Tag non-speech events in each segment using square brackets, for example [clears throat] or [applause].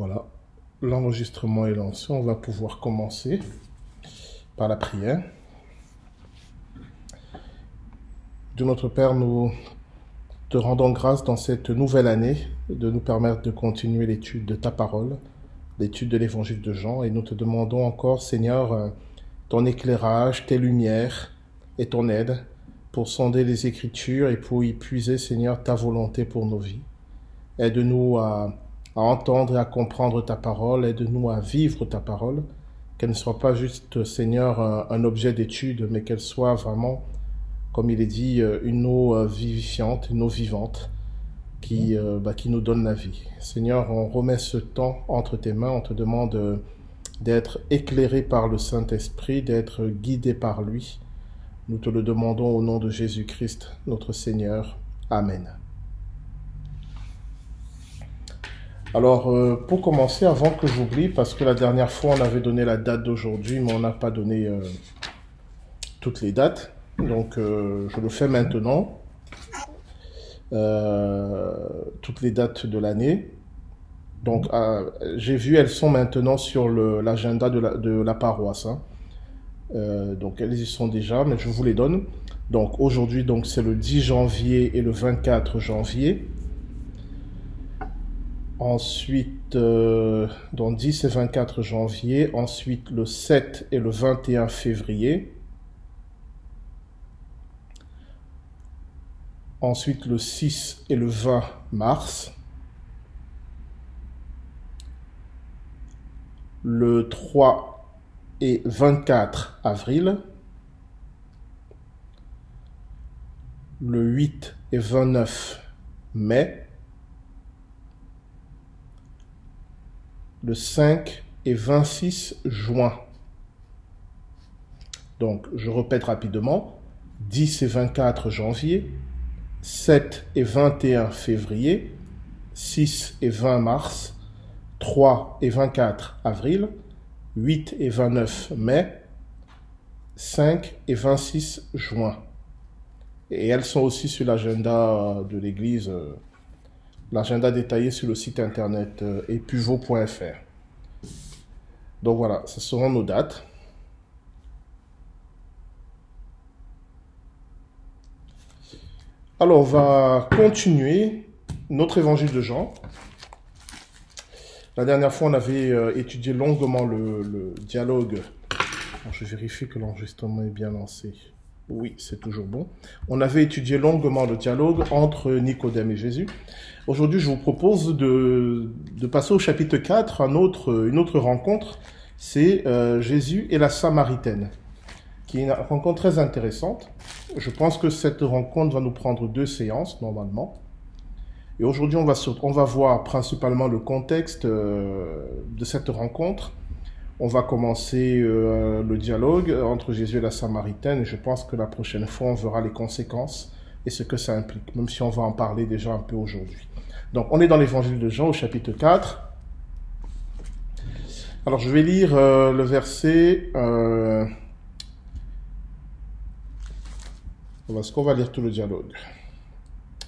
Voilà, l'enregistrement est lancé. On va pouvoir commencer par la prière. De notre Père, nous te rendons grâce dans cette nouvelle année de nous permettre de continuer l'étude de ta parole, l'étude de l'évangile de Jean, et nous te demandons encore, Seigneur, ton éclairage, tes lumières et ton aide pour sonder les Écritures et pour y puiser, Seigneur, ta volonté pour nos vies. Aide-nous à, entendre et à comprendre ta parole, aide-nous à vivre ta parole, qu'elle ne soit pas juste, Seigneur, un, objet d'étude, mais qu'elle soit vraiment, comme il est dit, une eau euh, vivifiante, une eau vivante, qui, euh, bah, qui nous donne la vie. Seigneur, on remet ce temps entre tes mains, on te demande euh, d'être éclairé par le Saint-Esprit, d'être guidé par lui, nous te le demandons au nom de Jésus-Christ, notre Seigneur. Amen. Alors, euh, pour commencer, avant que j'oublie, parce que la dernière fois, on avait donné la date d'aujourd'hui, mais on n'a pas donné euh, toutes les dates. Donc, euh, je le fais maintenant. toutes les dates de l'année. Donc, j'ai vu, elles sont maintenant sur l'agenda de, la paroisse. Hein. Donc elles y sont déjà, mais je vous les donne. Donc aujourd'hui, c'est le 10 janvier et le 24 janvier. Ensuite, euh, donc 10 et 24 janvier. Ensuite, le 7 et le 21 février. Ensuite, le 6 et le 20 mars. Le 3 et 24 avril, le 8 et 29 mai, le 5 et 26 juin. Donc, je répète rapidement, 10 et 24 janvier, 7 et 21 février, 6 et 20 mars, 3 et 24 avril, 8 et 29 mai, 5 et 26 juin. Et elles sont aussi sur l'agenda de l'Église, euh, l'agenda détaillé sur le site internet euh, epuvo.fr. Donc voilà, ce seront nos dates. Alors, on va continuer notre évangile de Jean. La dernière fois, on avait euh, étudié longuement le, dialogue. je vérifie que l'enregistrement est bien lancé. Oui, c'est toujours bon. On avait étudié longuement le dialogue entre Nicodème et Jésus. Aujourd'hui, je vous propose de, passer au chapitre 4, un autre, une autre rencontre. C'est euh, Jésus et la Samaritaine, qui est une rencontre très intéressante. Je pense que cette rencontre va nous prendre deux séances, normalement. Et aujourd'hui, on va, on va voir principalement le contexte euh, de cette rencontre. On va commencer euh, le dialogue entre Jésus et la Samaritaine et je pense que la prochaine fois, on verra les conséquences et ce que ça implique, même si on va en parler déjà un peu aujourd'hui. Donc, on est dans l'évangile de Jean au chapitre 4. Alors, je vais lire euh, le verset... Euh... Qu'on va lire tout le dialogue?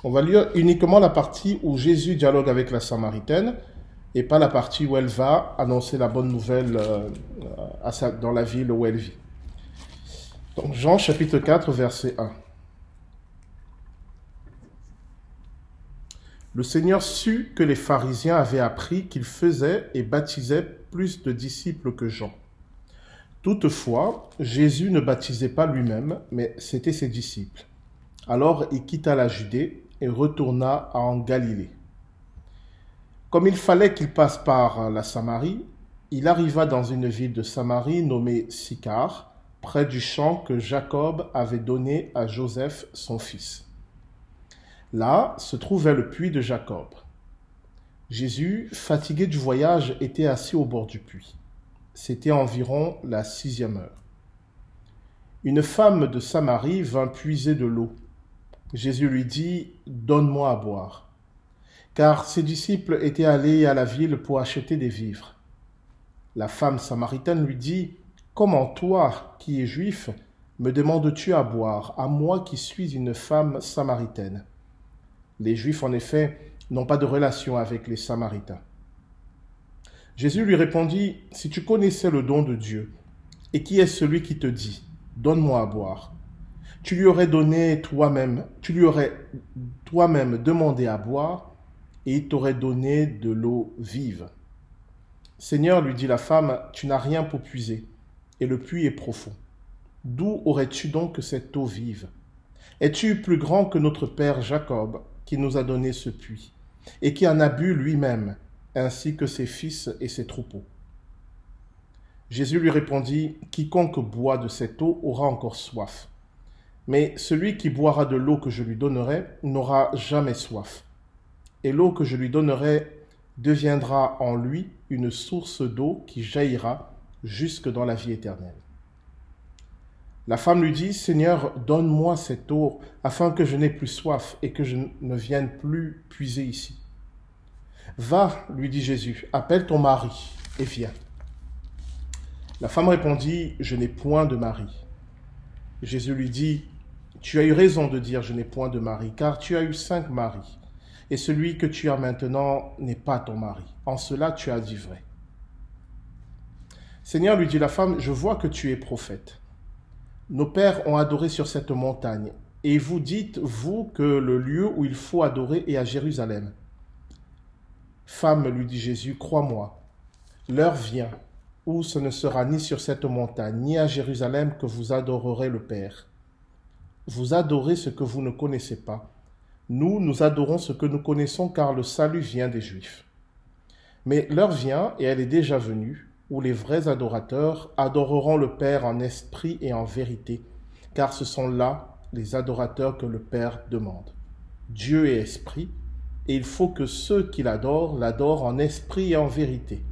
On va lire uniquement la partie où Jésus dialogue avec la Samaritaine et pas la partie où elle va annoncer la bonne nouvelle euh, dans la ville où elle vit. Donc Jean chapitre 4 verset 1. Le Seigneur sut que les pharisiens avaient appris qu'il faisait et baptisait plus de disciples que Jean. Toutefois, Jésus ne baptisait pas lui-même, mais c'était ses disciples. Alors il quitta la Judée et retourna en Galilée. Comme il fallait qu'il passe par la Samarie, il arriva dans une ville de Samarie nommée Sicar, près du champ que Jacob avait donné à Joseph son fils. Là se trouvait le puits de Jacob. Jésus, fatigué du voyage, était assis au bord du puits. C'était environ la sixième heure. Une femme de Samarie vint puiser de l'eau. Jésus lui dit, Donne-moi à boire. Car ses disciples étaient allés à la ville pour acheter des vivres. La femme samaritaine lui dit, Comment toi, qui es juif, me demandes-tu à boire, à moi qui suis une femme samaritaine? Les Juifs, en effet, n'ont pas de relation avec les Samaritains. Jésus lui répondit, Si tu connaissais le don de Dieu, et qui est celui qui te dit, Donne-moi à boire, tu lui aurais donné toi-même, tu lui aurais toi-même demandé à boire, et il t'aurait donné de l'eau vive. Seigneur, lui dit la femme, tu n'as rien pour puiser, et le puits est profond. D'où aurais-tu donc cette eau vive? Es-tu plus grand que notre père Jacob, nous a donné ce puits, et qui en a bu lui-même, ainsi que ses fils et ses troupeaux Jésus lui répondit, Quiconque boit de cette eau aura encore soif. Mais celui qui boira de l'eau que je lui donnerai n'aura jamais soif. Et l'eau que je lui donnerai deviendra en lui une source d'eau qui jaillira jusque dans la vie éternelle. La femme lui dit, Seigneur, donne-moi cette eau afin que je n'ai plus soif et que je ne vienne plus puiser ici. Va, lui dit Jésus, appelle ton mari et viens. La femme répondit, Je n'ai point de mari. Jésus lui dit, tu as eu raison de dire je n'ai point de mari, car tu as eu cinq maris, et celui que tu as maintenant n'est pas ton mari. En cela tu as dit vrai. Seigneur, lui dit la femme, je vois que tu es prophète. Nos pères ont adoré sur cette montagne, et vous dites, vous, que le lieu où il faut adorer est à Jérusalem. Femme, lui dit Jésus, crois-moi, l'heure vient où ce ne sera ni sur cette montagne, ni à Jérusalem que vous adorerez le Père. Vous adorez ce que vous ne connaissez pas. Nous, nous adorons ce que nous connaissons car le salut vient des Juifs. Mais l'heure vient, et elle est déjà venue, où les vrais adorateurs adoreront le Père en esprit et en vérité, car ce sont là les adorateurs que le Père demande. Dieu est esprit, et il faut que ceux qui l'adorent l'adorent en esprit et en vérité.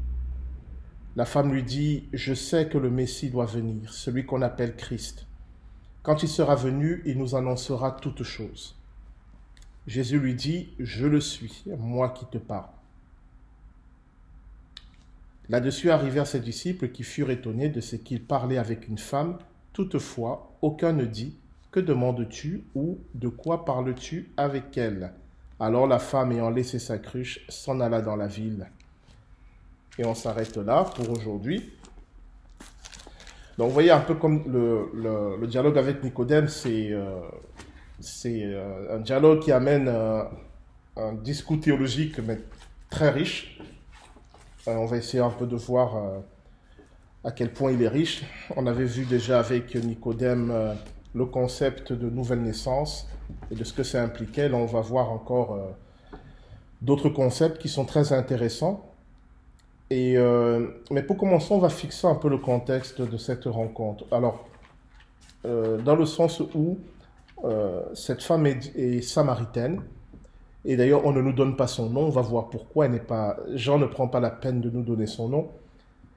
La femme lui dit, Je sais que le Messie doit venir, celui qu'on appelle Christ. Quand il sera venu, il nous annoncera toutes choses. Jésus lui dit, Je le suis, moi qui te parle. Là-dessus arrivèrent ses disciples qui furent étonnés de ce qu'il parlait avec une femme. Toutefois, aucun ne dit, Que demandes-tu ou de quoi parles-tu avec elle? Alors la femme, ayant laissé sa cruche, s'en alla dans la ville. Et on s'arrête là pour aujourd'hui. Donc vous voyez un peu comme le, dialogue avec Nicodème, c'est euh, euh, un dialogue qui amène euh, un discours théologique mais très riche. On va essayer un peu de voir à quel point il est riche. On avait vu déjà avec Nicodème le concept de nouvelle naissance et de ce que ça impliquait. Là, on va voir encore d'autres concepts qui sont très intéressants. Et, euh, mais pour commencer, on va fixer un peu le contexte de cette rencontre. Alors, euh, dans le sens où euh, cette femme est, samaritaine, et d'ailleurs, on ne nous donne pas son nom, on va voir pourquoi. Jean ne prend pas la peine de nous donner son nom.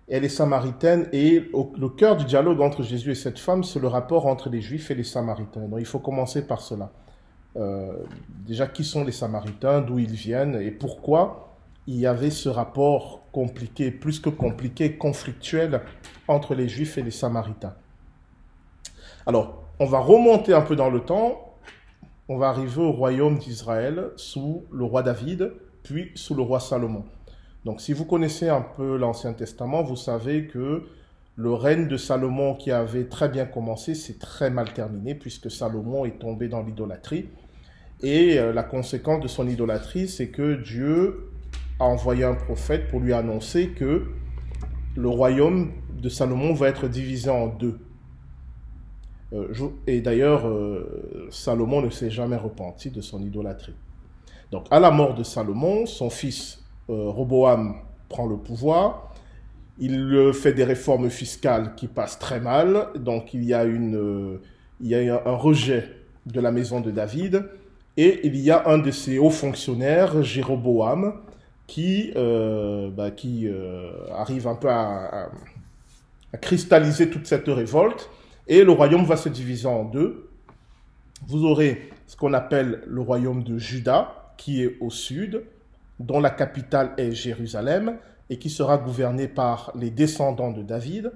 Elle est samaritaine, et le cœur du dialogue entre Jésus et cette femme, c'est le rapport entre les Juifs et les Samaritains. Donc, il faut commencer par cela. déjà, qui sont les Samaritains, d'où ils viennent, et pourquoi il y avait ce rapport compliqué, plus que compliqué, conflictuel entre les Juifs et les Samaritains. Alors, on va remonter un peu dans le temps, on va arriver au royaume d'Israël sous le roi David, puis sous le roi Salomon. Donc si vous connaissez un peu l'Ancien Testament, vous savez que le règne de Salomon qui avait très bien commencé, s'est très mal terminé puisque Salomon est tombé dans l'idolâtrie. Et euh, la conséquence de son idolâtrie, c'est que Dieu a envoyé un prophète pour lui annoncer que le royaume de Salomon va être divisé en deux. Euh, et d'ailleurs, euh, Salomon ne s'est jamais repenti de son idolâtrie. Donc, à la mort de Salomon, son fils euh, Roboam prend le pouvoir. Il fait des réformes fiscales qui passent très mal. Donc, il y a, un rejet de la maison de David. Et il y a un de ses hauts fonctionnaires, Jéroboam, qui, bah, arrive un peu à, cristalliser toute cette révolte. Et le royaume va se diviser en deux. Vous aurez ce qu'on appelle le royaume de Juda, qui est au sud, dont la capitale est Jérusalem, et qui sera gouverné par les descendants de David.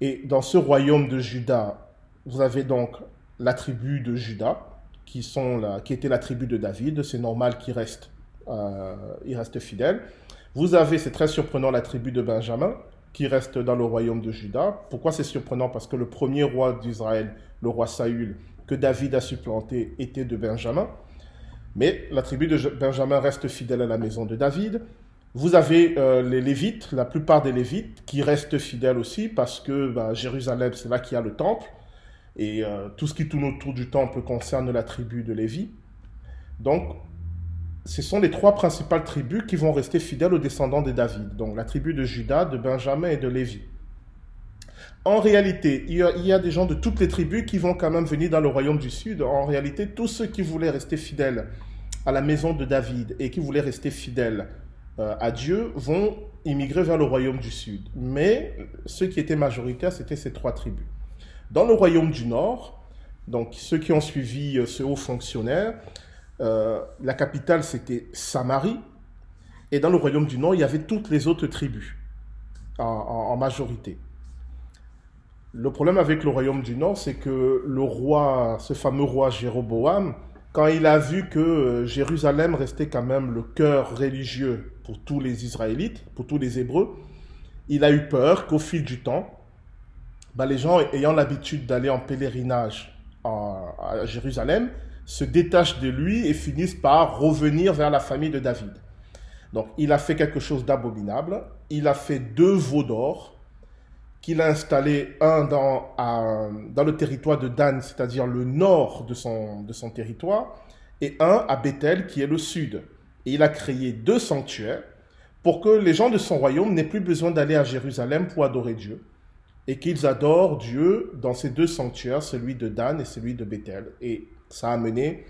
Et dans ce royaume de Juda, vous avez donc la tribu de Juda, qui, sont qui était la tribu de David. C'est normal qu'il reste euh, reste fidèle. Vous avez, c'est très surprenant, la tribu de Benjamin, qui reste dans le royaume de Juda. Pourquoi c'est surprenant? Parce que le premier roi d'Israël, le roi Saül, que David a supplanté, était de Benjamin. Mais la tribu de Benjamin reste fidèle à la maison de David. Vous avez euh, les Lévites, la plupart des Lévites, qui restent fidèles aussi parce que bah, Jérusalem, c'est là qu'il y a le temple. Et euh, tout ce qui tourne autour du temple concerne la tribu de Lévi. Donc, ce sont les trois principales tribus qui vont rester fidèles aux descendants de David. Donc, la tribu de Judas, de Benjamin et de Lévi. En réalité, il y, a, des gens de toutes les tribus qui vont quand même venir dans le royaume du Sud. En réalité, tous ceux qui voulaient rester fidèles à la maison de David et qui voulaient rester fidèles euh, à Dieu vont immigrer vers le royaume du sud. Mais ceux qui étaient majoritaires, c'était ces trois tribus. Dans le royaume du nord, donc ceux qui ont suivi euh, ce haut fonctionnaire, euh, la capitale c'était Samarie. Et dans le royaume du nord, il y avait toutes les autres tribus en, en majorité. Le problème avec le royaume du nord, c'est que le roi, ce fameux roi Jéroboam, quand il a vu que euh, Jérusalem restait quand même le cœur religieux pour tous les Israélites, pour tous les Hébreux, il a eu peur qu'au fil du temps, bah, les gens ayant l'habitude d'aller en pèlerinage à Jérusalem se détachent de lui et finissent par revenir vers la famille de David. Donc il a fait quelque chose d'abominable, il a fait deux veaux d'or qu'il a installé un dans, dans le territoire de Dan, c'est-à-dire le nord de son, de son territoire, et un à Bethel, qui est le sud. Et il a créé deux sanctuaires pour que les gens de son royaume n'aient plus besoin d'aller à Jérusalem pour adorer Dieu, et qu'ils adorent Dieu dans ces deux sanctuaires, celui de Dan et celui de Bethel. Et ça a mené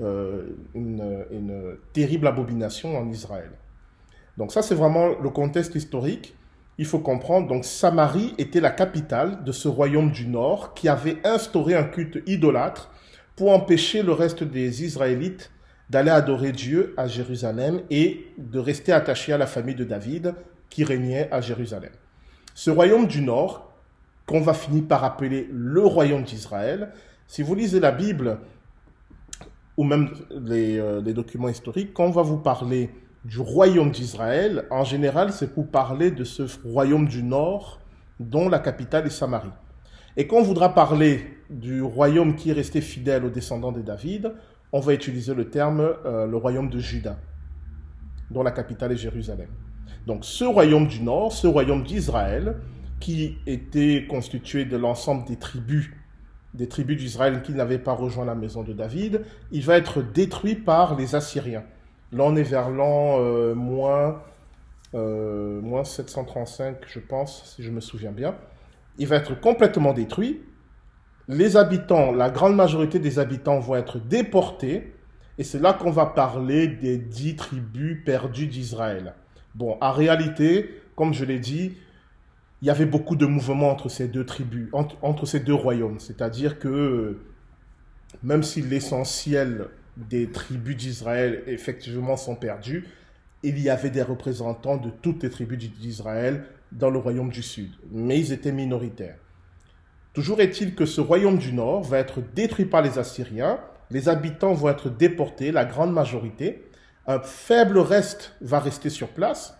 euh, une, une terrible abomination en Israël. Donc ça, c'est vraiment le contexte historique il faut comprendre, donc Samarie était la capitale de ce royaume du Nord qui avait instauré un culte idolâtre pour empêcher le reste des Israélites d'aller adorer Dieu à Jérusalem et de rester attachés à la famille de David qui régnait à Jérusalem. Ce royaume du Nord, qu'on va finir par appeler le royaume d'Israël, si vous lisez la Bible ou même les, euh, les documents historiques, quand on va vous parler du royaume d'Israël, en général, c'est pour parler de ce royaume du nord dont la capitale est Samarie. Et quand on voudra parler du royaume qui est resté fidèle aux descendants de David, on va utiliser le terme euh, le royaume de Juda, dont la capitale est Jérusalem. Donc ce royaume du nord, ce royaume d'Israël, qui était constitué de l'ensemble des tribus, des tribus d'Israël qui n'avaient pas rejoint la maison de David, il va être détruit par les Assyriens. Là, on est vers l'an euh, moins, euh, moins 735, je pense, si je me souviens bien. Il va être complètement détruit. Les habitants, la grande majorité des habitants vont être déportés. Et c'est là qu'on va parler des dix tribus perdues d'Israël. Bon, en réalité, comme je l'ai dit, il y avait beaucoup de mouvements entre ces deux tribus, entre, ces deux royaumes. C'est-à-dire que même si l'essentiel des tribus d'Israël effectivement sont perdus, il y avait des représentants de toutes les tribus d'Israël dans le royaume du sud, mais ils étaient minoritaires. Toujours est-il que ce royaume du nord va être détruit par les Assyriens, les habitants vont être déportés, la grande majorité, un faible reste va rester sur place,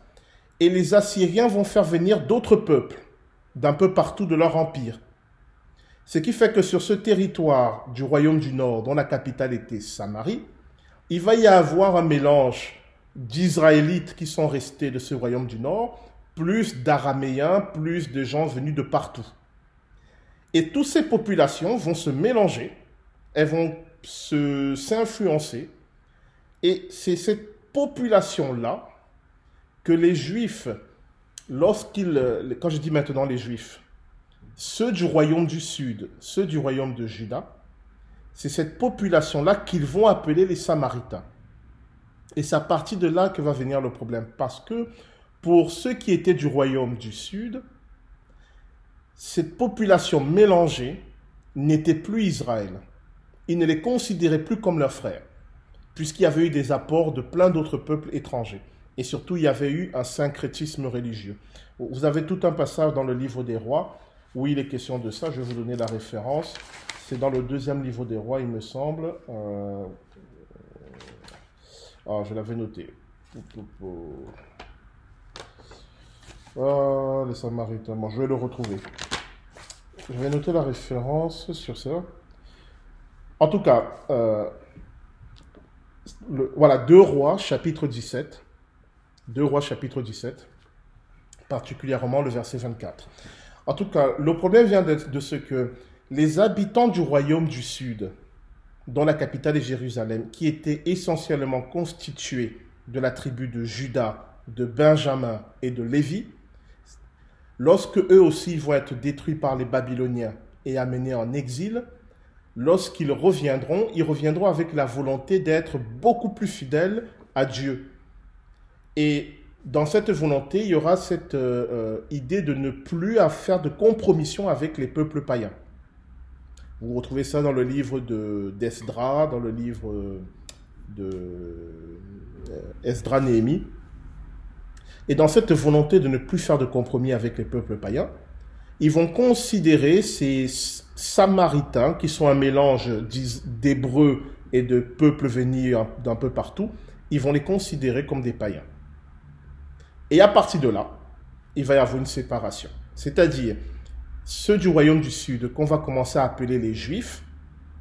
et les Assyriens vont faire venir d'autres peuples d'un peu partout de leur empire. Ce qui fait que sur ce territoire du royaume du Nord, dont la capitale était Samarie, il va y avoir un mélange d'Israélites qui sont restés de ce royaume du Nord, plus d'Araméens, plus de gens venus de partout. Et toutes ces populations vont se mélanger, elles vont s'influencer, et c'est cette population-là que les Juifs, lorsqu'ils, quand je dis maintenant les Juifs, ceux du royaume du sud, ceux du royaume de Juda, c'est cette population-là qu'ils vont appeler les Samaritains. Et c'est à partir de là que va venir le problème. Parce que pour ceux qui étaient du royaume du sud, cette population mélangée n'était plus Israël. Ils ne les considéraient plus comme leurs frères, puisqu'il y avait eu des apports de plein d'autres peuples étrangers. Et surtout, il y avait eu un syncrétisme religieux. Vous avez tout un passage dans le livre des rois oui, il est question de ça. Je vais vous donner la référence. C'est dans le deuxième livre des rois, il me semble. Euh, Ah, je l'avais noté. Ah, les Samaritains. Bon, je vais le retrouver. Je vais noter la référence sur ça. En tout cas, euh, voilà, 2 rois, chapitre 17. 2 rois, chapitre 17. Particulièrement le verset 24. En tout cas, le problème vient de, de ce que les habitants du royaume du sud, dont la capitale est Jérusalem, qui étaient essentiellement constitués de la tribu de Judas, de Benjamin et de Lévi, lorsque eux aussi vont être détruits par les Babyloniens et amenés en exil, lorsqu'ils reviendront, ils reviendront avec la volonté d'être beaucoup plus fidèles à Dieu. Et dans cette volonté, il y aura cette euh, euh, idée de ne plus faire de compromission avec les peuples païens. Vous retrouvez ça dans le livre d'Esdra, dans le livre de euh, Esdra Néhémie. Et dans cette volonté de ne plus faire de compromis avec les peuples païens, ils vont considérer ces Samaritains, qui sont un mélange d'Hébreux et de peuples venus d'un peu partout, ils vont les considérer comme des païens. Et à partir de là, il va y avoir une séparation. C'est-à-dire, ceux du royaume du Sud qu'on va commencer à appeler les Juifs,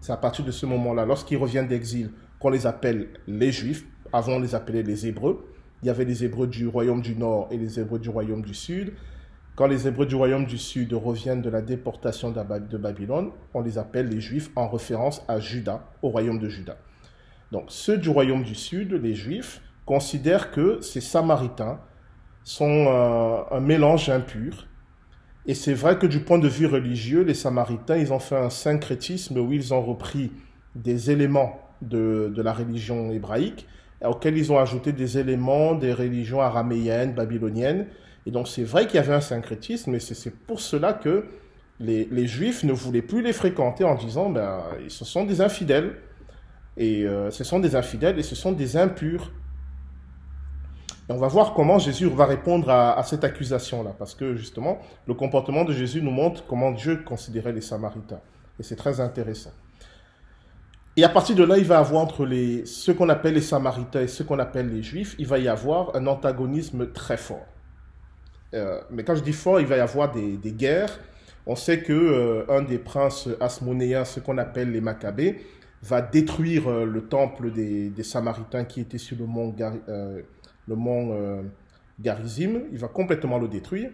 c'est à partir de ce moment-là, lorsqu'ils reviennent d'exil, qu'on les appelle les Juifs. Avant, on les appelait les Hébreux. Il y avait les Hébreux du royaume du Nord et les Hébreux du royaume du Sud. Quand les Hébreux du royaume du Sud reviennent de la déportation de Babylone, on les appelle les Juifs en référence à Juda, au royaume de Juda. Donc ceux du royaume du Sud, les Juifs, considèrent que ces Samaritains sont euh, un mélange impur. Et c'est vrai que du point de vue religieux, les Samaritains, ils ont fait un syncrétisme où ils ont repris des éléments de, de la religion hébraïque, auxquels ils ont ajouté des éléments des religions araméennes, babyloniennes, et donc c'est vrai qu'il y avait un syncrétisme, mais c'est pour cela que les, juifs ne voulaient plus les fréquenter en disant, ben, ce sont des infidèles, et euh, ce sont des infidèles et ce sont des impurs. On va voir comment Jésus va répondre à, cette accusation-là, parce que justement, le comportement de Jésus nous montre comment Dieu considérait les Samaritains. Et c'est très intéressant. Et à partir de là, il va y avoir entre les, ceux qu'on appelle les Samaritains et ceux qu'on appelle les Juifs, il va y avoir un antagonisme très fort. Euh, mais quand je dis fort, il va y avoir des, guerres. On sait que euh, un des princes asmonéens, ce qu'on appelle les Maccabées, va détruire euh, le temple des, Samaritains qui était sur le mont, le mont Garizim. Il va complètement le détruire.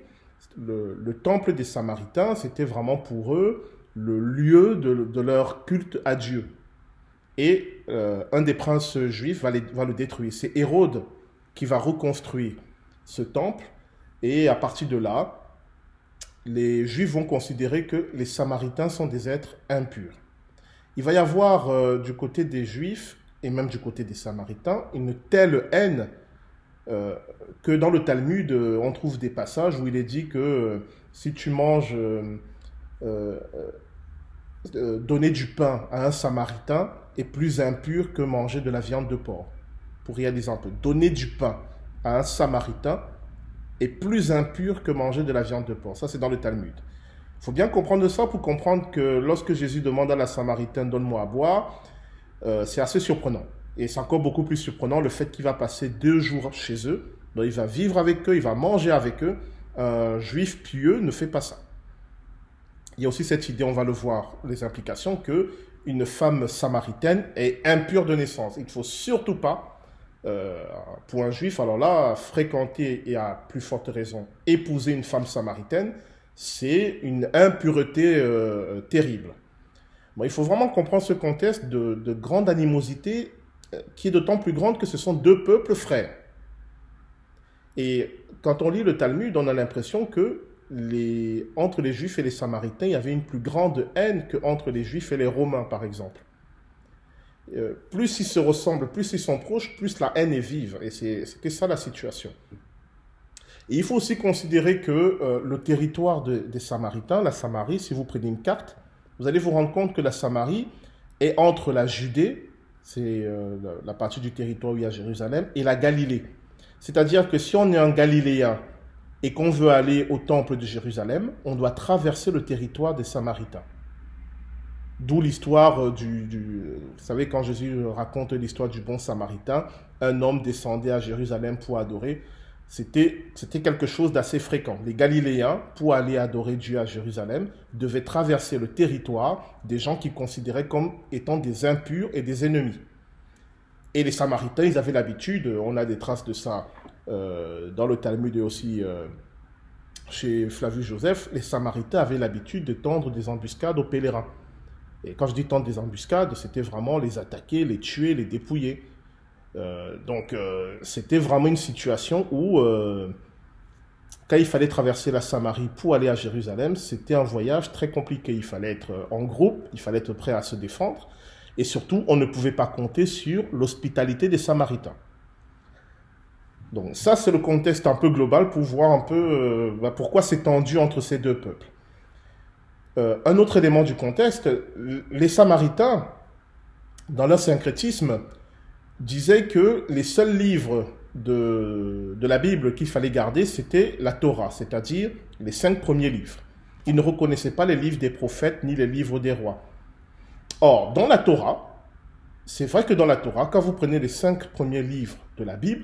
Le, temple des Samaritains, c'était vraiment pour eux le lieu de, leur culte à Dieu. Et un des princes juifs va, va le détruire. C'est Hérode qui va reconstruire ce temple et à partir de là, les Juifs vont considérer que les Samaritains sont des êtres impurs. Il va y avoir euh, du côté des Juifs et même du côté des Samaritains une telle haine euh, que dans le Talmud, euh, on trouve des passages où il est dit que si tu manges, donner du pain à un Samaritain est plus impur que manger de la viande de porc. Pour réaliser un peu, donner du pain à un Samaritain est plus impur que manger de la viande de porc. Ça, c'est dans le Talmud. Il faut bien comprendre ça pour comprendre que lorsque Jésus demande à la Samaritaine, donne-moi à boire, euh, c'est assez surprenant. Et c'est encore beaucoup plus surprenant le fait qu'il va passer deux jours chez eux. Donc il va vivre avec eux, il va manger avec eux. Un juif pieux ne fait pas ça. Il y a aussi cette idée, on va le voir, les implications, que une femme samaritaine est impure de naissance. Il ne faut surtout pas euh, pour un juif, alors là, fréquenter et à plus forte raison épouser une femme samaritaine, c'est une impureté euh, terrible. Bon, il faut vraiment comprendre ce contexte de, grande animosité qui est d'autant plus grande que ce sont deux peuples frères. Et quand on lit le Talmud, on a l'impression que les, entre les juifs et les samaritains, il y avait une plus grande haine qu'entre les juifs et les romains, par exemple. Euh, plus ils se ressemblent, plus ils sont proches, plus la haine est vive. Et c'est ça la situation. Et il faut aussi considérer que euh, le territoire des Samaritains, la Samarie, si vous prenez une carte, vous allez vous rendre compte que la Samarie est entre la Judée, c'est euh, la, partie du territoire où il y a Jérusalem, et la Galilée. C'est-à-dire que si on est un Galiléen et qu'on veut aller au temple de Jérusalem, on doit traverser le territoire des Samaritains. D'où l'histoire du, du, Vous savez, quand Jésus raconte l'histoire du bon samaritain, un homme descendait à Jérusalem pour adorer. C'était, quelque chose d'assez fréquent. Les Galiléens, pour aller adorer Dieu à Jérusalem, devaient traverser le territoire des gens qu'ils considéraient comme étant des impurs et des ennemis. Et les Samaritains, ils avaient l'habitude, on a des traces de ça euh, dans le Talmud et aussi euh, chez Flavius Joseph, les Samaritains avaient l'habitude de tendre des embuscades aux pèlerins. Et quand je dis tendre des embuscades, c'était vraiment les attaquer, les tuer, les dépouiller. Euh, donc c'était vraiment une situation où, quand il fallait traverser la Samarie pour aller à Jérusalem, c'était un voyage très compliqué. Il fallait être en groupe, il fallait être prêt à se défendre. Et surtout, on ne pouvait pas compter sur l'hospitalité des Samaritains. Donc ça, c'est le contexte un peu global pour voir un peu euh, bah, pourquoi c'est tendu entre ces deux peuples. Euh, un autre élément du contexte, les Samaritains, dans leur syncrétisme, disaient que les seuls livres de, de la Bible qu'il fallait garder, c'était la Torah, c'est-à-dire les cinq premiers livres. Ils ne reconnaissaient pas les livres des prophètes ni les livres des rois. Or, dans la Torah, c'est vrai que dans la Torah, quand vous prenez les cinq premiers livres de la Bible,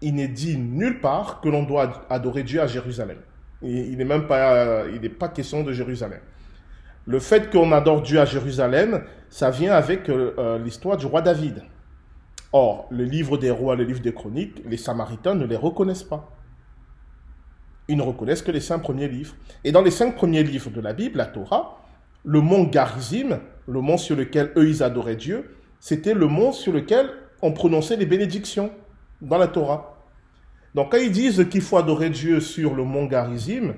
il n'est dit nulle part que l'on doit adorer Dieu à Jérusalem. Il n'est même pas, il n'est pas question de Jérusalem. Le fait qu'on adore Dieu à Jérusalem, ça vient avec euh, euh, l'histoire du roi David. Or, le livre des rois, le livre des chroniques, les Samaritains ne les reconnaissent pas. Ils ne reconnaissent que les cinq premiers livres. Et dans les cinq premiers livres de la Bible, la Torah, le mont Garizim, le mont sur lequel eux ils adoraient Dieu, c'était le mont sur lequel on prononçait les bénédictions dans la Torah. Donc quand ils disent qu'il faut adorer Dieu sur le mont Garizim,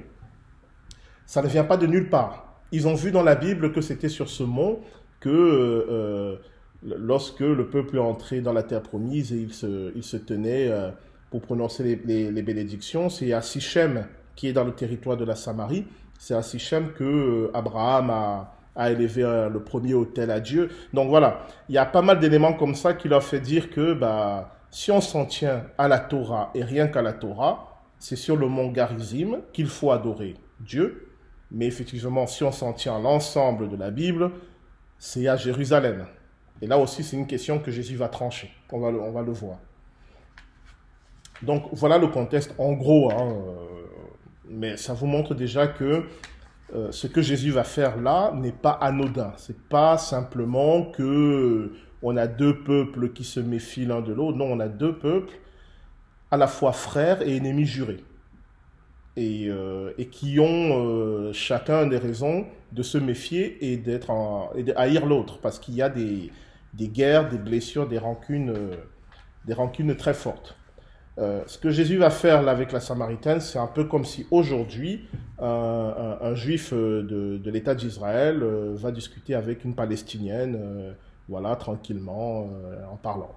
ça ne vient pas de nulle part. Ils ont vu dans la Bible que c'était sur ce mont que euh, lorsque le peuple est entré dans la terre promise et il se, il se tenait euh, pour prononcer les, bénédictions, c'est à Sichem, qui est dans le territoire de la Samarie, c'est à Sichem que euh, Abraham a, élevé le premier hôtel à Dieu. Donc voilà, il y a pas mal d'éléments comme ça qui leur fait dire que bah, si on s'en tient à la Torah et rien qu'à la Torah, c'est sur le mont Garizim qu'il faut adorer Dieu. Mais effectivement, si on s'en tient à l'ensemble de la Bible, c'est à Jérusalem. Et là aussi, c'est une question que Jésus va trancher. On va le, voir. Donc voilà le contexte en gros. Hein, euh, mais ça vous montre déjà que euh, ce que Jésus va faire là n'est pas anodin. C'est pas simplement que on a deux peuples qui se méfient l'un de l'autre. Non, on a deux peuples à la fois frères et ennemis jurés. Et, euh, qui ont euh, chacun des raisons de se méfier et d'être et de haïr l'autre parce qu'il y a des, guerres, des blessures, des rancunes, euh, des rancunes très fortes. ce que Jésus va faire là avec la Samaritaine, c'est un peu comme si aujourd'hui un, juif de, l'État d'Israël va discuter avec une Palestinienne voilà, tranquillement, euh, en parlant.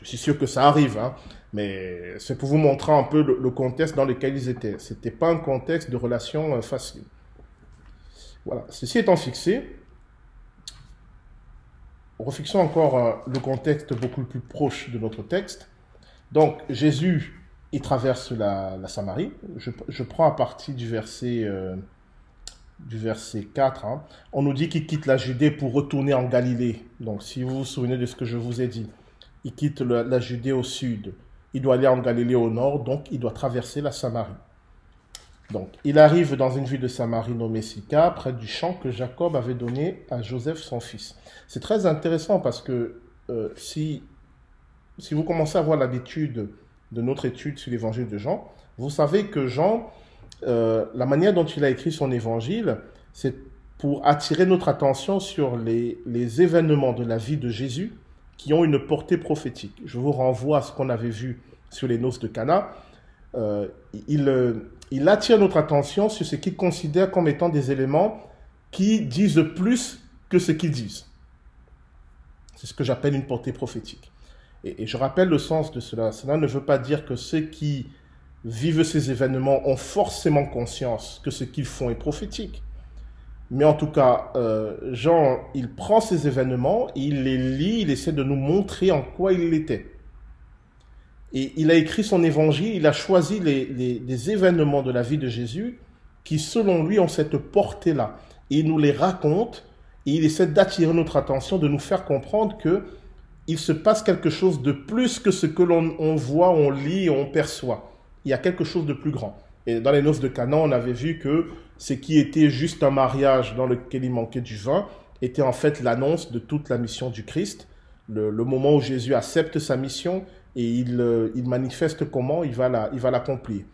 je suis sûr que ça arrive, hein, mais c'est pour vous montrer un peu le, contexte dans lequel ils étaient. Ce n'était pas un contexte de relation euh, facile. Voilà, ceci étant fixé, refixons encore euh, le contexte beaucoup plus proche de notre texte. Donc, Jésus, il traverse la, Samarie. Je, prends à partir du verset du verset 4, hein, on nous dit qu'il quitte la Judée pour retourner en Galilée. Donc, si vous vous souvenez de ce que je vous ai dit, il quitte la Judée au sud, il doit aller en Galilée au nord, donc il doit traverser la Samarie. Donc, il arrive dans une ville de Samarie nommée Sika, près du champ que Jacob avait donné à Joseph son fils. C'est très intéressant parce que euh, si, si vous commencez à avoir l'habitude de notre étude sur l'évangile de Jean, vous savez que Jean euh, la manière dont il a écrit son évangile, c'est pour attirer notre attention sur les, événements de la vie de Jésus qui ont une portée prophétique. Je vous renvoie à ce qu'on avait vu sur les noces de Cana. Euh, il, il attire notre attention sur ce qu'il considère comme étant des éléments qui disent plus que ce qu'ils disent. C'est ce que j'appelle une portée prophétique. Et, je rappelle le sens de cela. Cela ne veut pas dire que ceux qui vivent ces événements ont forcément conscience que ce qu'ils font est prophétique. Mais en tout cas, euh, Jean, il prend ces événements, il les lit, il essaie de nous montrer en quoi il était. Et il a écrit son évangile, il a choisi les, événements de la vie de Jésus qui, selon lui, ont cette portée-là. Et il nous les raconte Et il essaie d'attirer notre attention, de nous faire comprendre que il se passe quelque chose de plus que ce que l'on voit, on lit, on perçoit. Il y a quelque chose de plus grand. Et dans les noces de Canaan, on avait vu que ce qui était juste un mariage dans lequel il manquait du vin était en fait l'annonce de toute la mission du Christ, le, moment où Jésus accepte sa mission et il, euh, il manifeste comment il va l'accomplir.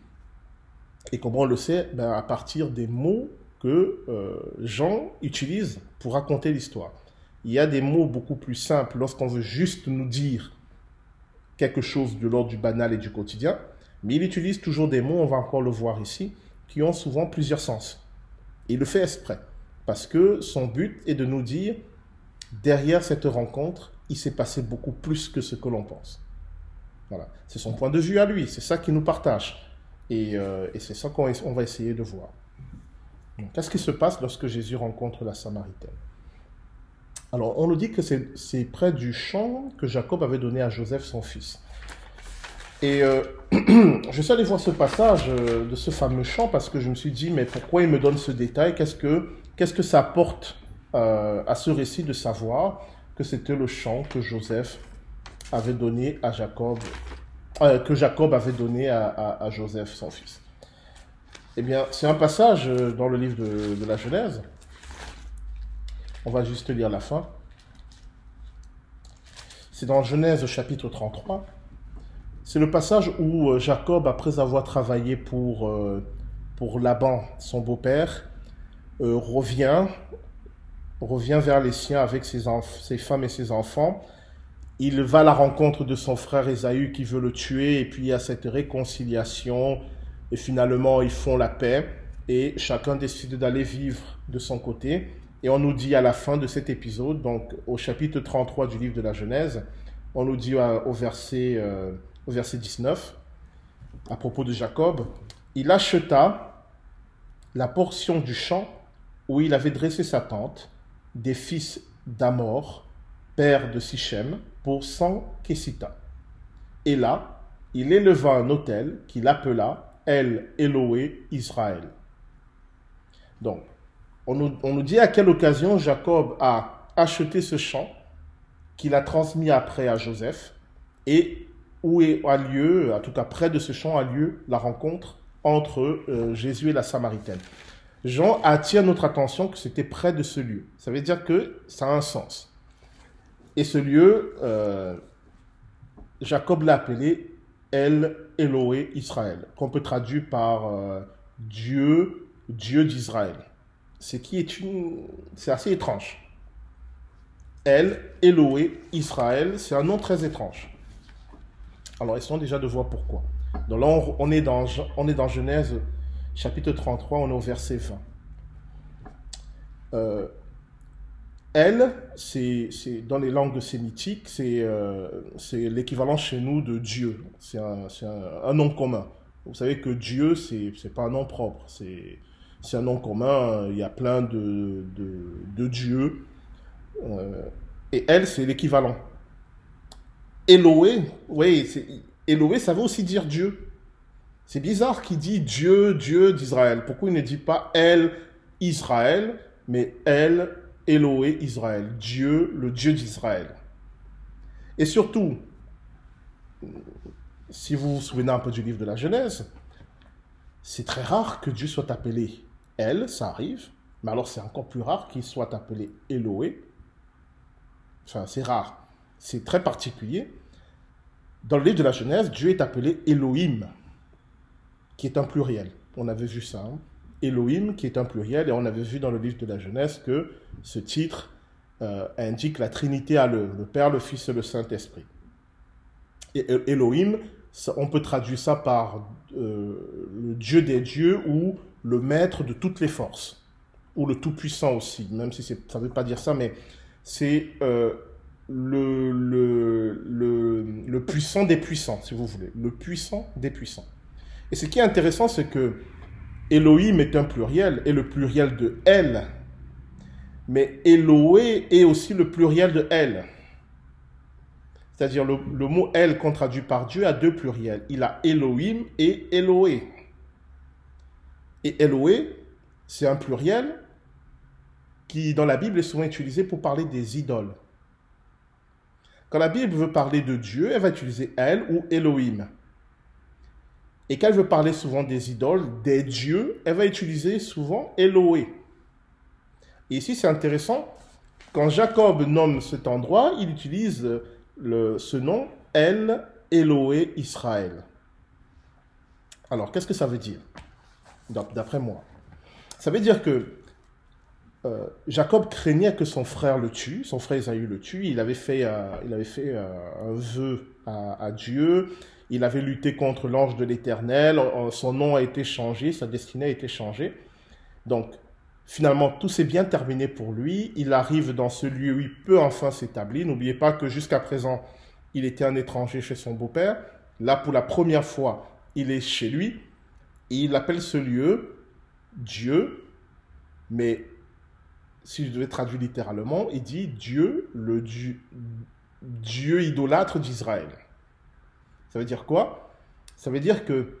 et comment on le sait? Ben, À partir des mots que euh, Jean utilise pour raconter l'histoire. Il y a des mots beaucoup plus simples lorsqu'on veut juste nous dire quelque chose de l'ordre du banal et du quotidien, mais il utilise toujours des mots, on va encore le voir ici, qui ont souvent plusieurs sens. il le fait exprès, parce que son but est de nous dire, derrière cette rencontre, il s'est passé beaucoup plus que ce que l'on pense. Voilà, c'est son point de vue à lui, c'est ça qui nous partage. Et, euh, et c'est ça qu'on va essayer de voir. Qu'est-ce qui se passe lorsque Jésus rencontre la Samaritaine? Alors, on nous dit que c'est près du champ que Jacob avait donné à Joseph, son fils. Et euh, [clears throat] je suis allé voir ce passage euh, de ce fameux champ parce que je me suis dit, mais pourquoi il me donne ce détail? Qu'est-ce que, ça apporte à ce récit de savoir que c'était le champ que Joseph avait donné à Jacob, que Jacob avait donné à Joseph, son fils eh bien, c'est un passage euh, dans le livre de, la Genèse. On va juste lire la fin. C'est dans Genèse chapitre 33. C'est le passage où euh, Jacob, après avoir travaillé pour, euh, pour Laban, son beau-père, revient, revient vers les siens avec ses femmes et ses enfants. Il va à la rencontre de son frère Ésaü qui veut le tuer, et puis il y a cette réconciliation et finalement, ils font la paix et chacun décide d'aller vivre de son côté. Et on nous dit à la fin de cet épisode, donc au chapitre 33 du livre de la Genèse, on nous dit au verset, euh, au verset 19, à propos de Jacob, il acheta la portion du champ où il avait dressé sa tente des fils d'Amor, père de Sichem, pour 100 kessita. Et là, il éleva un autel qu'il appela El Eloé Israël. Donc, on nous, dit à quelle occasion Jacob a acheté ce champ qu'il a transmis après à Joseph et où a lieu, en tout cas près de ce champ, a lieu la rencontre entre euh, Jésus et la Samaritaine. Jean attire notre attention que c'était près de ce lieu. Ça veut dire que ça a un sens. Et ce lieu, euh, Jacob l'a appelé El Eloé Israël, qu'on peut traduire par euh, Dieu, Dieu d'Israël. Ce qui est une, c'est assez étrange. El Eloé Israël, c'est un nom très étrange. Alors essayons déjà de voir pourquoi. Donc là, on, est dans, on est dans Genèse chapitre 33, on est au verset 20. Euh, elle, c'est dans les langues sémitiques, euh, c'est l'équivalent chez nous de Dieu. C'est un, nom commun. Vous savez que Dieu, c'est pas un nom propre. C'est un nom commun. Il y a plein de, de, dieux. Euh, et elle, c'est l'équivalent. Eloé, oui, Eloé, ça veut aussi dire Dieu. C'est bizarre qu'il dit Dieu, Dieu d'Israël. Pourquoi il ne dit pas elle, Israël, mais elle, Eloé Israël, Dieu, le Dieu d'Israël. Et surtout, si vous vous souvenez un peu du livre de la Genèse, c'est très rare que Dieu soit appelé Elle, ça arrive, mais alors c'est encore plus rare qu'il soit appelé Eloé. Enfin, c'est rare. C'est très particulier. Dans le livre de la Genèse, Dieu est appelé Elohim, qui est un pluriel. On avait vu ça. Hein. Elohim, qui est un pluriel, et on avait vu dans le livre de la Genèse que ce titre euh, indique la Trinité à le, le Père, le Fils et le Saint-Esprit. Et Elohim, on peut traduire ça par euh, le Dieu des dieux ou le maître de toutes les forces, ou le Tout-Puissant aussi, même si ça ne veut pas dire ça, mais c'est euh, le, puissant des puissants, si vous voulez, le puissant des puissants. Et ce qui est intéressant, c'est que Elohim est un pluriel, et le pluriel de Elle. Mais Eloé est aussi le pluriel de Elle. C'est-à-dire le, mot Elle qu'on traduit par Dieu a deux pluriels. Il a Elohim et Eloé. Et Eloé, c'est un pluriel, qui dans la Bible est souvent utilisé pour parler des idoles. Quand la Bible veut parler de Dieu, elle va utiliser El ou Elohim. Et quand elle veut parler souvent des idoles, des dieux, elle va utiliser souvent Eloé. Et ici, c'est intéressant, quand Jacob nomme cet endroit, il utilise ce nom El Eloé Israël. Alors, qu'est-ce que ça veut dire? D'après moi. Ça veut dire que euh, Jacob craignait que son frère le tue, son frère Esaü le tue, il avait fait, euh, il avait fait euh, un vœu à, Dieu, il avait lutté contre l'ange de l'Éternel, son nom a été changé, sa destinée a été changée. Donc, finalement, tout s'est bien terminé pour lui, il arrive dans ce lieu où il peut enfin s'établir. N'oubliez pas que jusqu'à présent, il était un étranger chez son beau-père. Là, pour la première fois, il est chez lui, il appelle ce lieu Dieu, mais si je devais traduire littéralement, il dit Dieu, le Dieu, Dieu idolâtre d'Israël. Ça veut dire quoi? Ça veut dire que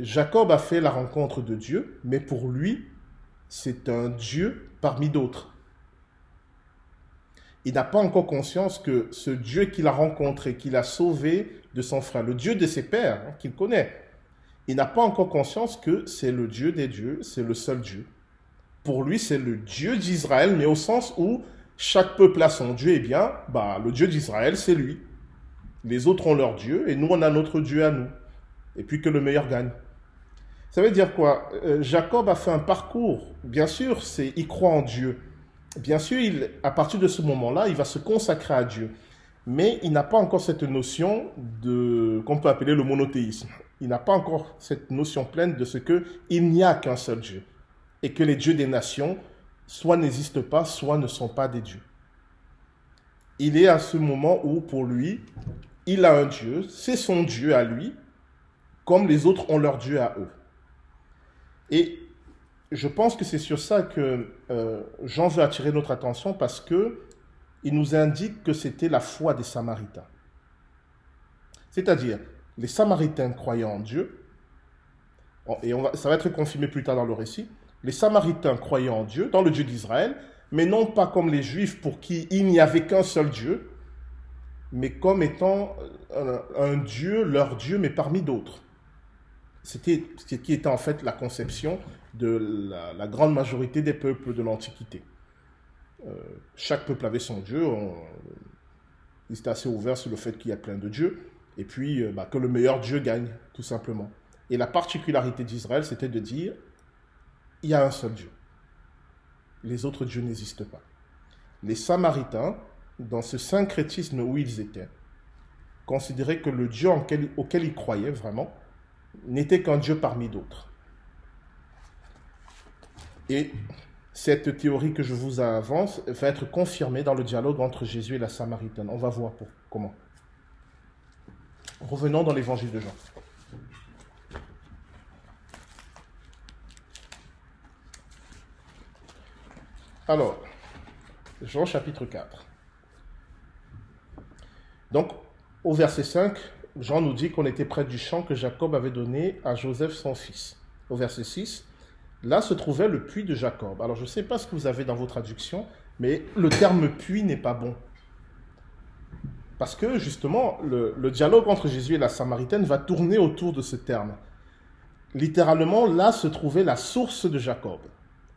Jacob a fait la rencontre de Dieu, mais pour lui, c'est un Dieu parmi d'autres. Il n'a pas encore conscience que ce Dieu qu'il a rencontré, qu'il a sauvé de son frère, le Dieu de ses pères, hein, qu'il connaît, il n'a pas encore conscience que c'est le Dieu des dieux, c'est le seul Dieu pour lui, c'est le Dieu d'Israël, mais au sens où chaque peuple a son Dieu, et eh bien, bah, le Dieu d'Israël, c'est lui. Les autres ont leur Dieu, et nous, on a notre Dieu à nous. Et puis que le meilleur gagne. Ça veut dire quoi? Euh, Jacob a fait un parcours. Bien sûr, c'est il croit en Dieu. Bien sûr, à partir de ce moment-là, il va se consacrer à Dieu. Mais il n'a pas encore cette notion de qu'on peut appeler le monothéisme. Il n'a pas encore cette notion pleine de ce que il n'y a qu'un seul Dieu et que les dieux des nations soit n'existent pas, soit ne sont pas des dieux. Il est à ce moment où, pour lui, il a un Dieu, c'est son Dieu à lui, comme les autres ont leur Dieu à eux. Et je pense que c'est sur ça que euh, Jean veut attirer notre attention parce que il nous indique que c'était la foi des Samaritains. C'est-à-dire, les Samaritains croyaient en Dieu, et ça va être confirmé plus tard dans le récit, les Samaritains croyaient en Dieu, dans le Dieu d'Israël, mais non pas comme les Juifs pour qui il n'y avait qu'un seul Dieu, mais comme étant euh, un, Dieu, leur Dieu, mais parmi d'autres. C'était ce qui était en fait la conception de la, grande majorité des peuples de l'Antiquité. Euh, chaque peuple avait son Dieu, on, ils étaient assez ouverts sur le fait qu'il y a plein de dieux, et puis euh, bah, que le meilleur Dieu gagne, tout simplement. Et la particularité d'Israël, c'était de dire, il y a un seul Dieu. Les autres dieux n'existent pas. Les Samaritains, dans ce syncrétisme où ils étaient, considéraient que le Dieu auquel ils croyaient vraiment n'était qu'un Dieu parmi d'autres. Et cette théorie que je vous avance va être confirmée dans le dialogue entre Jésus et la Samaritaine. On va voir pour, comment. Revenons dans l'évangile de Jean. Alors, Jean chapitre 4. Donc, au verset 5, Jean nous dit qu'on était près du champ que Jacob avait donné à Joseph son fils. Au verset 6, là se trouvait le puits de Jacob. Alors, je ne sais pas ce que vous avez dans vos traductions, mais le terme puits n'est pas bon. Parce que justement, le, dialogue entre Jésus et la Samaritaine va tourner autour de ce terme. Littéralement, là se trouvait la source de Jacob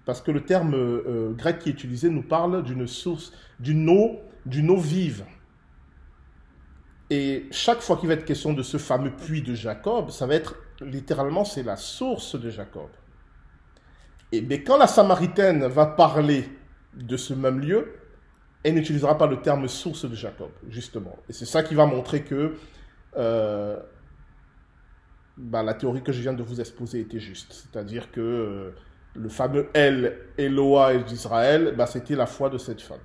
parce que le terme euh, grec qui est utilisé nous parle d'une source, d'une eau, d'une eau vive. Et chaque fois qu'il va être question de ce fameux puits de Jacob, ça va être littéralement, c'est la source de Jacob. Et mais quand la Samaritaine va parler de ce même lieu, elle n'utilisera pas le terme source de Jacob, justement. Et c'est ça qui va montrer que euh, bah, la théorie que je viens de vous exposer était juste. C'est-à-dire que euh, le fameux El Eloa d'Israël, bah, c'était la foi de cette femme.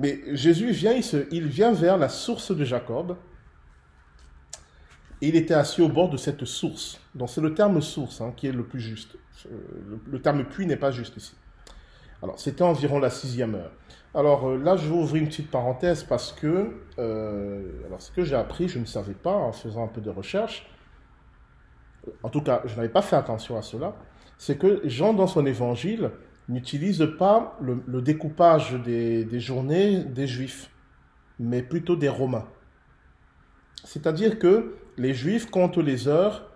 Mais Jésus vient, il, vient vers la source de Jacob. Et il était assis au bord de cette source. Donc c'est le terme source hein, qui est le plus juste. Euh, le, terme puits n'est pas juste ici. Alors c'était environ la sixième heure. Alors euh, là, je vais ouvrir une petite parenthèse parce que, euh, alors ce que j'ai appris, je ne savais pas en faisant un peu de recherche, en tout cas, je n'avais pas fait attention à cela, c'est que Jean, dans son évangile, n'utilise pas le, découpage des, journées des Juifs, mais plutôt des Romains. C'est-à-dire que les Juifs comptent les heures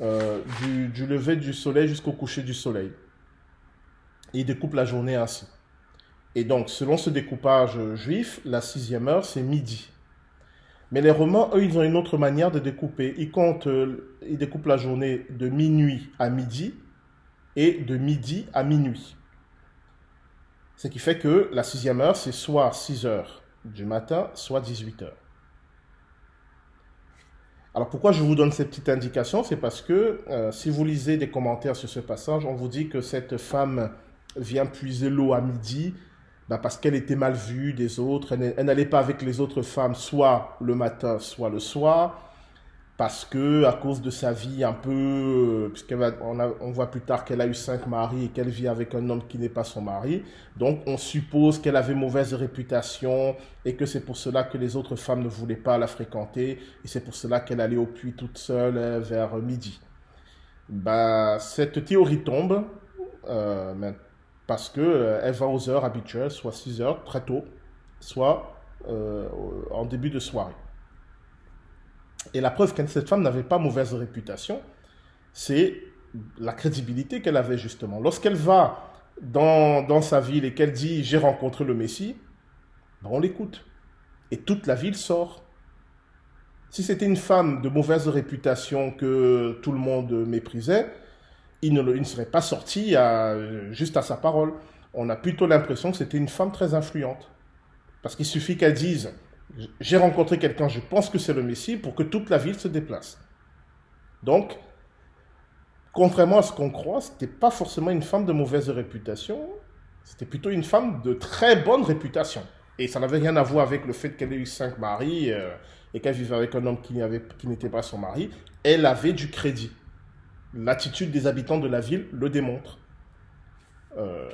euh, du, lever du soleil jusqu'au coucher du soleil. ils découpent la journée ainsi. Et donc, selon ce découpage juif, la sixième heure, c'est midi. Mais les Romains, eux, ils ont une autre manière de découper. Ils comptent, euh, ils découpent la journée de minuit à midi et de midi à minuit. Ce qui fait que la sixième heure, c'est soit 6 heures du matin, soit 18 heures. Alors pourquoi je vous donne cette petite indication? C'est parce que euh, si vous lisez des commentaires sur ce passage, on vous dit que cette femme vient puiser l'eau à midi bah, parce qu'elle était mal vue des autres, elle, n'allait pas avec les autres femmes, soit le matin, soit le soir, parce que à cause de sa vie un peu, euh, puisqu'on on, voit plus tard qu'elle a eu cinq maris et qu'elle vit avec un homme qui n'est pas son mari, donc on suppose qu'elle avait mauvaise réputation et que c'est pour cela que les autres femmes ne voulaient pas la fréquenter et c'est pour cela qu'elle allait au puits toute seule euh, vers midi. Bah, cette théorie tombe euh, parce qu'elle euh, va aux heures habituelles, soit 6 heures très tôt, soit en début de soirée. Et la preuve que cette femme n'avait pas mauvaise réputation, c'est la crédibilité qu'elle avait justement. Lorsqu'elle va dans, sa ville et qu'elle dit j'ai rencontré le Messie, ben, on l'écoute. Et toute la ville sort. Si c'était une femme de mauvaise réputation que tout le monde méprisait, il ne, serait pas sorti juste à sa parole. On a plutôt l'impression que c'était une femme très influente. Parce qu'il suffit qu'elle dise J'ai rencontré quelqu'un, je pense que c'est le Messie, pour que toute la ville se déplace. Donc, contrairement à ce qu'on croit, ce n'était pas forcément une femme de mauvaise réputation, c'était plutôt une femme de très bonne réputation. Et ça n'avait rien à voir avec le fait qu'elle ait eu cinq maris euh, et qu'elle vivait avec un homme qui n'était pas son mari. Elle avait du crédit l'attitude des habitants de la ville le démontre. Euh,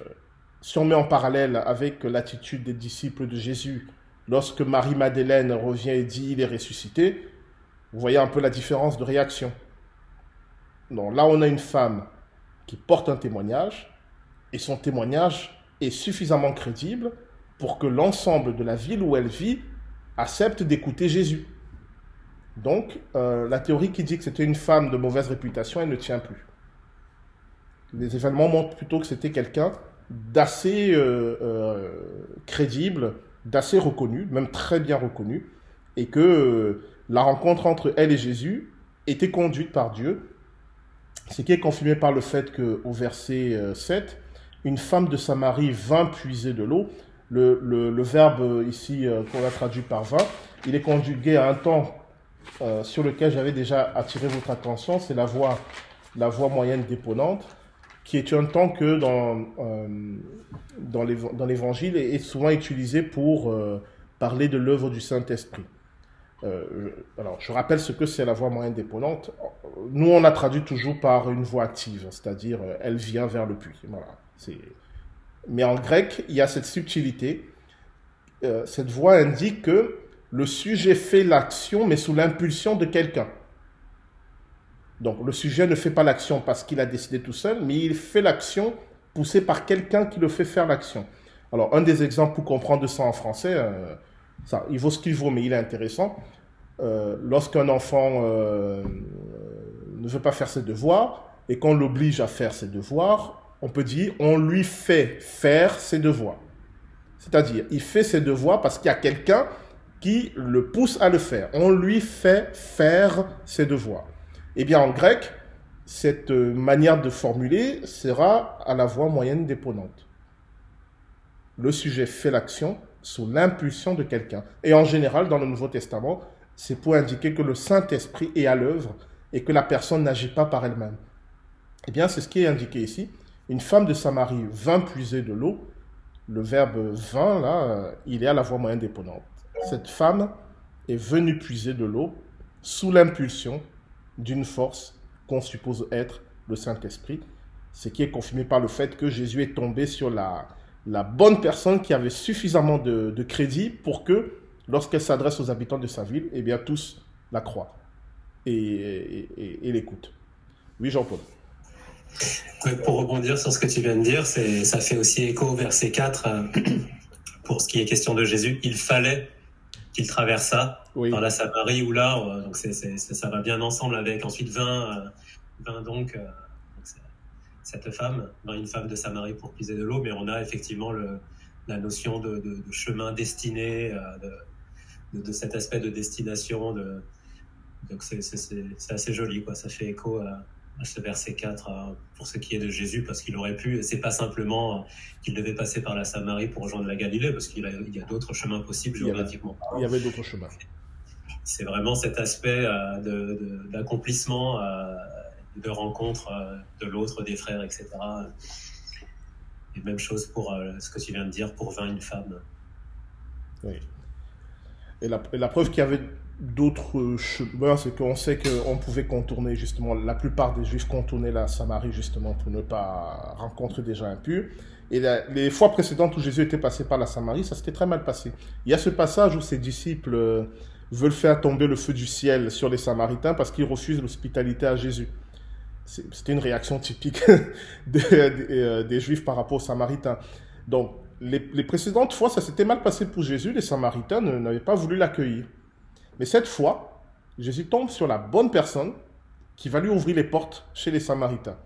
si on met en parallèle avec l'attitude des disciples de Jésus, lorsque Marie-Madeleine revient et dit il est ressuscité, vous voyez un peu la différence de réaction. Donc là, on a une femme qui porte un témoignage, et son témoignage est suffisamment crédible pour que l'ensemble de la ville où elle vit accepte d'écouter Jésus. Donc, euh, la théorie qui dit que c'était une femme de mauvaise réputation, elle ne tient plus. Les événements montrent plutôt que c'était quelqu'un d'assez euh, euh, crédible, d'assez reconnu, même très bien reconnu, et que la rencontre entre elle et Jésus était conduite par Dieu, ce qui est confirmé par le fait qu'au verset 7, une femme de Samarie vint puiser de l'eau. Le, le, verbe ici qu'on a traduit par vint, il est conjugué à un temps euh, sur lequel j'avais déjà attiré votre attention, c'est la voix, la voix moyenne déponente, qui est un temps que dans, euh, dans l'évangile est souvent utilisé pour euh, parler de l'œuvre du Saint-Esprit. alors, je rappelle ce que c'est la voix moyenne déponente. Nous, on a traduit toujours par une voix active, c'est-à-dire elle vient vers le puits. Mais en grec, il y a cette subtilité. cette voix indique que le sujet fait l'action, mais sous l'impulsion de quelqu'un. Donc le sujet ne fait pas l'action parce qu'il a décidé tout seul, mais il fait l'action poussé par quelqu'un qui le fait faire l'action. Alors un des exemples pour comprendre ça en français, euh, ça, il vaut ce qu'il vaut, mais il est intéressant. Euh, lorsqu'un enfant euh, ne veut pas faire ses devoirs et qu'on l'oblige à faire ses devoirs, on peut dire on lui fait faire ses devoirs. C'est-à-dire, il fait ses devoirs parce qu'il y a quelqu'un qui le pousse à le faire. On lui fait faire ses devoirs. Eh bien, en grec, cette manière de formuler sera à la voix moyenne déponente. Le sujet fait l'action sous l'impulsion de quelqu'un. Et en général, dans le Nouveau Testament, c'est pour indiquer que le Saint-Esprit est à l'œuvre et que la personne n'agit pas par elle-même. Eh bien, c'est ce qui est indiqué ici. Une femme de Samarie vint puiser de l'eau. Le verbe vint, là, il est à la voix moyenne déponente cette femme est venue puiser de l'eau sous l'impulsion d'une force qu'on suppose être le Saint-Esprit, ce qui est confirmé par le fait que Jésus est tombé sur la, la bonne personne qui avait suffisamment de, crédit pour que, lorsqu'elle s'adresse aux habitants de sa ville, eh bien tous la croient et, et l'écoutent. Oui, Jean-Paul. pour rebondir sur ce que tu viens de dire, ça fait aussi écho au verset 4 euh, pour ce qui est question de Jésus. Il fallait qu'il traversât dans la Samarie ou là, euh, donc ça va bien ensemble avec ensuite 20, 20 donc, cette femme, une femme de Samarie pour puiser de l'eau, mais on a effectivement le, la notion de, chemin destiné, de, de, cet aspect de destination. De, donc c'est assez joli, quoi. ça fait écho à, ce verset 4 pour ce qui est de Jésus, parce qu'il aurait pu, c'est pas simplement qu'il devait passer par la Samarie pour rejoindre la Galilée, parce qu'il y a d'autres chemins possibles géographiquement. Il y avait, d'autres chemins. C'est vraiment cet aspect euh, d'accomplissement, euh, de rencontre euh, de l'autre, des frères, etc. Et même chose pour ce que tu viens de dire, pour 20 une femme. Oui. Et la, et la preuve qu'il y avait d'autres chemins, c'est qu'on sait qu'on pouvait contourner justement, la plupart des juifs contournaient la Samarie justement pour ne pas rencontrer des gens impurs. Et les fois précédentes où Jésus était passé par la Samarie, ça s'était très mal passé. Il y a ce passage où ses disciples euh, veulent faire tomber le feu du ciel sur les Samaritains parce qu'ils refusent l'hospitalité à Jésus. C'était une réaction typique [laughs] des, euh, des, Juifs par rapport aux Samaritains. Donc, les, les précédentes fois, ça s'était mal passé pour Jésus. Les Samaritains n'avaient pas voulu l'accueillir. Mais cette fois, Jésus tombe sur la bonne personne qui va lui ouvrir les portes chez les Samaritains.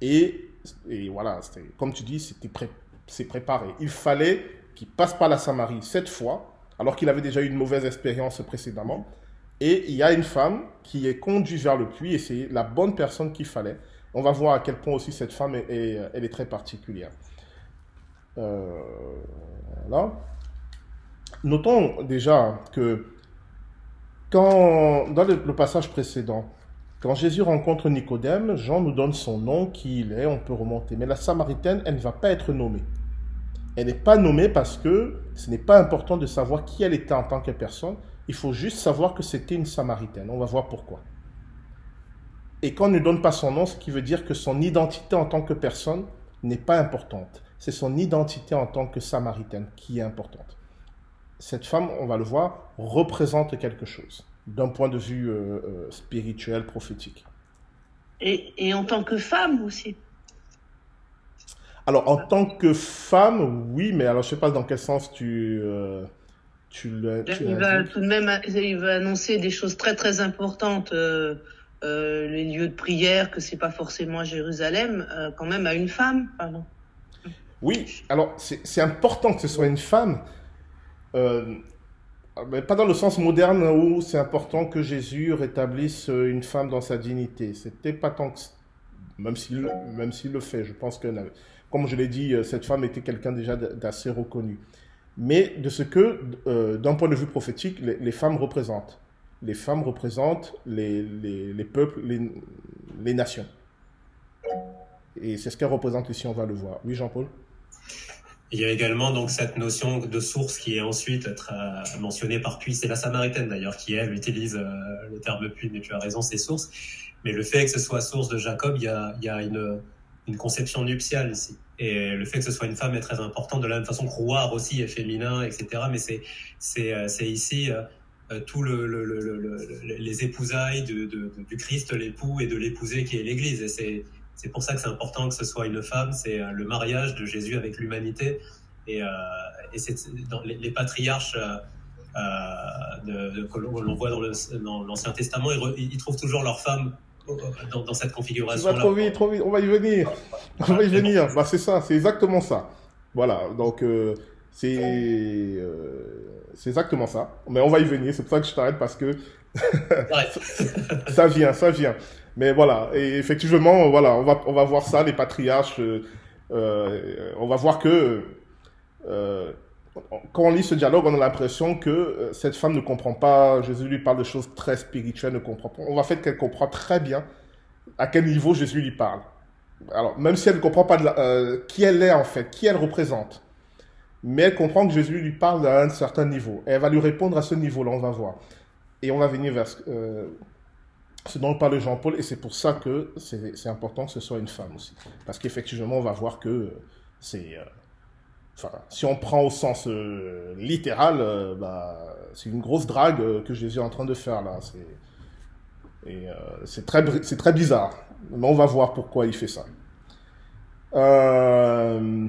Et, et voilà, comme tu dis, c'était c'est préparé. Il fallait qu'il passe par la Samarie cette fois, alors qu'il avait déjà eu une mauvaise expérience précédemment. Et il y a une femme qui est conduite vers le puits et c'est la bonne personne qu'il fallait. On va voir à quel point aussi cette femme est, elle est très particulière. Euh, voilà. Notons déjà que dans le, passage précédent, quand Jésus rencontre Nicodème, Jean nous donne son nom, qui il est, on peut remonter. Mais la Samaritaine, elle ne va pas être nommée. Elle n'est pas nommée parce que ce n'est pas important de savoir qui elle était en tant que personne. Il faut juste savoir que c'était une Samaritaine. On va voir pourquoi. Et quand on ne donne pas son nom, ce qui veut dire que son identité en tant que personne n'est pas importante. C'est son identité en tant que Samaritaine qui est importante cette femme, on va le voir, représente quelque chose d'un point de vue euh, euh, spirituel, prophétique. Et, en tant que femme aussi Alors, en tant que femme, oui, mais alors je ne sais pas dans quel sens tu, euh, tu le. il va tout de même il va annoncer des choses très très importantes. les lieux de prière, que c'est pas forcément à Jérusalem, quand même à une femme, pardon. Oui, alors c'est important que ce soit une femme, mais pas dans le sens moderne où c'est important que Jésus rétablisse une femme dans sa dignité. C'était pas tant que même s'il même s'il le fait, je pense que comme je l'ai dit, cette femme était quelqu'un déjà d'assez reconnu. Mais de ce que, euh, d'un point de vue prophétique, les, femmes représentent. Les femmes représentent les, les, les peuples, les, nations. Et c'est ce qu'elles représentent ici, on va le voir. Oui, Jean-Paul? Il y a également donc cette notion de source qui est ensuite mentionnée par puits. C'est la Samaritaine d'ailleurs qui elle utilise euh, le terme puits, mais tu as raison, c'est source. Mais le fait que ce soit source de Jacob, il y a, une, conception nuptiale ici. Et le fait que ce soit une femme est très important. De la même façon que roi aussi est féminin, etc. Mais euh, c'est ici euh, tout le, le, les épousailles du Christ, l'époux et de l'épousée qui est l'Église. C'est pour ça que c'est important que ce soit une femme, c'est euh, le mariage de Jésus avec l'humanité. Et, euh, et c'est dans les, patriarches euh, de, que l'on voit dans l'Ancien Testament, ils, trouvent toujours leur femme dans, dans cette configuration. -là. trop vite, trop vite, on va y venir. On va y venir. Bah, c'est ça, c'est exactement ça. Voilà, donc euh, c'est c'est exactement ça. Mais on va y venir, c'est pour ça que je t'arrête parce que [laughs] ça vient, ça vient. Mais voilà, et effectivement, voilà, on va, on va voir ça, les patriarches. Euh, euh, on va voir que euh, quand on lit ce dialogue, on a l'impression que cette femme ne comprend pas. Jésus lui parle de choses très spirituelles, ne comprend pas. On va faire qu'elle comprend très bien à quel niveau Jésus lui parle. Alors, même si elle ne comprend pas qui elle est en fait, qui elle représente, mais elle comprend que Jésus lui parle à un certain niveau. Et elle va lui répondre à ce niveau-là, on va voir. Et on va venir vers ce dont parle Jean-Paul, et c'est pour ça que c'est important que ce soit une femme aussi. Parce qu'effectivement, on va voir que c'est... Euh, enfin, si on prend au sens euh, littéral, euh, bah, c'est une grosse drague que Jésus est en train de faire là. C'est très, très bizarre. Mais on va voir pourquoi il fait ça. Euh...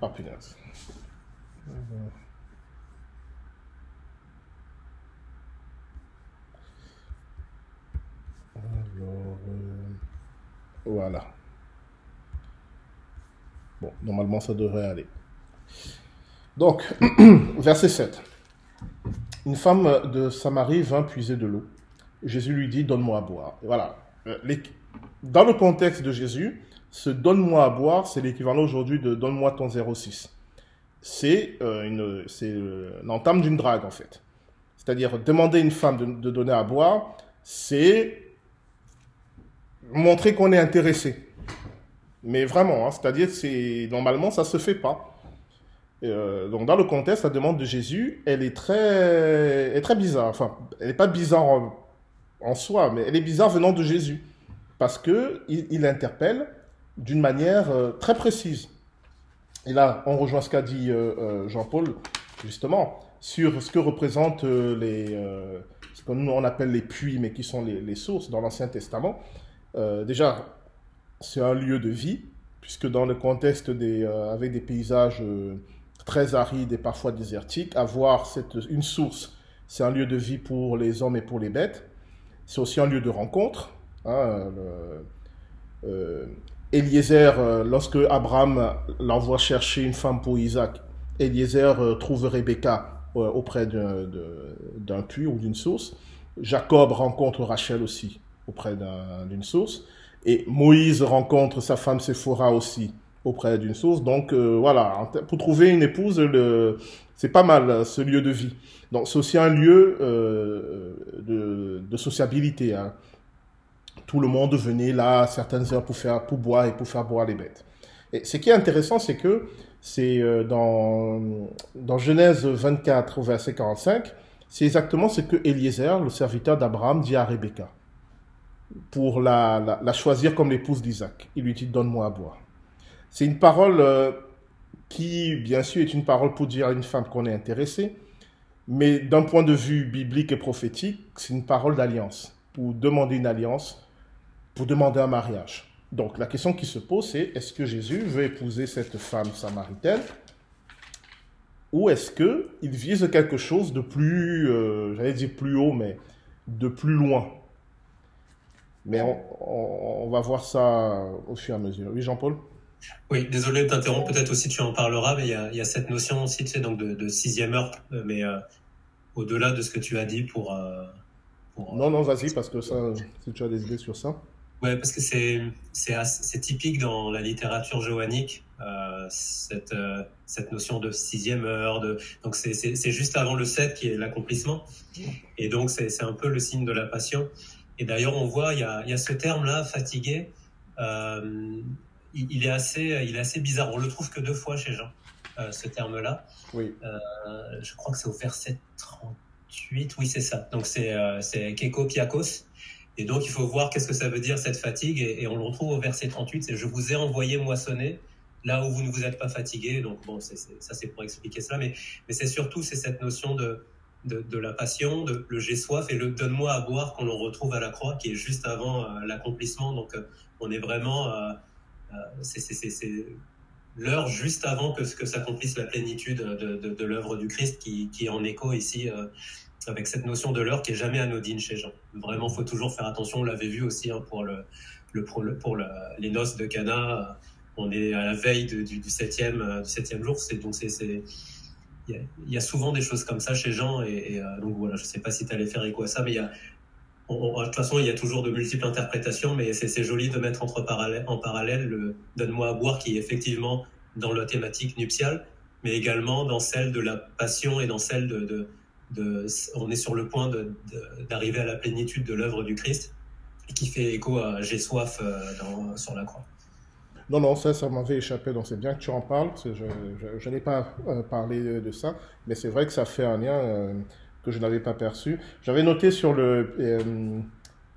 Ah, punaise euh, voilà. Bon, normalement, ça devrait aller. Donc, [clears throat] verset 7. Une femme de Samarie vint puiser de l'eau. Jésus lui dit, donne-moi à boire. voilà. Euh, dans le contexte de Jésus, ce donne-moi à boire, c'est l'équivalent aujourd'hui de donne-moi ton 06. C'est euh, une, c'est l'entame d'une drague, en fait. C'est-à-dire, demander à une femme de donner à boire, c'est montrer qu'on est intéressé. Mais vraiment, hein, c'est-à-dire, c'est normalement, ça se fait pas. Euh, donc, dans le contexte, la demande de Jésus, elle est très, est très bizarre. Enfin, elle n'est pas bizarre en, soi, mais elle est bizarre venant de Jésus. Parce que il, interpelle d'une manière euh, très précise. Et là, on rejoint ce qu'a dit euh, Jean-Paul, justement, sur ce que représentent les, ce que nous on appelle les puits, mais qui sont les sources dans l'Ancien Testament. Déjà, c'est un lieu de vie, puisque dans le contexte des, avec des paysages très aride et parfois désertique. Avoir cette, une source, c'est un lieu de vie pour les hommes et pour les bêtes. C'est aussi un lieu de rencontre. Hein, euh, Eliezer, euh, lorsque Abraham l'envoie chercher une femme pour Isaac, Eliezer euh, trouve Rebecca auprès d'un puits ou d'une source. Jacob rencontre Rachel aussi auprès d'une source. Et Moïse rencontre sa femme Séphora aussi auprès d'une source. Donc euh, voilà, pour trouver une épouse, c'est pas mal ce lieu de vie. Donc c'est aussi un lieu euh, de, sociabilité. Hein. Tout le monde venait là à certaines heures pour faire pour boire et pour faire boire les bêtes. Et ce qui est intéressant, c'est que c'est euh, dans, dans Genèse 24 au verset 45, c'est exactement ce que Eliezer, le serviteur d'Abraham, dit à Rebecca pour la, la, choisir comme l'épouse d'Isaac. Il lui dit donne-moi à boire. C'est une parole euh, qui, bien sûr, est une parole pour dire à une femme qu'on est intéressé, mais d'un point de vue biblique et prophétique, c'est une parole d'alliance, pour demander une alliance, pour demander un mariage. Donc la question qui se pose, c'est est-ce que Jésus veut épouser cette femme samaritaine ou est-ce qu'il vise quelque chose de plus, euh, j'allais dire plus haut, mais de plus loin? Mais on va voir ça au fur et à mesure. Oui, Jean-Paul? Oui, désolé de t'interrompre. Peut-être aussi tu en parleras, mais il y a, il y a cette notion aussi, tu sais, donc de, de sixième heure, euh, mais euh, au-delà de ce que tu as dit pour. Euh, pour non, non, vas-y, parce que ça, si tu as des idées sur ça. Ouais, parce que c'est typique dans la littérature joannique euh, cette cette notion de sixième heure. De donc c'est juste avant le 7 qui est l'accomplissement, et donc c'est c'est un peu le signe de la passion. Et d'ailleurs, on voit il y a il y a ce terme là, fatigué. Euh, il, est assez, il est assez bizarre. On le trouve que deux fois chez Jean, euh, ce terme-là. Oui. Euh, je crois que c'est au verset 38. Oui, c'est ça. Donc c'est euh, c'est Keko Piakos. Et donc il faut voir qu'est-ce que ça veut dire cette fatigue. Et, on le retrouve au verset 38. C'est je vous ai envoyé moissonner là où vous ne vous êtes pas fatigué. Donc bon, ça c'est pour expliquer cela. Mais, mais c'est surtout c'est cette notion de, de, de, la passion, de le j'ai soif et le donne-moi à boire qu'on le retrouve à la croix, qui est juste avant l'accomplissement. Donc on est vraiment euh, c'est l'heure juste avant que, que s'accomplisse la plénitude de, de, de l'œuvre du Christ qui, qui, est en écho ici euh, avec cette notion de l'heure qui est jamais anodine chez Jean. Vraiment, faut toujours faire attention. On l'avait vu aussi hein, pour, le, le, pour le, les noces de Cana. On est à la veille du, du, septième, euh, du septième jour. C'est donc c'est il y, y, a souvent des choses comme ça chez Jean et, et donc voilà. Je sais pas si tu allais faire écho à ça, mais il y a de toute façon, il y a toujours de multiples interprétations, mais c'est joli de mettre entre en parallèle le Donne-moi à boire qui est effectivement dans la thématique nuptiale, mais également dans celle de la passion et dans celle de, on est sur le point d'arriver à la plénitude de l'œuvre du Christ, qui fait écho à J'ai soif euh, dans, sur la croix. Non, non, ça, ça m'avait échappé, donc c'est bien que tu en parles, je, n'ai pas euh, parlé de ça, mais c'est vrai que ça fait un lien. Euh, que je n'avais pas perçu. J'avais noté sur le, euh,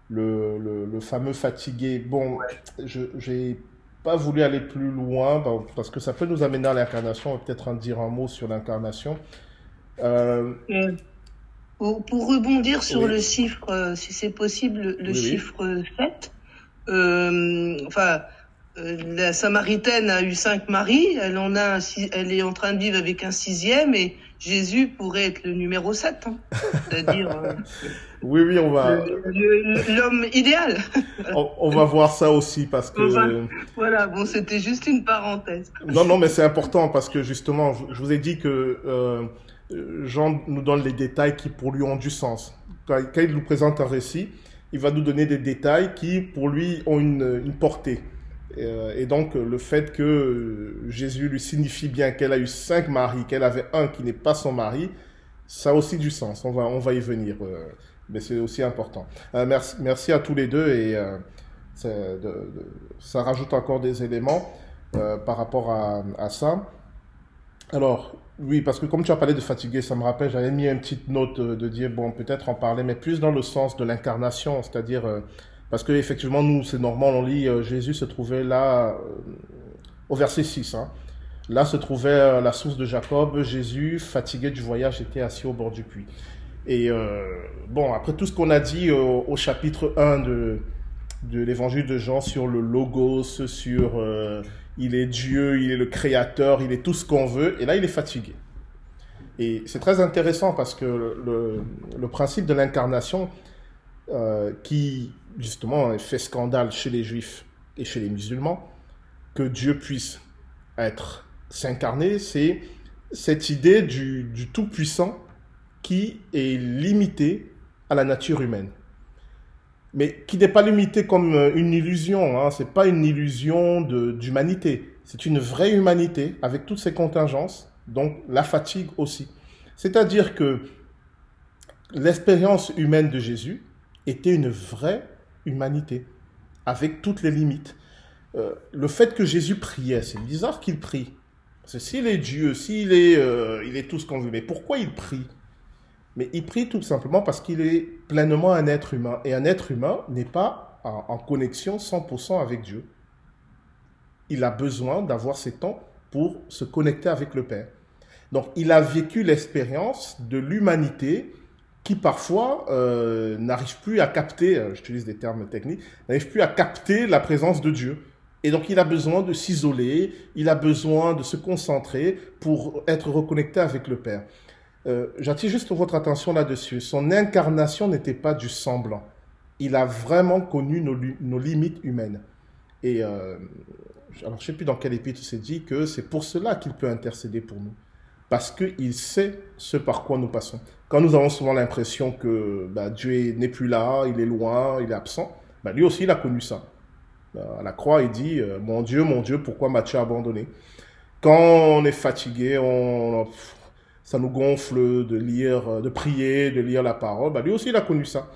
le, le, fameux fatigué. Bon, je n'ai pas voulu aller plus loin parce que ça peut nous amener à l'incarnation. On va peut-être en dire un mot sur l'incarnation. Pour rebondir sur le chiffre, si c'est possible, le, chiffre 7, enfin, la Samaritaine a eu cinq maris, elle en a, elle est en train de vivre avec un sixième et Jésus pourrait être le numéro 7, hein. c'est-à-dire euh, [laughs] oui, oui, on va l'homme idéal. [laughs] on, va voir ça aussi parce que voilà, bon, c'était juste une parenthèse. Non, non, mais c'est important parce que justement, je vous ai dit que euh, Jean nous donne les détails qui pour lui ont du sens. Quand, il nous présente un récit, il va nous donner des détails qui pour lui ont une, une portée. Euh, et donc, le fait que Jésus lui signifie bien qu'elle a eu cinq maris, qu'elle avait un qui n'est pas son mari, ça a aussi du sens. On va, on va y venir. Euh, mais c'est aussi important. Euh, merci, merci à tous les deux et ça rajoute encore des éléments par rapport à, à, ça. Alors, oui, parce que comme tu as parlé de fatigué, ça me rappelle, j'avais mis une petite note de dire, bon, peut-être en parler, mais plus dans le sens de l'incarnation, c'est-à-dire parce que effectivement, nous, c'est normal, on lit euh, Jésus se trouvait là euh, au verset 6. Hein. Là se trouvait euh, la source de Jacob. Jésus, fatigué du voyage, était assis au bord du puits. Et bon, après tout ce qu'on a dit au chapitre 1 de, de l'évangile de Jean sur le logos, sur il est Dieu, il est le créateur, il est tout ce qu'on veut, et là il est fatigué. Et c'est très intéressant parce que le, le principe de l'incarnation qui justement fait scandale chez les juifs et chez les musulmans, que Dieu puisse être s'incarner, c'est cette idée du, Tout-Puissant qui est limité à la nature humaine. Mais qui n'est pas limité comme une illusion, hein. ce n'est pas une illusion d'humanité, c'est une vraie humanité avec toutes ses contingences, donc la fatigue aussi. C'est-à-dire que l'expérience humaine de Jésus était une vraie humanité, avec toutes les limites. Euh, le fait que Jésus priait, c'est bizarre qu'il prie. Parce s'il est Dieu, s'il est, euh, il est tout ce qu'on veut, mais pourquoi il prie? Mais il prie tout simplement parce qu'il est pleinement un être humain. Et un être humain n'est pas en, en connexion 100% avec Dieu. Il a besoin d'avoir ses temps pour se connecter avec le Père. Donc il a vécu l'expérience de l'humanité qui parfois euh, n'arrive plus à capter, euh, j'utilise des termes techniques, n'arrive plus à capter la présence de Dieu. Et donc il a besoin de s'isoler, il a besoin de se concentrer pour être reconnecté avec le Père. Euh, J'attire juste votre attention là-dessus. Son incarnation n'était pas du semblant. Il a vraiment connu nos, limites humaines. Et alors je ne sais plus dans quel épître c'est dit que c'est pour cela qu'il peut intercéder pour nous. Parce qu'il sait ce par quoi nous passons. Quand nous avons souvent l'impression que bah, Dieu n'est plus là, il est loin, il est absent, bah, lui aussi il a connu ça. À la croix, il dit euh, Mon Dieu, mon Dieu, pourquoi m'as-tu abandonné? Quand on est fatigué, ça nous gonfle de lire, de prier, de lire la parole. Bah, lui aussi, il a connu ça.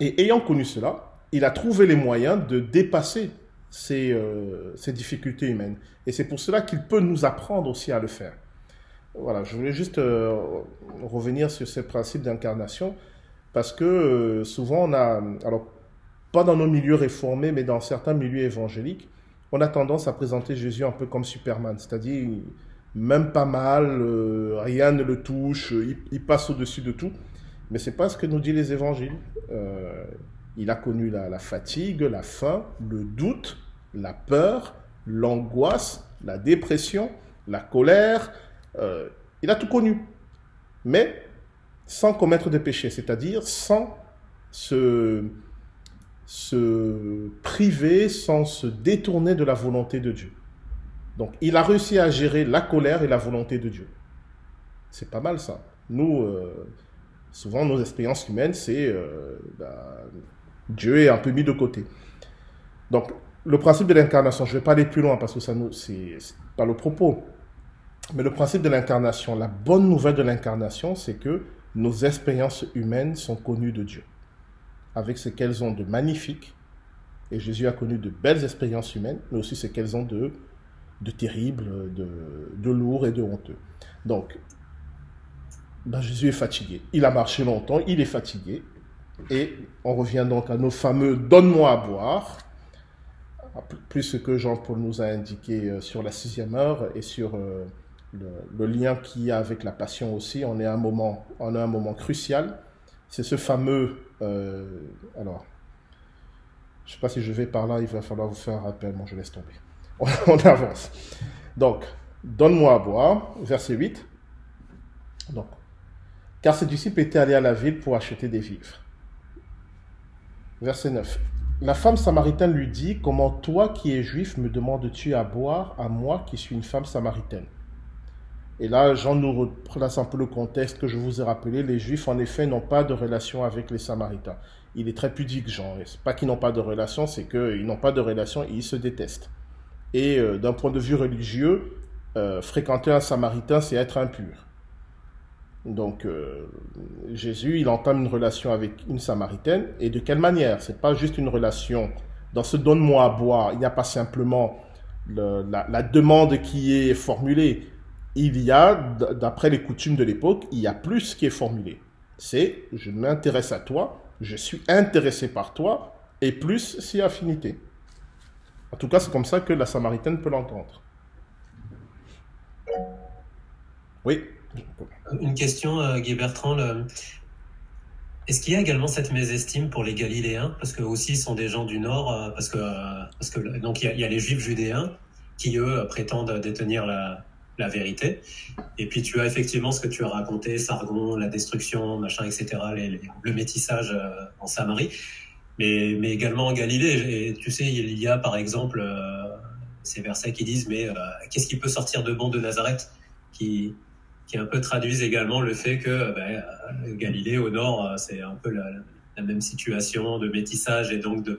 Et ayant connu cela, il a trouvé les moyens de dépasser ces, euh, ces difficultés humaines. Et c'est pour cela qu'il peut nous apprendre aussi à le faire. Voilà, je voulais juste euh, revenir sur ce principe d'incarnation parce que euh, souvent on a, alors pas dans nos milieux réformés, mais dans certains milieux évangéliques, on a tendance à présenter Jésus un peu comme Superman, c'est-à-dire même pas mal, euh, rien ne le touche, il, passe au-dessus de tout. Mais c'est pas ce que nous disent les évangiles. il a connu la, la fatigue, la faim, le doute, la peur, l'angoisse, la dépression, la colère, euh, il a tout connu, mais sans commettre de péché, c'est-à-dire sans se, se priver, sans se détourner de la volonté de Dieu. Donc il a réussi à gérer la colère et la volonté de Dieu. C'est pas mal ça. Nous, euh, souvent nos expériences humaines, c'est euh, bah, Dieu est un peu mis de côté. Donc le principe de l'incarnation, je ne vais pas aller plus loin parce que ça nous, c'est pas le propos. Mais le principe de l'incarnation, la bonne nouvelle de l'incarnation, c'est que nos expériences humaines sont connues de Dieu, avec ce qu'elles ont de magnifique. Et Jésus a connu de belles expériences humaines, mais aussi ce qu'elles ont de, de terribles, de, de lourd et de honteux. Donc, ben Jésus est fatigué. Il a marché longtemps, il est fatigué. Et on revient donc à nos fameux Donne-moi à boire, plus ce que Jean-Paul nous a indiqué euh, sur la sixième heure et sur le, lien qu'il y a avec la passion aussi. On est à un moment, on a un moment crucial. C'est ce fameux. Euh, alors, je ne sais pas si je vais par là, il va falloir vous faire un rappel. Bon, je laisse tomber. [laughs] On, avance. Donc, donne-moi à boire, verset 8. Donc, car ses disciples étaient allés à la ville pour acheter des vivres. Verset 9. La femme samaritaine lui dit, Comment toi qui es juif me demandes-tu à boire à moi qui suis une femme samaritaine? Et là, Jean nous replace un peu le contexte que je vous ai rappelé. Les juifs, en effet, n'ont pas de relation avec les samaritains. Il est très pudique, Jean. C'est pas qu'ils n'ont pas de relation, c'est qu'ils n'ont pas de relation et ils se détestent. Et euh, d'un point de vue religieux, euh, fréquenter un samaritain, c'est être impur. Donc euh, Jésus, il entame une relation avec une samaritaine. Et de quelle manière? C'est pas juste une relation. Dans ce donne-moi à boire, il n'y a pas simplement la, demande qui est formulée. Il y a, d'après les coutumes de l'époque, il y a plus qui est formulé. C'est je m'intéresse à toi, je suis intéressé par toi, et plus si affinité. En tout cas, c'est comme ça que la samaritaine peut l'entendre. Oui. Une question, euh, Guy Bertrand. Est-ce qu'il y a également cette mésestime pour les Galiléens? Parce que aussi, sont des gens du Nord. Euh, parce que, euh, parce que donc il y, a, les Juifs judéens qui, eux, prétendent détenir la, la, vérité. Et puis tu as effectivement ce que tu as raconté, Sargon, la destruction, machin, etc., le métissage en Samarie. Mais, mais également en Galilée. Et tu sais, il y a par exemple ces versets qui disent Mais qu'est-ce qui peut sortir de bon de Nazareth? Qui, qui un peu traduisent également le fait que ben, Galilée au nord, euh, c'est un peu la, même situation de métissage et donc de,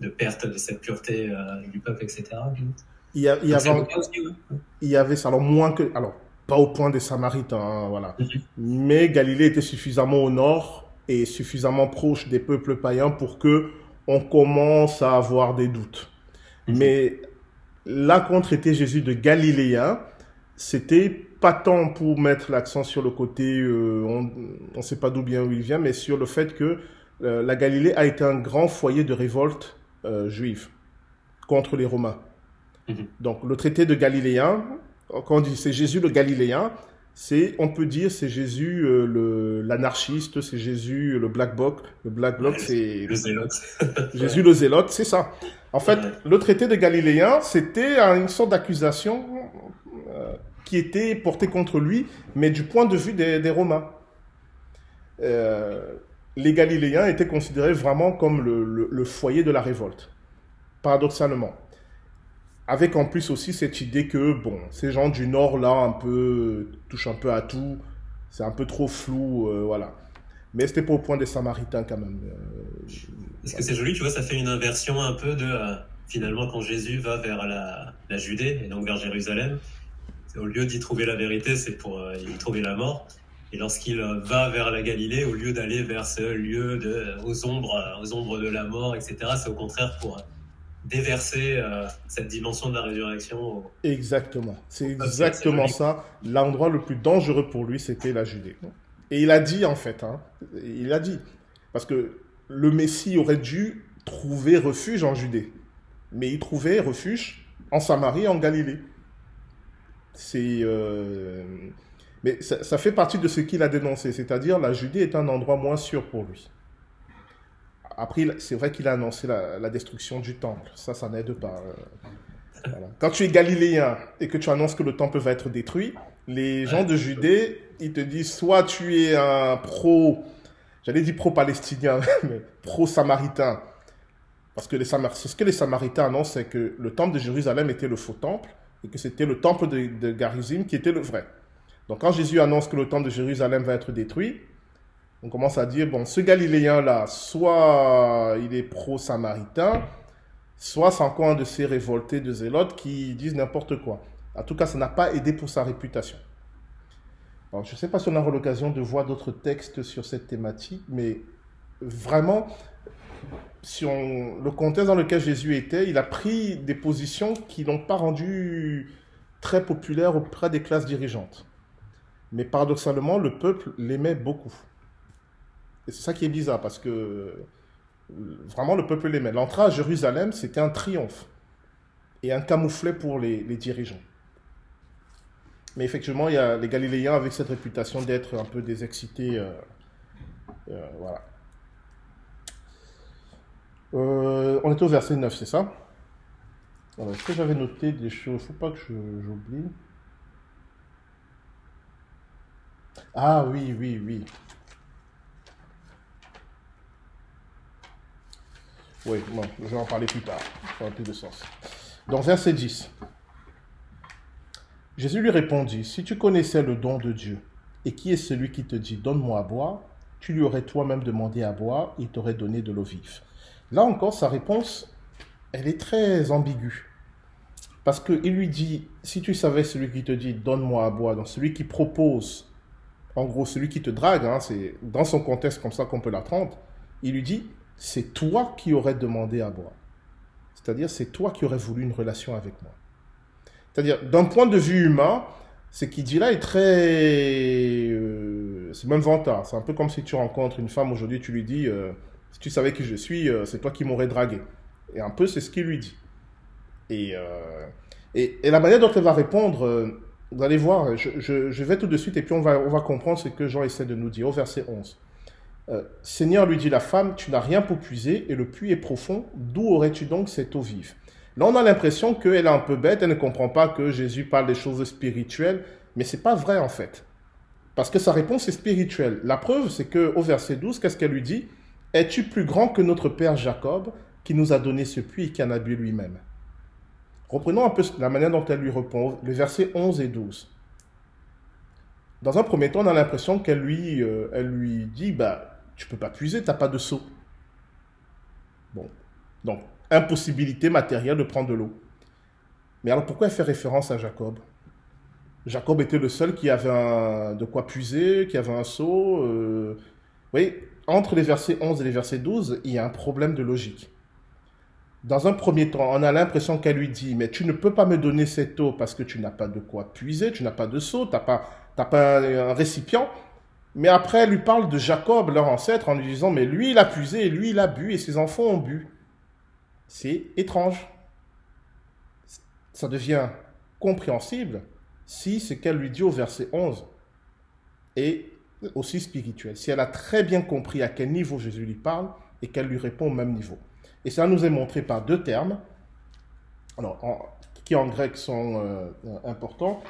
de, perte de cette pureté euh, du peuple, etc. Il y, il, y avait, il y avait, alors moins que, alors pas au point des Samaritains, hein, voilà, mhm. mais Galilée était suffisamment au nord et suffisamment proche des peuples païens pour que on commence à avoir des doutes. Mhm. Mais là, qu'on traitait Jésus de Galiléen, c'était pas tant pour mettre l'accent sur le côté, euh, on ne sait pas d'où bien où il vient, mais sur le fait que euh, la Galilée a été un grand foyer de révolte euh, juive contre les Romains. Mhm. Donc le traité de Galiléen, quand on dit c'est Jésus le Galiléen, c'est, on peut dire, c'est Jésus le l'anarchiste, c'est Jésus le black bloc, le black bloc, c'est le zélote. [laughs] Jésus le zélote, c'est ça. En fait, le traité de Galiléen, c'était une sorte d'accusation qui était porté contre lui, mais du point de vue des, Romains. Euh, les Galiléens étaient considérés vraiment comme le, foyer de la révolte, paradoxalement. Avec en plus aussi cette idée que, bon, ces gens du Nord, là, un peu, touchent un peu à tout, c'est un peu trop flou, euh, voilà. Mais c'était pas au point des Samaritains quand même. Euh, Est-ce que c'est joli, tu vois, ça fait une inversion un peu de, finalement, quand Jésus va vers la, Judée, et donc vers Jérusalem, au lieu d'y trouver la vérité, c'est pour euh, y trouver la mort. Et lorsqu'il euh, va vers la Galilée, au lieu d'aller vers ce lieu aux, ombres, euh, aux ombres de la mort, etc., c'est au contraire pour déverser cette dimension de la résurrection. Exactement. C'est exactement ça. L'endroit le plus dangereux pour lui, c'était la Judée. Et il a dit, en fait, hein, il a dit, parce que le Messie aurait dû trouver refuge en Judée. Mais il trouvait refuge en Samarie, en Galilée. C'est, euh, mais ça, fait partie de ce qu'il a dénoncé, c'est-à-dire la Judée est un endroit moins sûr pour lui. Après, c'est vrai qu'il a annoncé la, destruction du temple. Ça, ça n'aide pas. Euh, Quand tu es galiléen et que tu annonces que le temple va être détruit, les gens de Judée, ils te disent soit tu es un pro, j'allais dire pro-palestinien, [laughs] mais pro-samaritain. Parce que c'est ce que les Samaritains annoncent, c'est que le temple de Jérusalem était le faux temple et que c'était le temple de, de Garizim qui était le vrai. Donc quand Jésus annonce que le temple de Jérusalem va être détruit, on commence à dire, bon, ce Galiléen-là, soit il est pro-samaritain, soit c'est encore un de ces révoltés de zélotes qui disent n'importe quoi. En tout cas, ça n'a pas aidé pour sa réputation. Je ne sais pas si on aura l'occasion de voir d'autres textes sur cette thématique, mais vraiment, sur le contexte dans lequel Jésus était, il a pris des positions qui n'ont pas rendu très populaire auprès des classes dirigeantes. Mais paradoxalement, le peuple l'aimait beaucoup. Et c'est ça qui est bizarre, parce que vraiment le peuple l'aimait. L'entrée à Jérusalem, c'était un triomphe et un camouflet pour les, dirigeants. Mais effectivement, il y a les Galiléens avec cette réputation d'être un peu des excités. Euh, euh, voilà. Euh, on est au verset 9, c'est ça? Est-ce que j'avais noté des choses? Faut pas que j'oublie. Ah oui, oui, oui. Oui, bon, je vais en parler plus tard. Ça plus de sens. Dans verset 10. Jésus lui répondit, Si tu connaissais le don de Dieu, et qui est celui qui te dit, Donne-moi à boire, tu lui aurais toi-même demandé à boire, il t'aurait donné de l'eau vive. Là encore, sa réponse, elle est très ambiguë. Parce qu'il lui dit, si tu savais celui qui te dit, donne-moi à boire, donc celui qui propose, en gros, celui qui te drague, hein, c'est dans son contexte comme ça qu'on peut l'apprendre, il lui dit, c'est toi qui aurais demandé à boire. C'est-à-dire, c'est toi qui aurais voulu une relation avec moi. C'est-à-dire, d'un point de vue humain, ce qu'il dit là est très... Euh, c'est même vantard. C'est un peu comme si tu rencontres une femme aujourd'hui, tu lui dis, euh, si tu savais qui je suis, euh, c'est toi qui m'aurais dragué. Et un peu, c'est ce qu'il lui dit. Et, et, la manière dont elle va répondre, vous allez voir, je, je, vais tout de suite et puis on va, on va comprendre ce que Jean essaie de nous dire au verset 11. Seigneur, lui dit la femme, tu n'as rien pour puiser et le puits est profond, d'où aurais-tu donc cette eau vive? Là, on a l'impression qu'elle est un peu bête, elle ne comprend pas que Jésus parle des choses spirituelles, mais c'est pas vrai en fait. Parce que sa réponse est spirituelle. La preuve, c'est qu'au verset 12, qu'est-ce qu'elle lui dit? Es-tu plus grand que notre père Jacob, qui nous a donné ce puits et qui en a bu lui-même? Reprenons un peu la manière dont elle lui répond, les versets 11 et 12. Dans un premier temps, on a l'impression qu'elle lui, euh, elle lui dit bah, Tu peux pas puiser, tu n'as pas de seau. Bon. Donc, impossibilité matérielle de prendre de l'eau. Mais alors pourquoi elle fait référence à Jacob? Jacob était le seul qui avait de quoi puiser, qui avait un seau. Euh... Oui, entre les versets 11 et les versets 12, il y a un problème de logique. Dans un premier temps, on a l'impression qu'elle lui dit, mais tu ne peux pas me donner cette eau parce que tu n'as pas de quoi puiser, tu n'as pas de seau, tu n'as pas, un récipient. Mais après, elle lui parle de Jacob, leur ancêtre, en lui disant, mais lui, il a puisé, lui, il a bu, et ses enfants ont bu. C'est étrange. Ça devient compréhensible si ce qu'elle lui dit au verset 11 est aussi spirituel. Si elle a très bien compris à quel niveau Jésus lui parle et qu'elle lui répond au même niveau. Et ça nous est montré par deux termes, qui en grec sont euh, importants.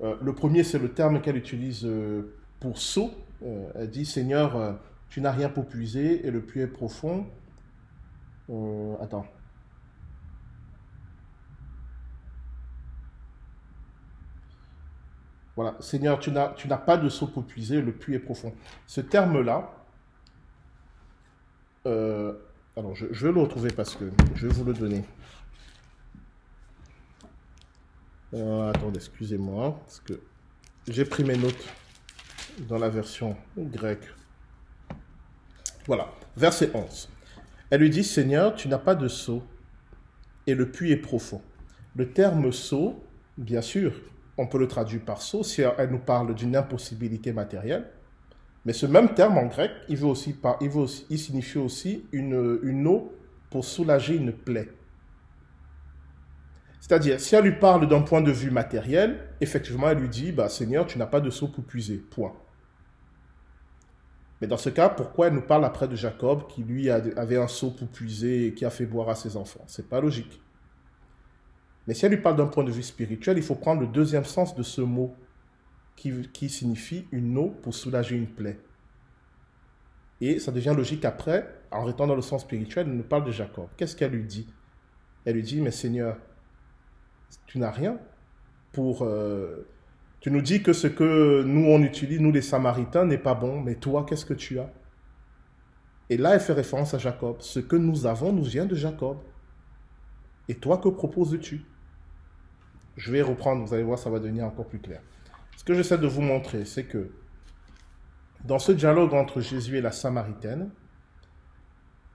Euh, le premier, c'est le terme qu'elle utilise euh, pour saut. Elle dit Seigneur, tu n'as rien pour puiser et le puits est profond. attends. Voilà, Seigneur, tu n'as, pas de seau pour puiser, le puits est profond. Ce terme-là, euh, alors je, vais le retrouver parce que je vais vous le donner. Euh, attendez, excusez-moi, parce que j'ai pris mes notes dans la version grecque. Voilà, verset 11. Elle lui dit, Seigneur, tu n'as pas de seau, et le puits est profond. Le terme seau, bien sûr, on peut le traduire par saut si elle nous parle d'une impossibilité matérielle. Mais ce même terme en grec, il, veut aussi, il, veut il signifie aussi une, une eau pour soulager une plaie. C'est-à-dire, si elle lui parle d'un point de vue matériel, effectivement, elle lui dit, bah, Seigneur, tu n'as pas de seau pour puiser, point. Mais dans ce cas, pourquoi elle nous parle après de Jacob, qui lui avait un seau pour puiser et qui a fait boire à ses enfants? C'est pas logique. Mais si elle lui parle d'un point de vue spirituel, il faut prendre le deuxième sens de ce mot qui, signifie une eau pour soulager une plaie. Et ça devient logique après, en restant dans le sens spirituel, elle nous parle de Jacob. Qu'est-ce qu'elle lui dit? Elle lui dit, mais Seigneur, tu n'as rien pour... Euh, tu nous dis que ce que nous on utilise, nous les Samaritains, n'est pas bon, mais toi, qu'est-ce que tu as? Et là, elle fait référence à Jacob. Ce que nous avons nous vient de Jacob. Et toi, que proposes-tu? Je vais reprendre, vous allez voir, ça va devenir encore plus clair. Ce que j'essaie de vous montrer, c'est que dans ce dialogue entre Jésus et la Samaritaine,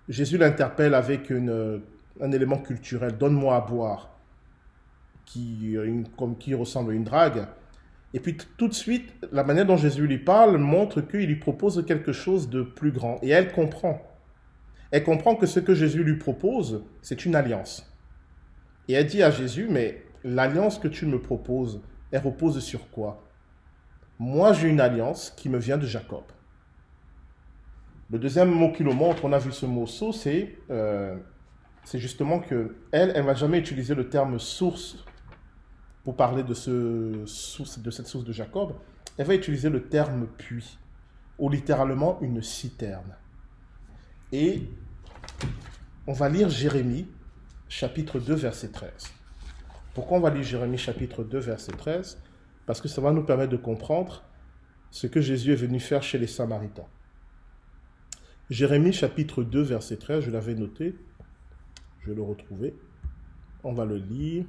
Jésus l'interpelle avec un élément culturel, donne-moi à boire, qui, qui ressemble à une drague. Et puis tout de suite, la manière dont Jésus lui parle montre qu'il lui propose quelque chose de plus grand. Et elle comprend. Elle comprend que ce que Jésus lui propose, c'est une alliance. Et elle dit à Jésus, mais l'alliance que tu me proposes, elle repose sur quoi? Moi, j'ai une alliance qui me vient de Jacob. Le deuxième mot qui nous montre, on a vu ce mot source, c'est euh, justement que elle, elle jamais utiliser le terme source pour parler de, cette source de Jacob. Elle va utiliser le terme puits, ou littéralement une citerne. Et on va lire Jérémie, chapitre 2, verset 13. Pourquoi on va lire Jérémie, chapitre 2, verset 13 Parce que ça va nous permettre de comprendre ce que Jésus est venu faire chez les Samaritains. Jérémie chapitre 2 verset 13, je l'avais noté, je vais le retrouver. On va le lire.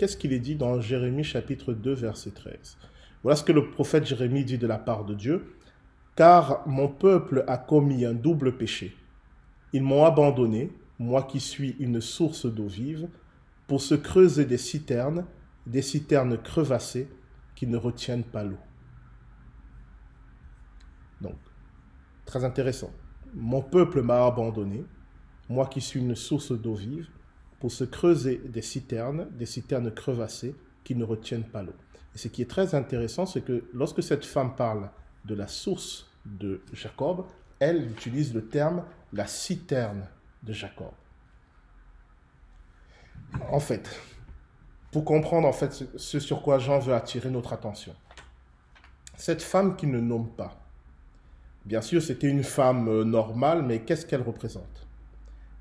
Qu'est-ce qu'il est dit dans Jérémie chapitre 2 verset 13 Voilà ce que le prophète Jérémie dit de la part de Dieu. Car mon peuple a commis un double péché. Ils m'ont abandonné, moi qui suis une source d'eau vive, pour se creuser des citernes, des citernes crevassées qui ne retiennent pas l'eau. Donc, Très intéressant. Mon peuple m'a abandonné, moi qui suis une source d'eau vive, pour se creuser des citernes, des citernes crevassées qui ne retiennent pas l'eau. Et ce qui est très intéressant, c'est que lorsque cette femme parle de la source de Jacob, elle utilise le terme la citerne de Jacob. En fait, pour comprendre en fait ce sur quoi Jean veut attirer notre attention, cette femme qui ne nomme pas, Bien sûr, c'était une femme euh, normale, mais qu'est-ce qu'elle représente?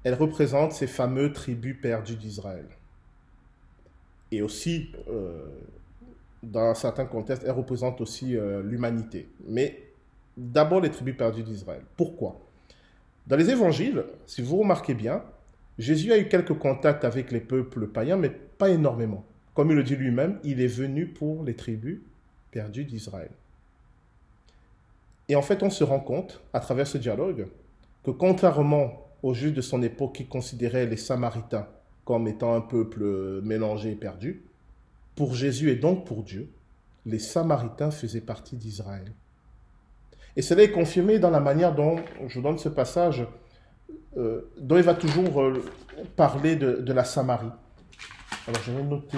Elle représente ces fameux tribus perdues d'Israël. Et aussi, euh, dans un certain contexte, elle représente aussi euh, l'humanité. Mais d'abord les tribus perdues d'Israël. Pourquoi? Dans les évangiles, si vous remarquez bien, Jésus a eu quelques contacts avec les peuples païens, mais pas énormément. Comme il le dit lui-même, il est venu pour les tribus perdues d'Israël. Et en fait, on se rend compte, à travers ce dialogue, que contrairement aux juifs de son époque qui considéraient les Samaritains comme étant un peuple mélangé et perdu, pour Jésus et donc pour Dieu, les Samaritains faisaient partie d'Israël. Et cela est confirmé dans la manière dont, je vous donne ce passage, euh, dont il va toujours euh, parler de, de, la Samarie. Alors je vais noter,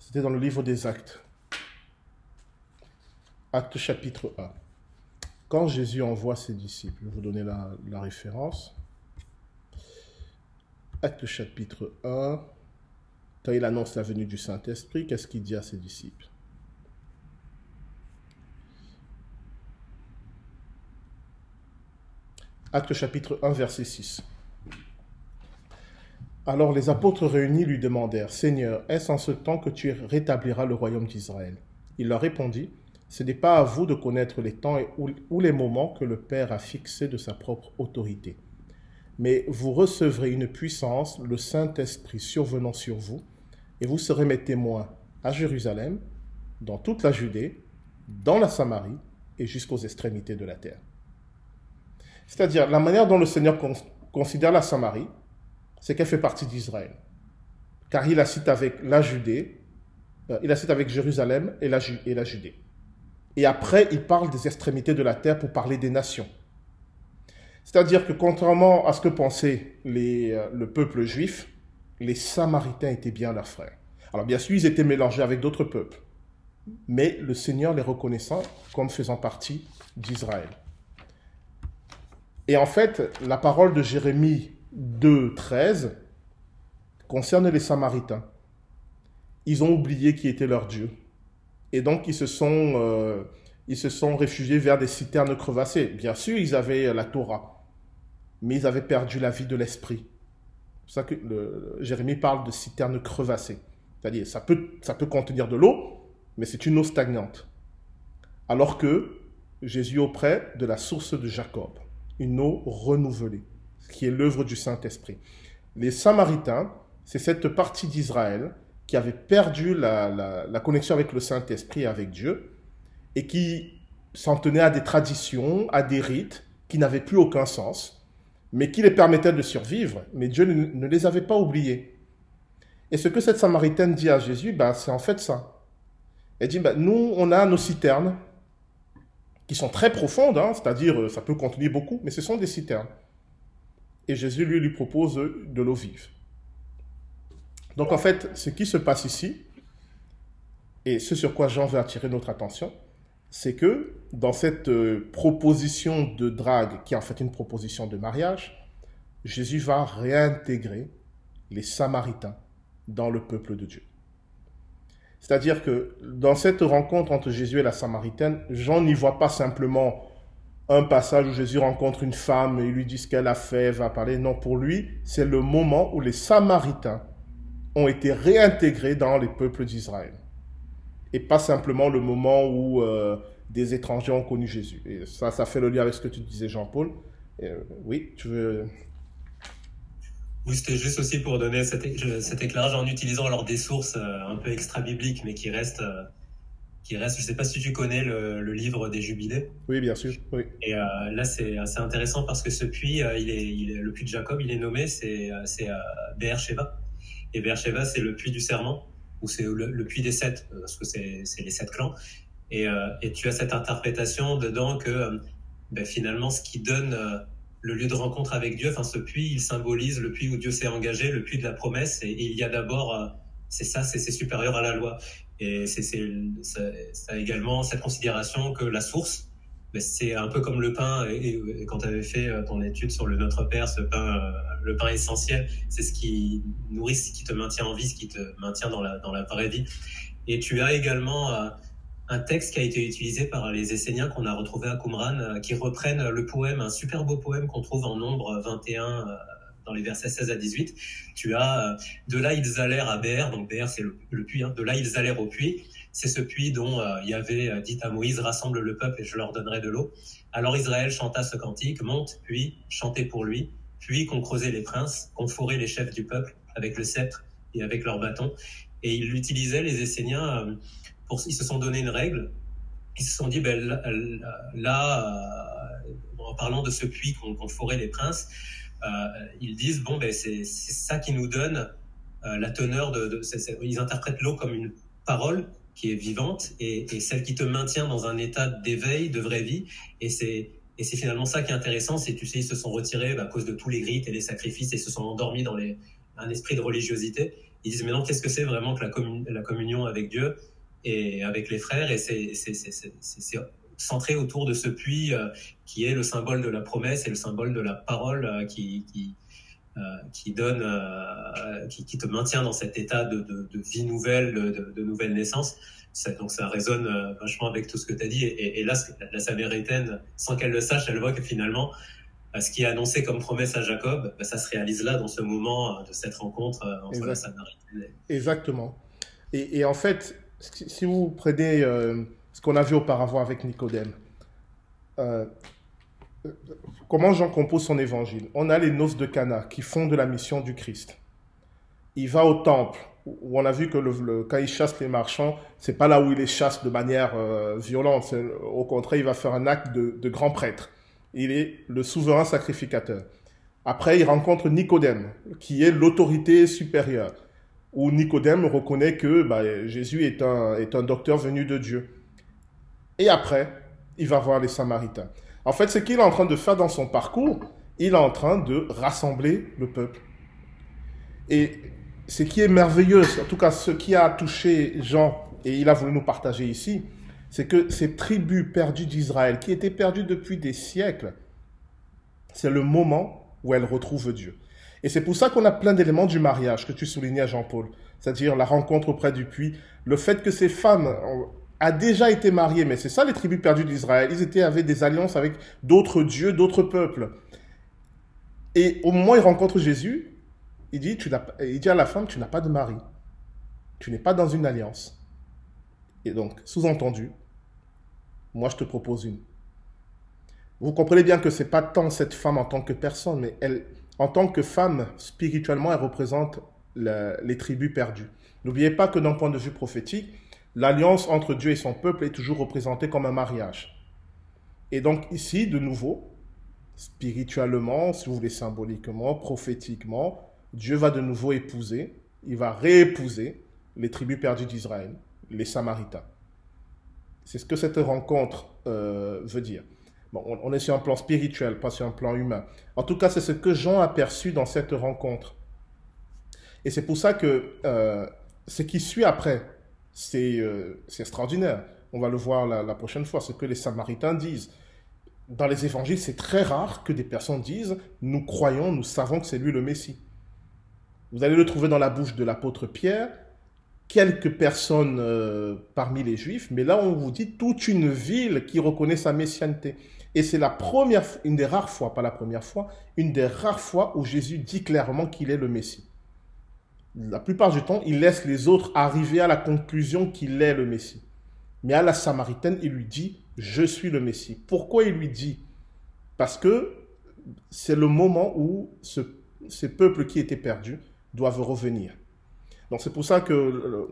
c'était dans le livre des Actes. Acte chapitre 1. Quand Jésus envoie ses disciples, je vous donner la, référence. Acte chapitre 1. Quand il annonce la venue du Saint-Esprit, qu'est-ce qu'il dit à ses disciples? Acte chapitre 1, verset 6. Alors les apôtres réunis lui demandèrent, Seigneur, est-ce en ce temps que tu rétabliras le royaume d'Israël? Il leur répondit, ce n'est pas à vous de connaître les temps ou les moments que le Père a fixés de sa propre autorité. Mais vous recevrez une puissance, le Saint-Esprit survenant sur vous, et vous serez mes témoins à Jérusalem, dans toute la Judée, dans la Samarie et jusqu'aux extrémités de la terre. C'est-à-dire, la manière dont le Seigneur considère la Samarie, c'est qu'elle fait partie d'Israël. Car il la cite avec la Judée, euh, il la cite avec Jérusalem et et la Judée. Et après, il parle des extrémités de la terre pour parler des nations. C'est-à-dire que contrairement à ce que pensait euh, le peuple juif, les Samaritains étaient bien leurs frères. Alors bien sûr, ils étaient mélangés avec d'autres peuples, mais le Seigneur les reconnaissant comme faisant partie d'Israël. Et en fait, la parole de Jérémie 2, 13 concerne les Samaritains. Ils ont oublié qui était leur Dieu. Et donc, ils se sont, euh, ils se sont réfugiés vers des citernes crevassées. Bien sûr, ils avaient la Torah, mais ils avaient perdu la vie de l'esprit. C'est ça que Jérémie parle de citernes crevassées. C'est-à-dire, ça peut, ça peut contenir de l'eau, mais c'est une eau stagnante. Alors que Jésus auprès de la source de Jacob, une eau renouvelée, qui est l'œuvre du Saint-Esprit. Les Samaritains, c'est cette partie d'Israël qui avait perdu la, connexion avec le Saint-Esprit, avec Dieu, et qui s'en tenait à des traditions, à des rites qui n'avaient plus aucun sens, mais qui les permettaient de survivre, mais Dieu ne, les avait pas oubliés. Et ce que cette Samaritaine dit à Jésus, ben, c'est en fait ça. Elle dit, ben, nous, on a nos citernes, qui sont très profondes, hein, c'est-à-dire ça peut contenir beaucoup, mais ce sont des citernes. Et Jésus lui propose de l'eau vive. Donc en fait, ce qui se passe ici, et ce sur quoi Jean veut attirer notre attention, c'est que dans cette euh, proposition de drague, qui est en fait une proposition de mariage, Jésus va réintégrer les Samaritains dans le peuple de Dieu. C'est-à-dire que dans cette rencontre entre Jésus et la Samaritaine, Jean n'y voit pas simplement un passage où Jésus rencontre une femme et lui dit ce qu'elle a fait, va parler. Non, pour lui, c'est le moment où les Samaritains ont été réintégrés dans les peuples d'Israël. Et pas simplement le moment où euh, des étrangers ont connu Jésus. Et ça, ça fait le lien avec ce que tu disais, Jean-Paul. Euh, oui, tu veux oui, c'était juste aussi pour donner cet, éclairage en utilisant alors des sources euh, un peu extra-bibliques, mais qui restent, euh, qui restent. Je ne sais pas si tu connais le, livre des Jubilés. Oui, bien sûr. Oui. Et euh, là, c'est assez intéressant parce que ce puits, il est, il est, le puits de Jacob, il est nommé, c'est Be'er Sheva. Et Be'er Sheva, c'est le puits du serment, ou c'est le, puits des sept, parce que c'est les sept clans. Et, et, tu as cette interprétation dedans que ben, finalement, ce qui donne le lieu de rencontre avec Dieu. Enfin, ce puits, il symbolise le puits où Dieu s'est engagé, le puits de la promesse. Et, il y a d'abord, euh, c'est ça, c'est supérieur à la loi. Et c'est ça également cette considération que la source, c'est un peu comme le pain. Et, quand tu avais fait euh, ton étude sur le Notre Père, ce pain, euh, le pain essentiel, c'est ce qui nourrit, ce qui te maintient en vie, ce qui te maintient dans la, dans la vraie vie. Et tu as également un texte qui a été utilisé par les Esséniens qu'on a retrouvé à Qumran, euh, qui reprennent le poème, un super beau poème qu'on trouve en nombre 21 euh, dans les versets 16 à 18. Tu as euh, de là ils allèrent à Ber, donc Ber c'est le, puits, hein. de là ils allèrent au puits. C'est ce puits dont il y avait dit à Moïse rassemble le peuple et je leur donnerai de l'eau. Alors Israël chanta ce cantique, monte, puis chantez pour lui, puis qu'on creusait les princes, qu'on fourrait les chefs du peuple avec le sceptre et avec leur bâton. Et ils l'utilisaient les Esséniens ils se sont donné une règle. Ils se sont dit, ben, là, euh, en parlant de ce puits qu'on forait les princes, euh, ils disent, bon, ben, c'est ça qui nous donne euh, la teneur de... ils interprètent l'eau comme une parole qui est vivante et, celle qui te maintient dans un état d'éveil, de vraie vie. Et c'est et c'est finalement ça qui est intéressant, c'est tu sais ils se sont retirés ben, à cause de tous les rites et les sacrifices et se sont endormis dans les, un esprit de religiosité. Ils disent mais non qu'est-ce que c'est vraiment que la, la communion avec Dieu et avec les frères, et c'est centré autour de ce puits euh, qui est le symbole de la promesse et le symbole de la parole euh, qui, qui, qui donne, qui, qui, te maintient dans cet état de, de, de vie nouvelle, de, de, nouvelle naissance. donc ça résonne vachement avec tout ce que tu as dit. Et, et, là, la Samaritaine, sans qu'elle le sache, elle voit que finalement, ce qui est annoncé comme promesse à Jacob, bah, ça se réalise là, dans ce moment de cette rencontre entre la Samaritaine. Exactement. Et, et en fait, si vous prenez euh, ce qu'on a vu auparavant avec Nicodème, euh, comment Jean compose son évangile? On a les noces de Cana qui font de la mission du Christ. Il va au temple où on a vu que le, quand il chasse les marchands, c'est pas là où il les chasse de manière euh, violente. Au contraire, il va faire un acte de, grand prêtre. Il est le souverain sacrificateur. Après, il rencontre Nicodème, qui est l'autorité supérieure où Nicodème reconnaît que bah, Jésus est un docteur venu de Dieu. Et après, il va voir les Samaritains. En fait, ce qu'il est en train de faire dans son parcours, il est en train de rassembler le peuple. Et ce qui est merveilleux, en tout cas ce qui a touché Jean, et il a voulu nous partager ici, c'est que ces tribus perdues d'Israël, qui étaient perdues depuis des siècles, c'est le moment où elles retrouvent Dieu. Et c'est pour ça qu'on a plein d'éléments du mariage que tu soulignais, Jean-Paul. C'est-à-dire la rencontre auprès du puits, le fait que ces femmes ont déjà été mariées, mais c'est ça les tribus perdues d'Israël. Ils étaient avec des alliances avec d'autres dieux, d'autres peuples. Et au moment où ils rencontrent Jésus, il dit, tu il dit à la femme, tu n'as pas de mari. Tu n'es pas dans une alliance. Et donc, sous-entendu, moi je te propose une. Vous comprenez bien que c'est pas tant cette femme en tant que personne, mais elle, en tant que femme, spirituellement, elle représente les tribus perdues. N'oubliez pas que d'un point de vue prophétique, l'alliance entre Dieu et son peuple est toujours représentée comme un mariage. Et donc ici, de nouveau, spirituellement, si vous voulez symboliquement, prophétiquement, Dieu va de nouveau épouser, il va réépouser les tribus perdues d'Israël, les Samaritains. C'est ce que cette rencontre euh, veut dire on, est sur un plan spirituel, pas sur un plan humain. En tout cas, c'est ce que Jean a perçu dans cette rencontre. Et c'est pour ça que euh, ce qui suit après, c'est euh, c'est extraordinaire. On va le voir la, prochaine fois, ce que les Samaritains disent. Dans les évangiles, c'est très rare que des personnes disent Nous croyons, nous savons que c'est lui le Messie. Vous allez le trouver dans la bouche de l'apôtre Pierre, quelques personnes euh, parmi les Juifs, mais là on vous dit toute une ville qui reconnaît sa messianité. Et c'est la première, une des rares fois, pas la première fois, une des rares fois où Jésus dit clairement qu'il est le Messie. La plupart du temps, il laisse les autres arriver à la conclusion qu'il est le Messie. Mais à la Samaritaine, il lui dit, je suis le Messie. Pourquoi il lui dit? Parce que c'est le moment où ce, ces peuples qui étaient perdus doivent revenir. Donc c'est pour ça que euh,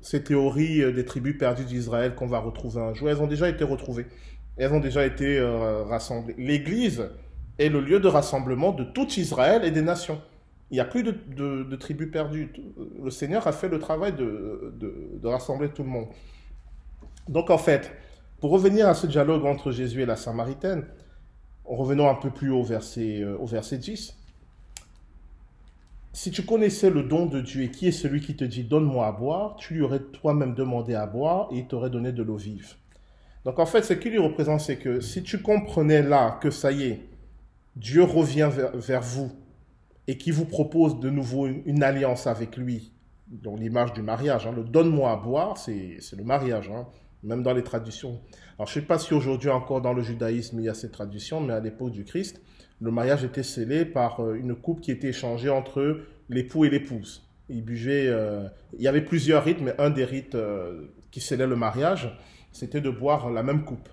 ces théories euh, des tribus perdues d'Israël qu'on va retrouver un jour, elles ont déjà été retrouvées. Elles ont déjà été euh, rassemblées. L'Église est le lieu de rassemblement de tout Israël et des nations. Il n'y a plus de, tribus perdues. Le Seigneur a fait le travail de, rassembler tout le monde. Donc en fait, pour revenir à ce dialogue entre Jésus et la Samaritaine, revenons un peu plus haut verset, au verset 10 si tu connaissais le don de Dieu et qui est celui qui te dit donne-moi à boire, tu lui aurais toi-même demandé à boire et il t'aurait donné de l'eau vive. Donc en fait, ce qui lui représente, c'est que si tu comprenais là que ça y est, Dieu revient vers, vous et qui vous propose de nouveau une, alliance avec lui, dans l'image du mariage, hein, le donne-moi à boire, c'est le mariage, hein, même dans les traditions. Alors je ne sais pas si aujourd'hui encore dans le judaïsme il y a ces traditions, mais à l'époque du Christ, le mariage était scellé par euh, une coupe qui était échangée entre l'époux et l'épouse. Il euh, il y avait plusieurs rites, mais un des rites euh, qui scellait le mariage, c'était de boire la même coupe.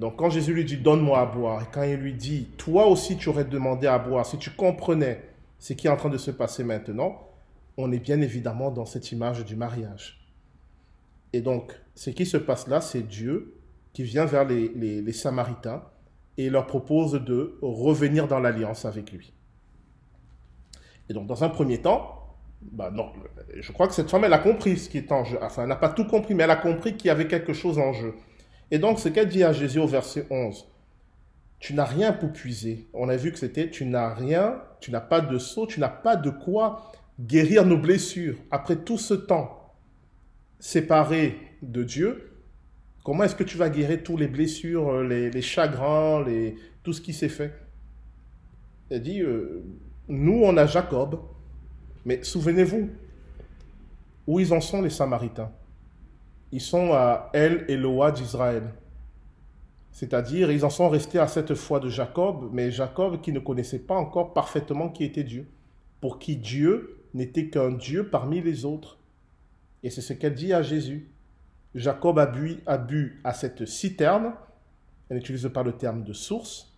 Donc quand Jésus lui dit donne-moi à boire, et quand il lui dit toi aussi tu aurais demandé à boire, si tu comprenais ce qui est en train de se passer maintenant, on est bien évidemment dans cette image du mariage. Et donc ce qui se passe là, c'est Dieu qui vient vers les Samaritains et leur propose de revenir dans l'alliance avec lui. Et donc, dans un premier temps, bah je crois que cette femme, elle a compris ce qui est en jeu. Enfin, elle n'a pas tout compris, mais elle a compris qu'il y avait quelque chose en jeu. Et donc, ce qu'elle dit à Jésus au verset 11, tu n'as rien pour puiser. On a vu que c'était, tu n'as rien, tu n'as pas de seau, tu n'as pas de quoi guérir nos blessures. Après tout ce temps séparé de Dieu, Comment est-ce que tu vas guérir tous les blessures, euh, les, chagrins, tout ce qui s'est fait? Elle dit, euh, nous, on a Jacob, mais souvenez-vous, où ils en sont les Samaritains? Ils sont à El Eloah d'Israël. C'est-à-dire, ils en sont restés à cette foi de Jacob, mais Jacob qui ne connaissait pas encore parfaitement qui était Dieu, pour qui Dieu n'était qu'un Dieu parmi les autres. Et c'est ce qu'elle dit à Jésus. Jacob a bu, à cette citerne. Elle n'utilise pas le terme de source.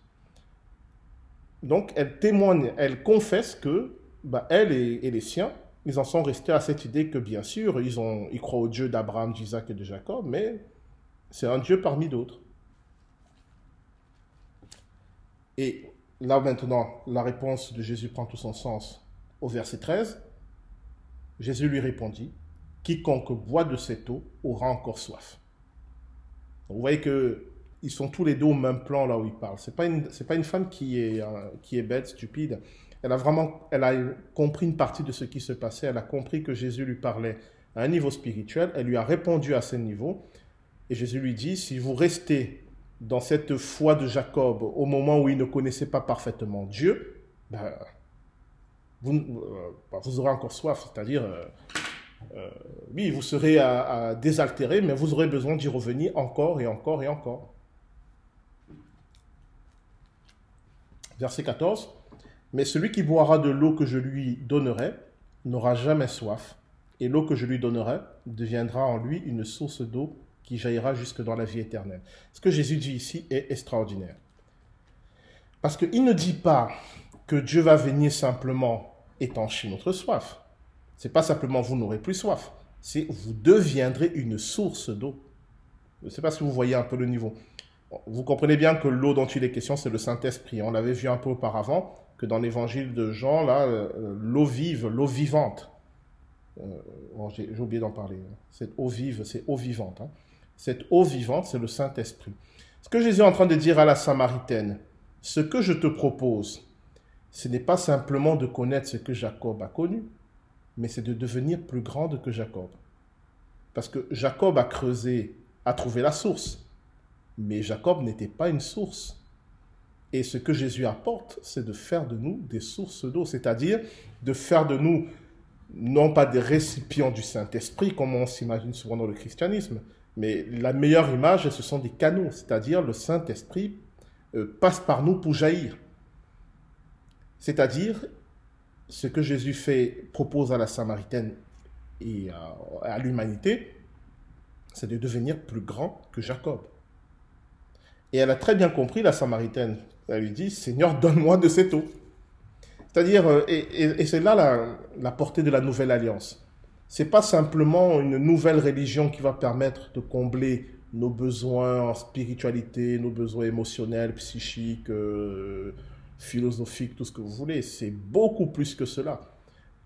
Donc, elle témoigne, elle confesse que bah, elle et, les siens, ils en sont restés à cette idée que, bien sûr, ils, ils croient au Dieu d'Abraham, d'Isaac et de Jacob, mais c'est un Dieu parmi d'autres. Et là maintenant, la réponse de Jésus prend tout son sens. Au verset 13, Jésus lui répondit, quiconque boit de cette eau aura encore soif. vous voyez que ils sont tous les deux au même plan là où ils parlent. C'est pas pas une femme qui est euh, qui est bête, stupide. Elle a vraiment elle a compris une partie de ce qui se passait. Elle a compris que Jésus lui parlait à un niveau spirituel. Elle lui a répondu à ce niveau. Et Jésus lui dit si vous restez dans cette foi de Jacob au moment où il ne connaissait pas parfaitement Dieu, ben, vous, euh, ben, vous aurez encore soif. C'est-à-dire euh, euh, oui, vous serez à, désaltérer, mais vous aurez besoin d'y revenir encore et encore et encore. Verset 14. Mais celui qui boira de l'eau que je lui donnerai n'aura jamais soif, et l'eau que je lui donnerai deviendra en lui une source d'eau qui jaillira jusque dans la vie éternelle. Ce que Jésus dit ici est extraordinaire. Parce qu'il ne dit pas que Dieu va venir simplement étancher notre soif. C'est pas simplement vous n'aurez plus soif, c'est vous deviendrez une source d'eau. Je ne sais pas si vous voyez un peu le niveau. Vous comprenez bien que l'eau dont il est question, c'est le Saint-Esprit. On l'avait vu un peu auparavant, que dans l'évangile de Jean, là, euh, l'eau vive, l'eau vivante. Euh, j'ai oublié d'en parler. Cette eau vive, c'est eau vivante. Hein. Cette eau vivante, c'est le Saint-Esprit. Ce que Jésus est en train de dire à la Samaritaine, ce que je te propose, ce n'est pas simplement de connaître ce que Jacob a connu, mais c'est de devenir plus grande que Jacob. Parce que Jacob a creusé, a trouvé la source, mais Jacob n'était pas une source. Et ce que Jésus apporte, c'est de faire de nous des sources d'eau, c'est-à-dire de faire de nous non pas des récipients du Saint-Esprit, comme on s'imagine souvent dans le christianisme, mais la meilleure image, ce sont des canaux, c'est-à-dire le Saint-Esprit euh, passe par nous pour jaillir. C'est-à-dire, ce que Jésus fait, propose à la Samaritaine et à, l'humanité, c'est de devenir plus grand que Jacob. Et elle a très bien compris, la Samaritaine. Elle lui dit, Seigneur, donne-moi de cette eau. C'est-à-dire, euh, et, c'est là la, portée de la nouvelle alliance. C'est pas simplement une nouvelle religion qui va permettre de combler nos besoins en spiritualité, nos besoins émotionnels, psychiques, euh, philosophiques, tout ce que vous voulez. C'est beaucoup plus que cela.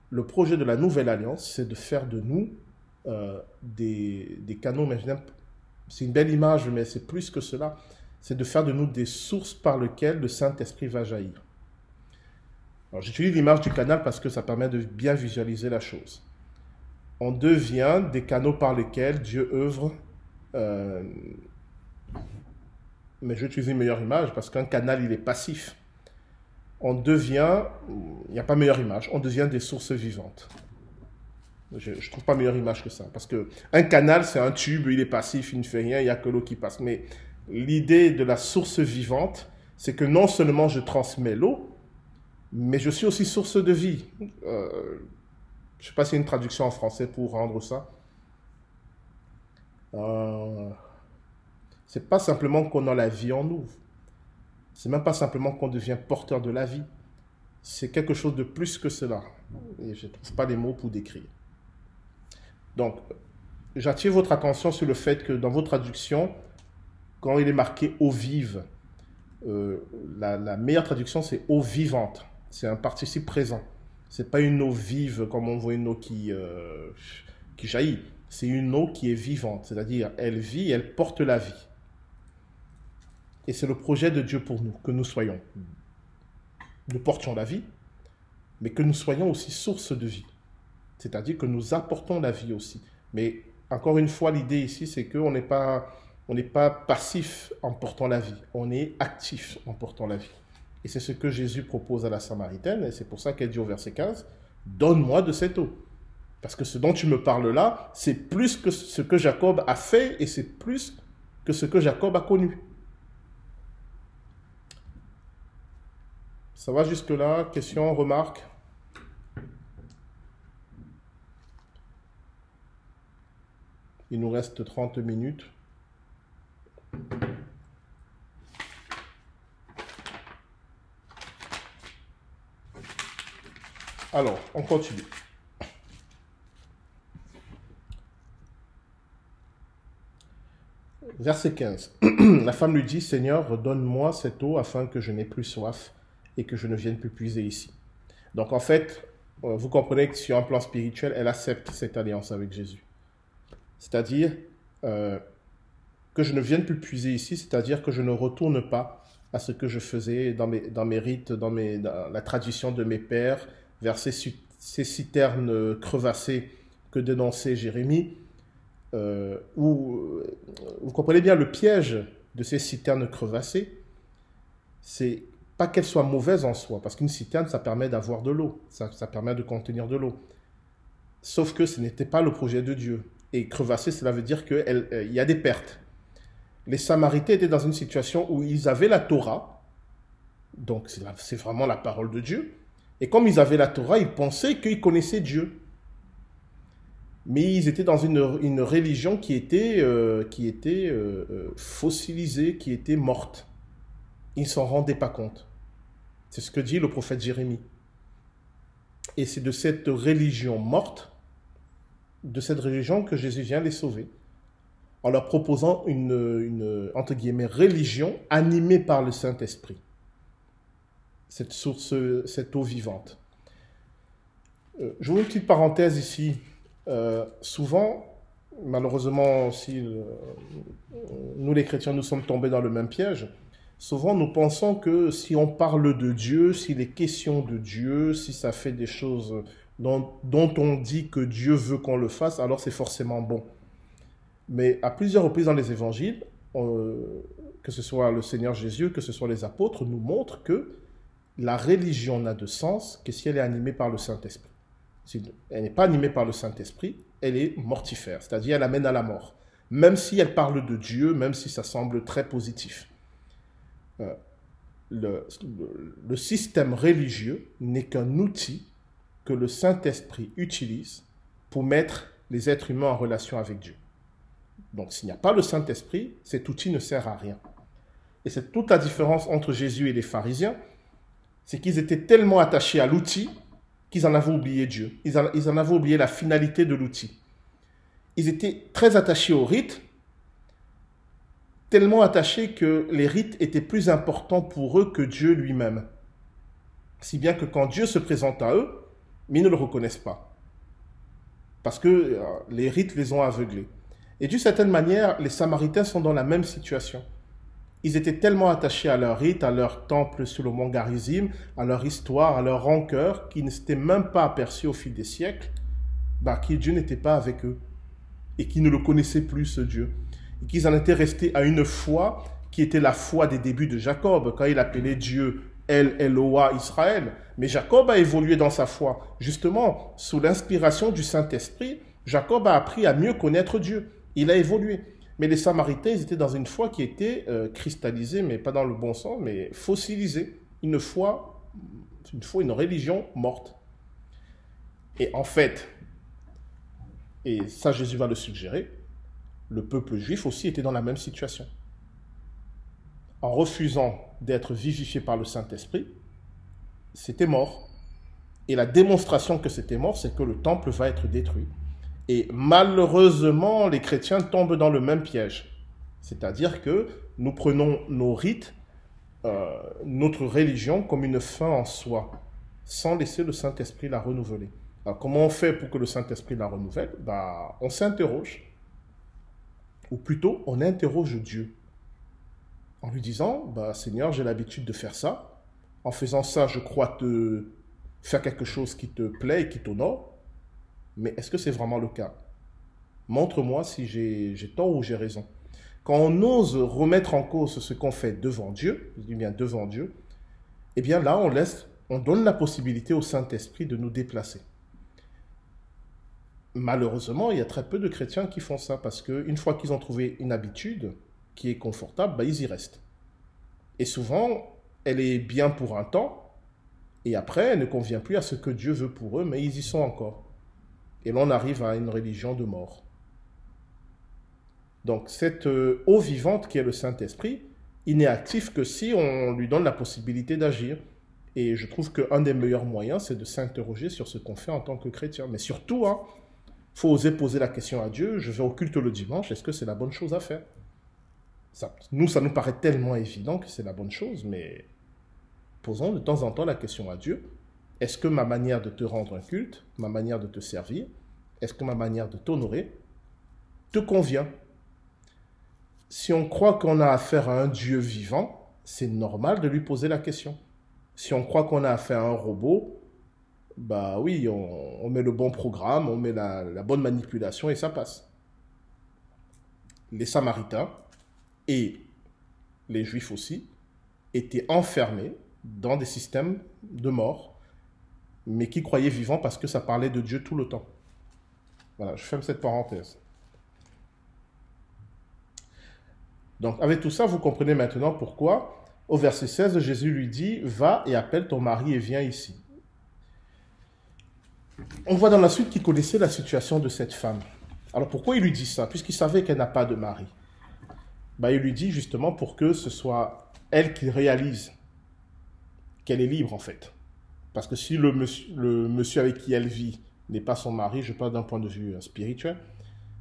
Le projet de la nouvelle alliance, c'est de faire de nous euh, des, des canaux. C'est une belle image, mais c'est plus que cela c'est de faire de nous des sources par lesquelles le Saint-Esprit va jaillir. j'utilise l'image du canal parce que ça permet de bien visualiser la chose. On devient des canaux par lesquels Dieu œuvre. Euh, mais j'utilise une meilleure image parce qu'un canal, il est passif. On devient, il n'y a pas meilleure image, on devient des sources vivantes. Je ne trouve pas meilleure image que ça. Parce qu'un canal, c'est un tube, il est passif, il ne fait rien, il n'y a que l'eau qui passe. Mais l'idée de la source vivante, c'est que non seulement je transmets l'eau, mais je suis aussi source de vie. Euh, je ne sais pas s'il y a une traduction en français pour rendre ça. Euh, c'est pas simplement qu'on a la vie en nous. C'est même pas simplement qu'on devient porteur de la vie. C'est quelque chose de plus que cela. Et je ne trouve pas les mots pour décrire. Donc, j'attire votre attention sur le fait que dans vos traductions, quand il est marqué eau vive, euh, la, meilleure traduction c'est eau vivante. C'est un participe présent. C'est pas une eau vive comme on voit une eau qui, euh, qui jaillit. C'est une eau qui est vivante, c'est-à-dire elle vit, elle porte la vie. Et c'est le projet de Dieu pour nous, que nous soyons. Nous portions la vie, mais que nous soyons aussi source de vie. C'est-à-dire que nous apportons la vie aussi. Mais encore une fois, l'idée ici, c'est qu'on n'est pas n'est pas passif en portant la vie, on est actif en portant la vie. Et c'est ce que Jésus propose à la Samaritaine, et c'est pour ça qu'elle dit au verset 15, Donne-moi de cette eau. Parce que ce dont tu me parles là, c'est plus que ce que Jacob a fait, et c'est plus que ce que Jacob a connu. Ça va jusque-là Question, remarque? Il nous reste 30 minutes. Alors, on continue. Verset 15. [clears throat] La femme lui dit, Seigneur, donne-moi cette eau afin que je n'ai plus soif et que je ne vienne plus puiser ici. Donc en fait, euh, vous comprenez que sur un plan spirituel, elle accepte cette alliance avec Jésus. C'est-à-dire, euh, que je ne vienne plus puiser ici, c'est-à-dire que je ne retourne pas à ce que je faisais dans mes, rites, dans, la tradition de mes pères, vers ces, ces citernes crevassées que dénonçait Jérémie, euh, où euh, vous comprenez bien le piège de ces citernes crevassées, c'est pas qu'elles soient mauvaises en soi, parce qu'une citerne, ça permet d'avoir de l'eau, ça, ça permet de contenir de l'eau. Sauf que ce n'était pas le projet de Dieu. Et crevassé, cela veut dire qu'il euh, y a des pertes les Samaritains étaient dans une situation où ils avaient la Torah, donc c'est vraiment la parole de Dieu, et comme ils avaient la Torah, ils pensaient qu'ils connaissaient Dieu. Mais ils étaient dans une, religion qui était, euh, qui était euh, euh, fossilisée, qui était morte. Ils ne s'en rendaient pas compte. C'est ce que dit le prophète Jérémie. Et c'est de cette religion morte, de cette religion que Jésus vient les sauver en leur proposant une, entre guillemets, religion animée par le Saint-Esprit. Cette source, cette eau vivante. Euh, je vous une petite parenthèse ici. Euh, souvent, malheureusement, si euh, nous les chrétiens, nous sommes tombés dans le même piège, souvent nous pensons que si on parle de Dieu, s'il est question de Dieu, si ça fait des choses dont, dont on dit que Dieu veut qu'on le fasse, alors c'est forcément bon. Mais à plusieurs reprises dans les évangiles, euh, que ce soit le Seigneur Jésus, que ce soit les apôtres, nous montrent que la religion n'a de sens que si elle est animée par le Saint-Esprit. Si elle n'est pas animée par le Saint-Esprit, elle est mortifère, c'est-à-dire elle amène à la mort. Même si elle parle de Dieu, même si ça semble très positif. Euh, le, le, système religieux n'est qu'un outil que le Saint-Esprit utilise pour mettre les êtres humains en relation avec Dieu. Donc s'il n'y a pas le Saint-Esprit, cet outil ne sert à rien. Et c'est toute la différence entre Jésus et les pharisiens, c'est qu'ils étaient tellement attachés à l'outil qu'ils en avaient oublié Dieu. Ils en, avaient oublié la finalité de l'outil. Ils étaient très attachés aux rites, tellement attachés que les rites étaient plus importants pour eux que Dieu lui-même. Si bien que quand Dieu se présente à eux, ils ne le reconnaissent pas. Parce que euh, les rites les ont aveuglés. Et d'une certaine manière, les Samaritains sont dans la même situation. Ils étaient tellement attachés à leur rite, à leur temple sur le mont Garizim, à leur histoire, à leur rancœur, qu'ils ne s'étaient même pas aperçus au fil des siècles bah, que Dieu n'était pas avec eux et qu'ils ne le connaissaient plus, ce Dieu. Et qu'ils en étaient restés à une foi qui était la foi des débuts de Jacob, quand il appelait Dieu El Eloa Israël. Mais Jacob a évolué dans sa foi. Justement, sous l'inspiration du Saint-Esprit, Jacob a appris à mieux connaître Dieu. Il a évolué. Mais les Samaritains, ils étaient dans une foi qui était euh, cristallisée, mais pas dans le bon sens, mais fossilisée. Une foi, une foi, une religion morte. Et en fait, et ça Jésus va le suggérer, le peuple juif aussi était dans la même situation. En refusant d'être vivifié par le Saint-Esprit, c'était mort. Et la démonstration que c'était mort, c'est que le temple va être détruit. Et malheureusement, les chrétiens tombent dans le même piège. C'est-à-dire que nous prenons nos rites, euh, notre religion comme une fin en soi, sans laisser le Saint-Esprit la renouveler. Alors comment on fait pour que le Saint-Esprit la renouvelle? Bah, On s'interroge, ou plutôt on interroge Dieu, en lui disant, bah, Seigneur, j'ai l'habitude de faire ça. En faisant ça, je crois te faire quelque chose qui te plaît et qui t'honore. Mais est-ce que c'est vraiment le cas? Montre-moi si j'ai tort ou j'ai raison. Quand on ose remettre en cause ce qu'on fait devant Dieu, je dis bien devant Dieu, eh bien là, on laisse, on donne la possibilité au Saint-Esprit de nous déplacer. Malheureusement, il y a très peu de chrétiens qui font ça parce qu'une fois qu'ils ont trouvé une habitude qui est confortable, bah, ils y restent. Et souvent, elle est bien pour un temps, et après, elle ne convient plus à ce que Dieu veut pour eux, mais ils y sont encore. Et l'on arrive à une religion de mort. Donc cette euh, eau vivante qui est le Saint-Esprit, il n'est actif que si on lui donne la possibilité d'agir. Et je trouve qu'un des meilleurs moyens, c'est de s'interroger sur ce qu'on fait en tant que chrétien. Mais surtout, il hein, faut oser poser la question à Dieu, je vais au culte le dimanche, est-ce que c'est la bonne chose à faire? Nous, ça nous paraît tellement évident que c'est la bonne chose, mais posons de temps en temps la question à Dieu, est-ce que ma manière de te rendre un culte, ma manière de te servir, est-ce que ma manière de t'honorer te convient? Si on croit qu'on a affaire à un Dieu vivant, c'est normal de lui poser la question. Si on croit qu'on a affaire à un robot, bah oui, on, met le bon programme, on met la, la bonne manipulation et ça passe. Les Samaritains et les Juifs aussi étaient enfermés dans des systèmes de mort mais qui croyait vivant parce que ça parlait de Dieu tout le temps. Voilà, je ferme cette parenthèse. Donc, avec tout ça, vous comprenez maintenant pourquoi, au verset 16, Jésus lui dit Va et appelle ton mari et viens ici. On voit dans la suite qu'il connaissait la situation de cette femme. Alors, pourquoi il lui dit ça? Puisqu'il savait qu'elle n'a pas de mari. Bah, il lui dit justement pour que ce soit elle qui réalise qu'elle est libre, en fait. Parce que si le monsieur, avec qui elle vit n'est pas son mari, je parle d'un point de vue euh, spirituel,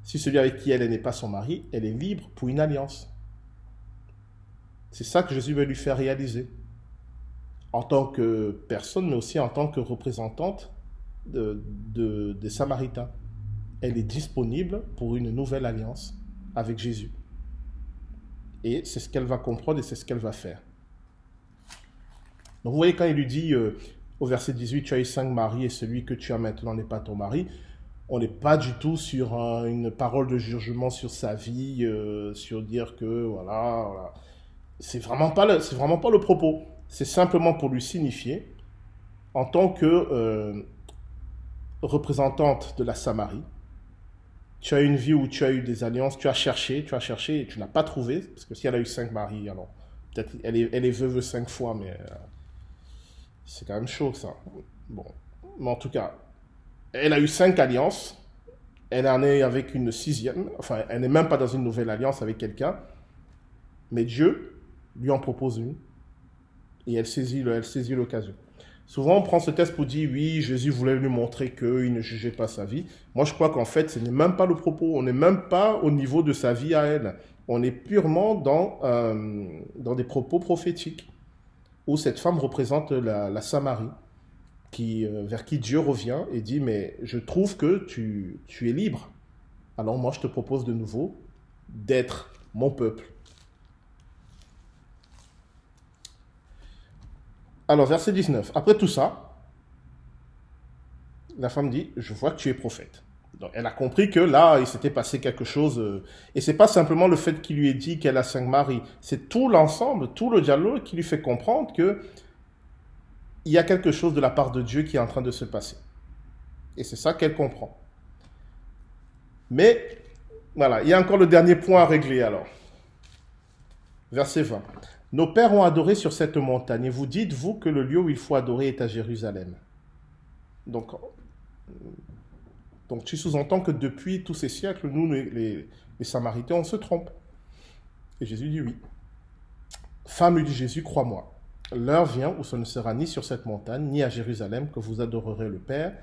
si celui avec qui elle n'est pas son mari, elle est libre pour une alliance. C'est ça que Jésus veut lui faire réaliser. En tant que personne, mais aussi en tant que représentante de, des Samaritains. Elle est disponible pour une nouvelle alliance avec Jésus. Et c'est ce qu'elle va comprendre et c'est ce qu'elle va faire. Donc vous voyez quand il lui dit, euh, au verset 18, tu as eu cinq maris et celui que tu as maintenant n'est pas ton mari. On n'est pas du tout sur une parole de jugement sur sa vie, euh, sur dire que voilà, c'est vraiment pas le, vraiment pas le propos. C'est simplement pour lui signifier, en tant que euh, représentante de la Samarie, tu as une vie où tu as eu des alliances, tu as cherché, tu as cherché et tu n'as pas trouvé, parce que si elle a eu cinq maris, alors peut-être elle est, elle est veuve cinq fois, mais euh, c'est quand même chaud ça. Bon, mais en tout cas, elle a eu cinq alliances, elle en est avec une sixième, enfin, elle n'est même pas dans une nouvelle alliance avec quelqu'un, mais Dieu lui en propose une, et elle saisit, elle saisit l'occasion. Souvent, on prend ce texte pour dire oui, Jésus voulait lui montrer qu'il ne jugeait pas sa vie. Moi, je crois qu'en fait, ce n'est même pas le propos. On n'est même pas au niveau de sa vie à elle. On est purement dans, euh, dans des propos prophétiques où cette femme représente la, Samarie, euh, vers qui Dieu revient et dit Mais je trouve que tu, tu es libre. Alors, moi, je te propose de nouveau d'être mon peuple Alors, verset 19. Après tout ça, la femme dit, je vois que tu es prophète. Elle a compris que là, il s'était passé quelque chose. Euh, et c'est pas simplement le fait qu'il lui ait dit qu'elle a cinq maris. C'est tout l'ensemble, tout le dialogue qui lui fait comprendre que il y a quelque chose de la part de Dieu qui est en train de se passer. Et c'est ça qu'elle comprend. Mais, voilà, il y a encore le dernier point à régler alors. Verset 20. Nos pères ont adoré sur cette montagne, et vous dites, vous, que le lieu où il faut adorer est à Jérusalem. Donc, donc tu sous-entends que depuis tous ces siècles, nous, les, Samaritains, on se trompe. Et Jésus dit oui. Femme, lui dit Jésus, crois-moi, l'heure vient où ce ne sera ni sur cette montagne, ni à Jérusalem que vous adorerez le Père.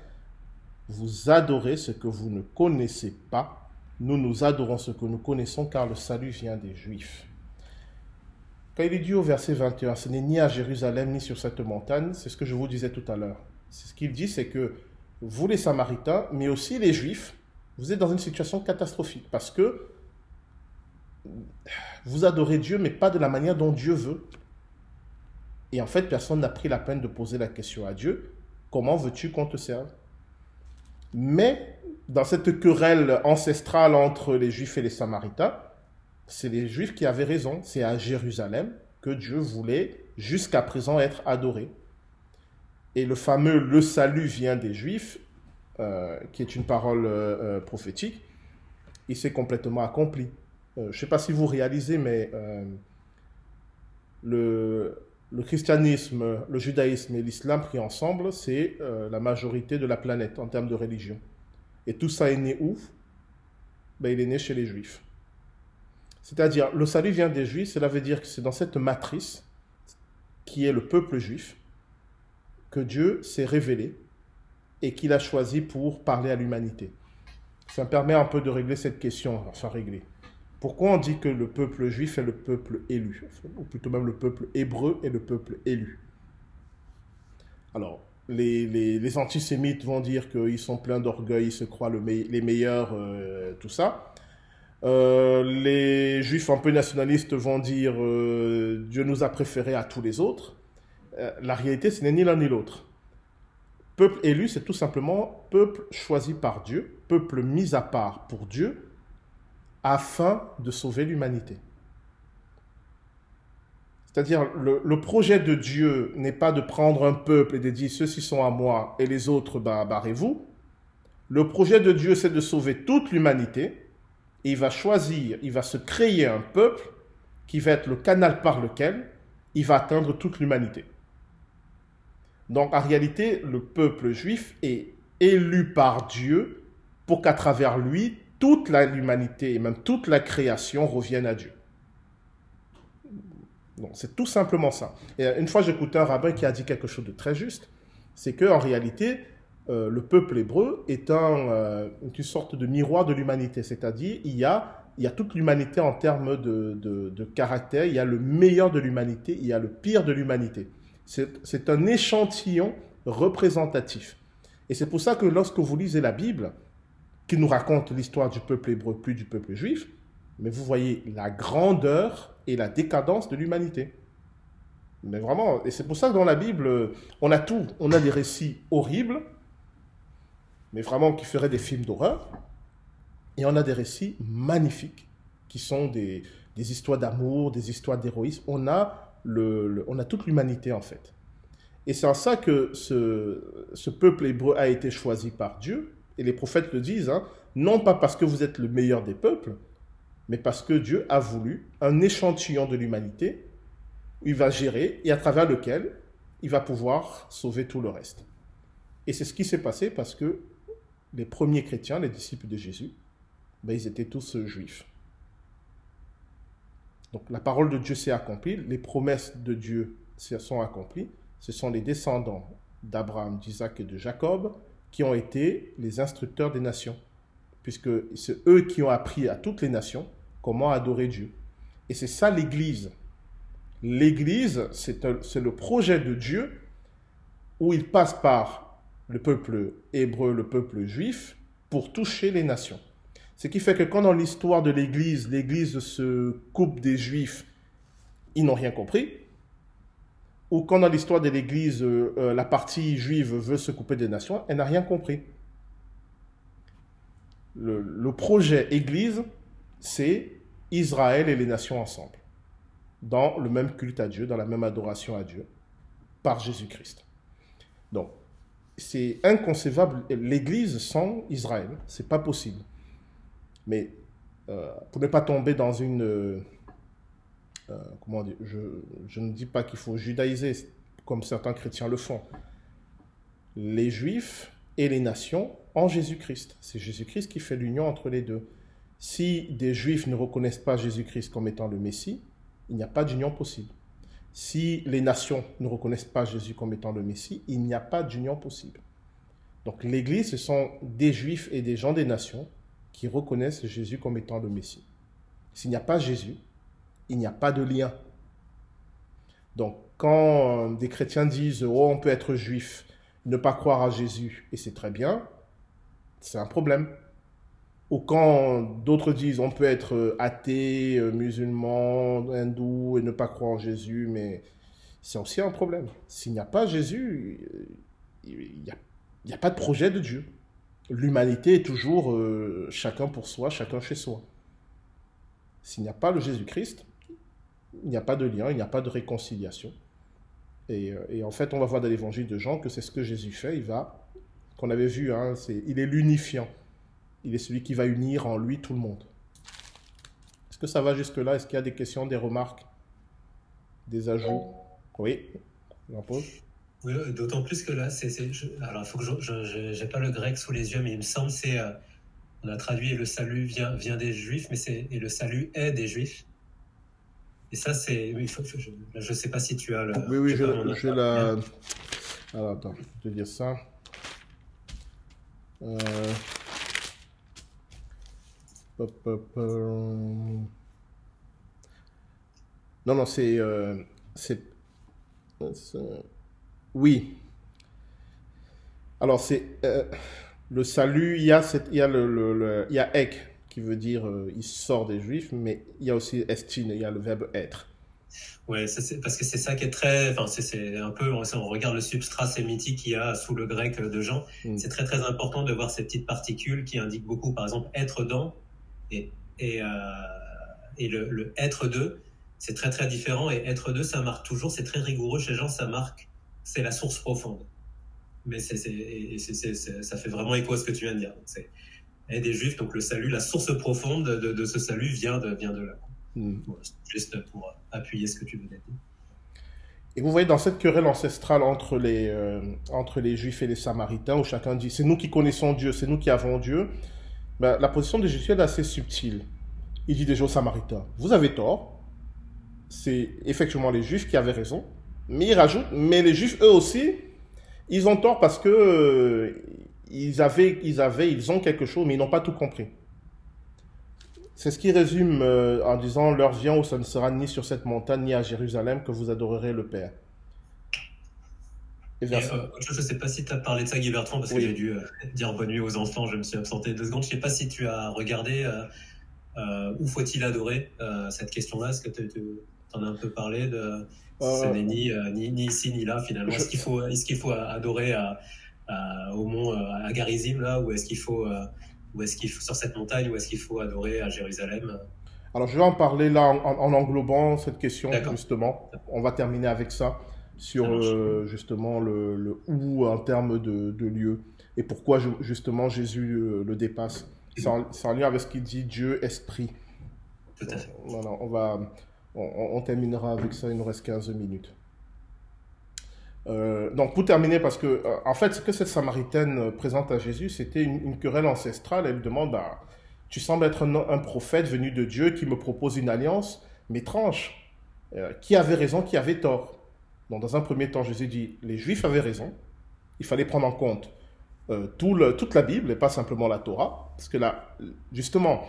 Vous adorez ce que vous ne connaissez pas. Nous, nous adorons ce que nous connaissons, car le salut vient des Juifs. Quand il est dit au verset 21, ce n'est ni à Jérusalem ni sur cette montagne, c'est ce que je vous disais tout à l'heure. Ce qu'il dit, c'est que vous les Samaritains, mais aussi les Juifs, vous êtes dans une situation catastrophique parce que vous adorez Dieu, mais pas de la manière dont Dieu veut. Et en fait, personne n'a pris la peine de poser la question à Dieu, comment veux-tu qu'on te serve? Mais dans cette querelle ancestrale entre les Juifs et les Samaritains, c'est les Juifs qui avaient raison. C'est à Jérusalem que Dieu voulait jusqu'à présent être adoré. Et le fameux le salut vient des Juifs, euh, qui est une parole euh, euh, prophétique, il s'est complètement accompli. je ne sais pas si vous réalisez, mais le, le, christianisme, le judaïsme et l'islam pris ensemble, c'est la majorité de la planète en termes de religion. Et tout ça est né où? Ben, Il est né chez les Juifs. C'est-à-dire, le salut vient des Juifs, cela veut dire que c'est dans cette matrice, qui est le peuple juif, que Dieu s'est révélé et qu'il a choisi pour parler à l'humanité. Ça me permet un peu de régler cette question, enfin régler. Pourquoi on dit que le peuple juif est le peuple élu Ou plutôt même le peuple hébreu est le peuple élu? Alors, les, antisémites vont dire qu'ils sont pleins d'orgueil, ils se croient les meilleurs, euh, tout ça. Euh, les juifs un peu nationalistes vont dire euh, Dieu nous a préférés à tous les autres. Euh, la réalité, ce n'est ni l'un ni l'autre. Peuple élu, c'est tout simplement peuple choisi par Dieu, peuple mis à part pour Dieu, afin de sauver l'humanité. C'est-à-dire, le, projet de Dieu n'est pas de prendre un peuple et de dire ceux-ci sont à moi et les autres, bah, barrez-vous. Le projet de Dieu, c'est de sauver toute l'humanité il va choisir, il va se créer un peuple qui va être le canal par lequel il va atteindre toute l'humanité. Donc en réalité, le peuple juif est élu par Dieu pour qu'à travers lui, toute l'humanité et même toute la création revienne à Dieu. Donc c'est tout simplement ça. Et une fois, j'écoutais un rabbin qui a dit quelque chose de très juste, c'est qu'en réalité, euh, le peuple hébreu est euh, une sorte de miroir de l'humanité, c'est-à-dire il y a, toute l'humanité en termes de, caractère, il y a le meilleur de l'humanité, il y a le pire de l'humanité. C'est un échantillon représentatif. Et c'est pour ça que lorsque vous lisez la Bible, qui nous raconte l'histoire du peuple hébreu plus du peuple juif, mais vous voyez la grandeur et la décadence de l'humanité. Mais vraiment, et c'est pour ça que dans la Bible, on a tout. On a des récits horribles, mais vraiment qui feraient des films d'horreur. Et on a des récits magnifiques, qui sont des, des histoires d'amour, des histoires d'héroïsme. On, a on a toute l'humanité en fait. Et c'est en ça que ce, ce, peuple hébreu a été choisi par Dieu. Et les prophètes le disent, hein, non pas parce que vous êtes le meilleur des peuples, mais parce que Dieu a voulu un échantillon de l'humanité il va gérer et à travers lequel il va pouvoir sauver tout le reste. Et c'est ce qui s'est passé parce que les premiers chrétiens, les disciples de Jésus, ben, ils étaient tous juifs. Donc la parole de Dieu s'est accomplie, les promesses de Dieu sont accomplies. Ce sont les descendants d'Abraham, d'Isaac et de Jacob qui ont été les instructeurs des nations, puisque c'est eux qui ont appris à toutes les nations comment adorer Dieu. Et c'est ça l'Église. L'Église, c'est le projet de Dieu où il passe par le peuple hébreu, le peuple juif, pour toucher les nations. Ce qui fait que quand dans l'histoire de l'Église, l'Église se coupe des Juifs, ils n'ont rien compris. Ou quand dans l'histoire de l'Église, euh, euh, la partie juive veut se couper des nations, elle n'a rien compris. Le, projet Église, c'est Israël et les nations ensemble, dans le même culte à Dieu, dans la même adoration à Dieu, par Jésus-Christ. Donc, c'est inconcevable. L'Église sans Israël, c'est pas possible. Mais euh, pour ne pas tomber dans une... Euh, euh, comment dire je, je, ne dis pas qu'il faut judaïser comme certains chrétiens le font. Les juifs et les nations en Jésus-Christ. C'est Jésus-Christ qui fait l'union entre les deux. Si des juifs ne reconnaissent pas Jésus-Christ comme étant le Messie, il n'y a pas d'union possible. Si les nations ne reconnaissent pas Jésus comme étant le Messie, il n'y a pas d'union possible. Donc l'Église, ce sont des juifs et des gens des nations qui reconnaissent Jésus comme étant le Messie. S'il n'y a pas Jésus, il n'y a pas de lien. Donc, quand euh, des chrétiens disent Oh, on peut être juif, ne pas croire à Jésus, et c'est très bien, c'est un problème. Ou quand d'autres disent On peut être euh, athée, euh, musulman, hindou, et ne pas croire en Jésus, mais c'est aussi un problème. S'il n'y a pas Jésus, il n'y a, a pas de projet de Dieu l'humanité est toujours euh, chacun pour soi, chacun chez soi. S'il n'y a pas le Jésus-Christ, il n'y a pas de lien, il n'y a pas de réconciliation. Euh, et, en fait, on va voir dans l'évangile de Jean que c'est ce que Jésus fait. Il va, qu'on avait vu, hein, il est l'unifiant. Il est celui qui va unir en lui tout le monde. Est-ce que ça va jusque-là? Est-ce qu'il y a des questions, des remarques, des ajouts? Oui, j'en pose. Oui, d'autant plus que là, c'est, alors il faut que je, j'ai pas le grec sous les yeux, mais il me semble c'est, euh, on a traduit le salut vient vient des juifs, mais c'est et le salut est des juifs. Et ça c'est, je, je sais pas si tu as le. Oui oui, j'ai la. Alors attends, je vais te dire ça. Euh... Hop, Non non c'est euh... c'est oui. Alors, c'est euh, le salut, il y a, cette, il y a, le, il y a ek, qui veut dire euh, il sort des juifs, mais il y a aussi estine, il y a le verbe être. Ouais, parce que c'est ça qui est très, enfin c'est un peu, on, on, regarde le substrat sémitique qu'il y a sous le grec de Jean, mm. c'est très très important de voir ces petites particules qui indiquent beaucoup, par exemple être dans et et, euh, et le, le, être de, c'est très très différent et être de ça marque toujours, c'est très rigoureux chez Jean, ça marque c'est la source profonde. Mais c'est, ça fait vraiment écho à ce que tu viens de dire. C'est et des juifs, donc le salut, la source profonde de, ce salut vient de, vient de là. Hmm. juste pour appuyer ce que tu venais de dire. Et vous voyez dans cette querelle ancestrale entre les, euh, entre les juifs et les samaritains, où chacun dit c'est nous qui connaissons Dieu, c'est nous qui avons Dieu, ben, la position de Jésus est assez subtile. Il dit déjà aux samaritains vous avez tort, c'est effectivement les juifs qui avaient raison, mais il rajoute, mais les Juifs, eux aussi, ils ont tort parce que euh, ils avaient, ils avaient, ils ont quelque chose, mais ils n'ont pas tout compris. C'est ce qui résume euh, en disant leur vient où ça ne sera ni sur cette montagne ni à Jérusalem que vous adorerez le Père. Et euh, je ne sais pas si tu as parlé de ça, Guy Bertrand, parce que j'ai dû dire bonne nuit aux enfants, je me suis absenté deux secondes. Je ne sais pas si tu as regardé où faut-il adorer cette question-là. Est-ce que tu en as un peu parlé de. Ce n'est ni, ni, ici ni là finalement. Est-ce qu'il faut, est qu'il faut adorer à, au mont à Garizim là, ou est-ce qu'il faut, ou est-ce qu'il faut sur cette montagne, ou est-ce qu'il faut adorer à Jérusalem alors, je vais en parler là en, englobant cette question, justement. On va terminer avec ça, sur euh, justement le, le, où en termes de, de, lieu, et pourquoi justement Jésus euh, le dépasse. C'est en, lien avec ce qu'il dit Dieu, Esprit. Tout à fait. Voilà, on, va, on, terminera avec ça, il nous reste 15 minutes. Euh, donc pour terminer, parce que en fait, ce que cette Samaritaine présente à Jésus, c'était une, querelle ancestrale. Elle demande à, tu sembles être un, prophète venu de Dieu qui me propose une alliance, mais tranche. Euh, qui avait raison, qui avait tort Donc, Dans un premier temps, Jésus dit, les Juifs avaient raison. Il fallait prendre en compte euh, tout le, toute la Bible et pas simplement la Torah. Parce que là, justement,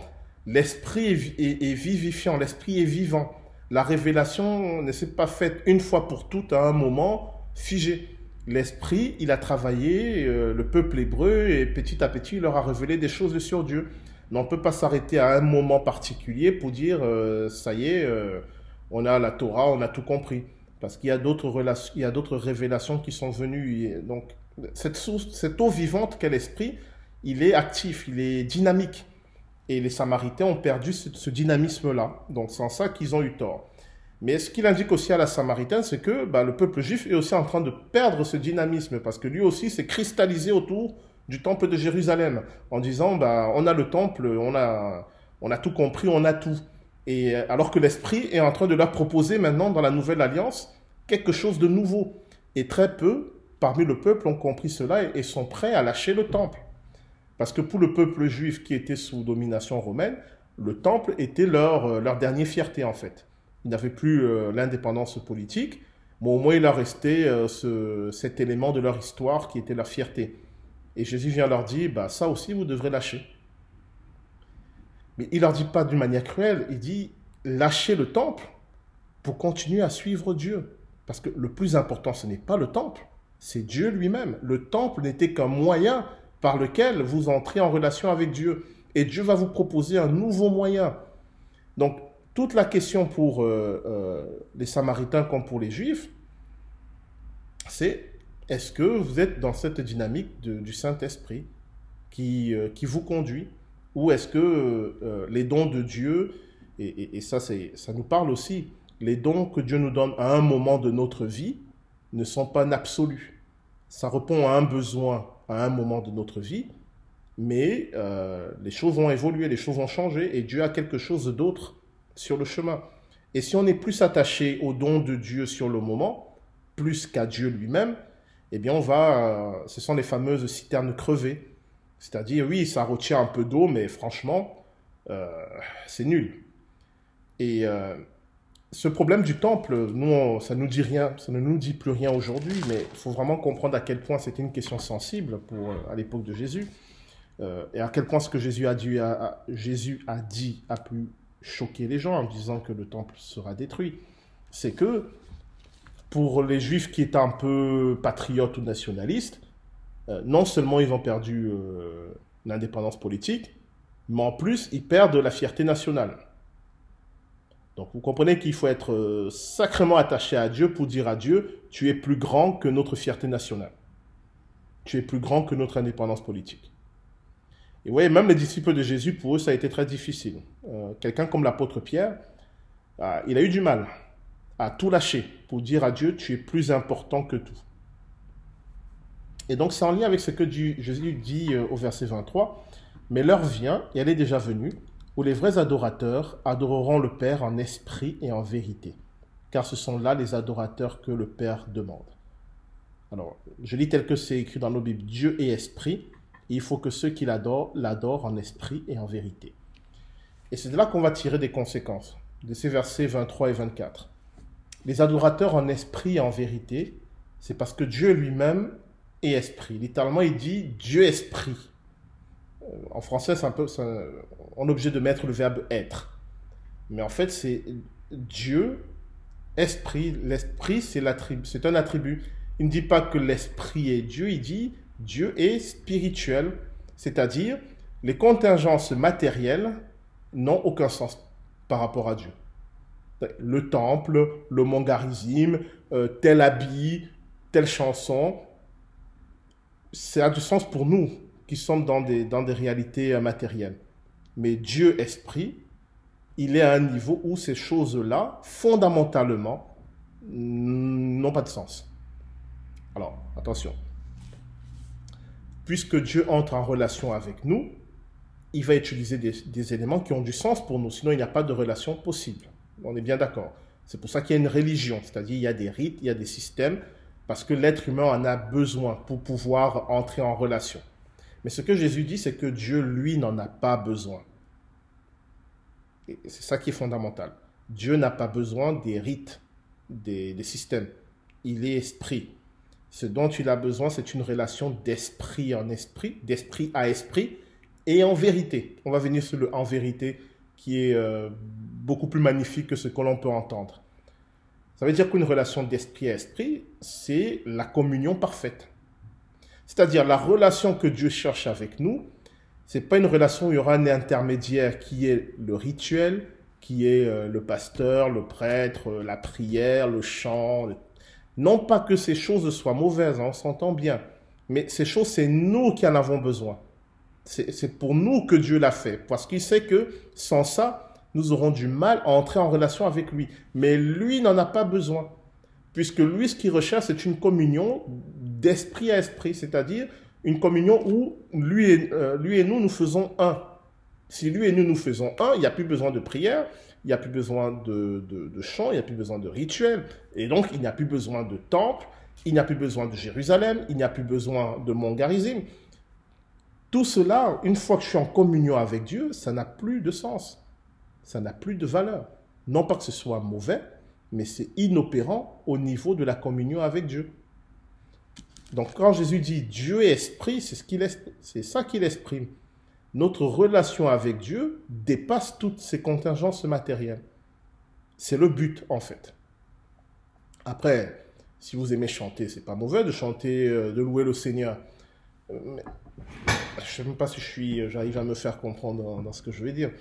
l'esprit est, vivifiant, l'esprit est vivant. La révélation ne s'est pas faite une fois pour toutes à un moment figé. L'esprit, il a travaillé, euh, le peuple hébreu, et petit à petit, il leur a révélé des choses sur Dieu. Mais on ne peut pas s'arrêter à un moment particulier pour dire euh, ça y est, euh, on a la Torah, on a tout compris. Parce qu'il y a d'autres révélations qui sont venues. donc cette source, cette eau vivante qu'est l'esprit, il est actif, il est dynamique. Et les Samaritains ont perdu ce, dynamisme-là. Donc c'est en ça qu'ils ont eu tort. Mais ce qu'il indique aussi à la Samaritaine, c'est que bah, le peuple juif est aussi en train de perdre ce dynamisme parce que lui aussi s'est cristallisé autour du temple de Jérusalem, en disant, bah, on a le temple, on a, on a tout compris, on a tout. Et euh, alors que l'Esprit est en train de leur proposer maintenant, dans la nouvelle alliance, quelque chose de nouveau. Et très peu, parmi le peuple, ont compris cela et, sont prêts à lâcher le temple. Parce que pour le peuple juif qui était sous domination romaine, le temple était leur, euh, dernière fierté, en fait. Ils n'avaient plus euh, l'indépendance politique, mais au moins il leur restait ce, cet élément de leur histoire qui était leur fierté. Et Jésus vient leur dire, bah, ça aussi, vous devrez lâcher. Mais il leur dit pas d'une manière cruelle, il dit, lâchez le temple pour continuer à suivre Dieu. Parce que le plus important, ce n'est pas le temple, c'est Dieu lui-même. Le temple n'était qu'un moyen par lequel vous entrez en relation avec Dieu. Et Dieu va vous proposer un nouveau moyen. Donc, toute la question pour euh, euh, les Samaritains comme pour les Juifs, c'est est-ce que vous êtes dans cette dynamique du Saint-Esprit qui, euh, qui vous conduit? Ou est-ce que les dons de Dieu, et, ça, ça nous parle aussi, les dons que Dieu nous donne à un moment de notre vie ne sont pas absolus. Ça répond à un besoin à un moment de notre vie, mais euh, les choses vont évoluer, les choses vont changer, et Dieu a quelque chose d'autre sur le chemin. Et si on est plus attaché aux dons de Dieu sur le moment, plus qu'à Dieu lui-même, eh bien, on va, euh, ce sont les fameuses citernes crevées. C'est-à-dire, oui, ça retient un peu d'eau, mais franchement, euh, c'est nul. Et ce problème du temple, nous, ça nous dit rien, ça ne nous dit plus rien aujourd'hui, mais il faut vraiment comprendre à quel point c'était une question sensible pour, à l'époque de Jésus, et à quel point ce que Jésus a, dit a pu choquer les gens en disant que le temple sera détruit. C'est que pour les juifs qui étaient un peu patriotes ou nationalistes, euh, non seulement ils ont perdu euh, l'indépendance politique, mais en plus ils perdent la fierté nationale. Donc vous comprenez qu'il faut être euh, sacrément attaché à Dieu pour dire à Dieu, tu es plus grand que notre fierté nationale. Tu es plus grand que notre indépendance politique. Et vous voyez, même les disciples de Jésus, pour eux, ça a été très difficile. Quelqu'un comme l'apôtre Pierre, il a eu du mal à tout lâcher pour dire à Dieu, tu es plus important que tout. Et donc c'est en lien avec ce que Jésus dit euh, au verset 23, mais l'heure vient, et elle est déjà venue, où les vrais adorateurs adoreront le Père en esprit et en vérité, car ce sont là les adorateurs que le Père demande. Alors, je lis tel que c'est écrit dans nos Bibles, Dieu est esprit, et il faut que ceux qui l'adorent l'adorent en esprit et en vérité. Et c'est de là qu'on va tirer des conséquences, de ces versets 23 et 24. Les adorateurs en esprit et en vérité, c'est parce que Dieu lui-même est esprit. Littéralement, il dit Dieu esprit. En français, c'est un peu, on est obligé de mettre le verbe être. Mais en fait, c'est Dieu, esprit. L'esprit, c'est un attribut. Il ne dit pas que l'esprit est Dieu, il dit Dieu est spirituel, c'est-à-dire les contingences matérielles n'ont aucun sens par rapport à Dieu. Le temple, le mont euh, tel habit, telle chanson, ça a du sens pour nous qui sommes dans des, dans des réalités euh, matérielles. Mais Dieu esprit, il est à un niveau où ces choses-là, fondamentalement, n'ont pas de sens. Alors, attention. Puisque Dieu entre en relation avec nous, il va utiliser des, éléments qui ont du sens pour nous, sinon il n'y a pas de relation possible. On est bien d'accord. C'est pour ça qu'il y a une religion, c'est-à-dire il y a des rites, il y a des systèmes, parce que l'être humain en a besoin pour pouvoir entrer en relation. Mais ce que Jésus dit, c'est que Dieu, lui, n'en a pas besoin. C'est ça qui est fondamental. Dieu n'a pas besoin des rites, des, des systèmes. Il est esprit. Ce dont il a besoin, c'est une relation d'esprit en esprit, d'esprit à esprit, et en vérité. On va venir sur le en vérité qui est euh, beaucoup plus magnifique que ce que l'on peut entendre. Ça veut dire qu'une relation d'esprit à esprit, c'est la communion parfaite. C'est-à-dire la relation que Dieu cherche avec nous, c'est pas une relation où il y aura un intermédiaire qui est le rituel, qui est euh, le pasteur, le prêtre, la prière, le chant. Non pas que ces choses soient mauvaises, hein, on s'entend bien, mais ces choses, c'est nous qui en avons besoin. C'est pour nous que Dieu l'a fait, parce qu'il sait que sans ça, nous aurons du mal à entrer en relation avec lui. Mais lui n'en a pas besoin, puisque lui, ce qu'il recherche, c'est une communion d'esprit à esprit, c'est-à-dire une communion où lui et, euh, lui et nous, nous faisons un. Si lui et nous, nous faisons un, il n'y a plus besoin de prière, il n'y a plus besoin de, de, chant, il n'y a plus besoin de rituel, et donc il n'y a plus besoin de temple, il n'y a plus besoin de Jérusalem, il n'y a plus besoin de Mont Garizim. Tout cela, une fois que je suis en communion avec Dieu, ça n'a plus de sens. Ça n'a plus de valeur. Non pas que ce soit mauvais, mais c'est inopérant au niveau de la communion avec Dieu. Donc quand Jésus dit Dieu est esprit, c'est ce qu'il c'est ça qu'il exprime. Notre relation avec Dieu dépasse toutes ces contingences matérielles. C'est le but en fait. Après, si vous aimez chanter, c'est pas mauvais de chanter, euh, de louer le Seigneur. Mais je ne sais même pas si je suis, j'arrive à me faire comprendre dans, ce que je veux dire.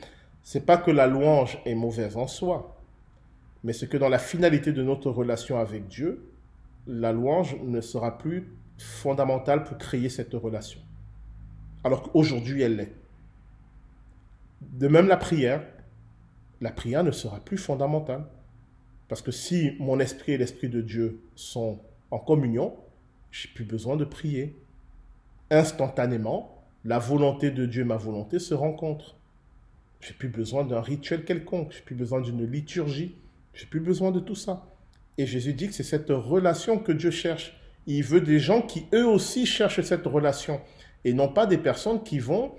C'est pas que la louange est mauvaise en soi, mais c'est que dans la finalité de notre relation avec Dieu, la louange ne sera plus fondamentale pour créer cette relation. Alors qu'aujourd'hui, elle l'est. De même la prière, la prière ne sera plus fondamentale. Parce que si mon esprit et l'esprit de Dieu sont en communion, j'ai plus besoin de prier. Instantanément, la volonté de Dieu et ma volonté se rencontrent. J'ai plus besoin d'un rituel quelconque, j'ai plus besoin d'une liturgie, j'ai plus besoin de tout ça. Et Jésus dit que c'est cette relation que Dieu cherche. Il veut des gens qui eux aussi cherchent cette relation et non pas des personnes qui vont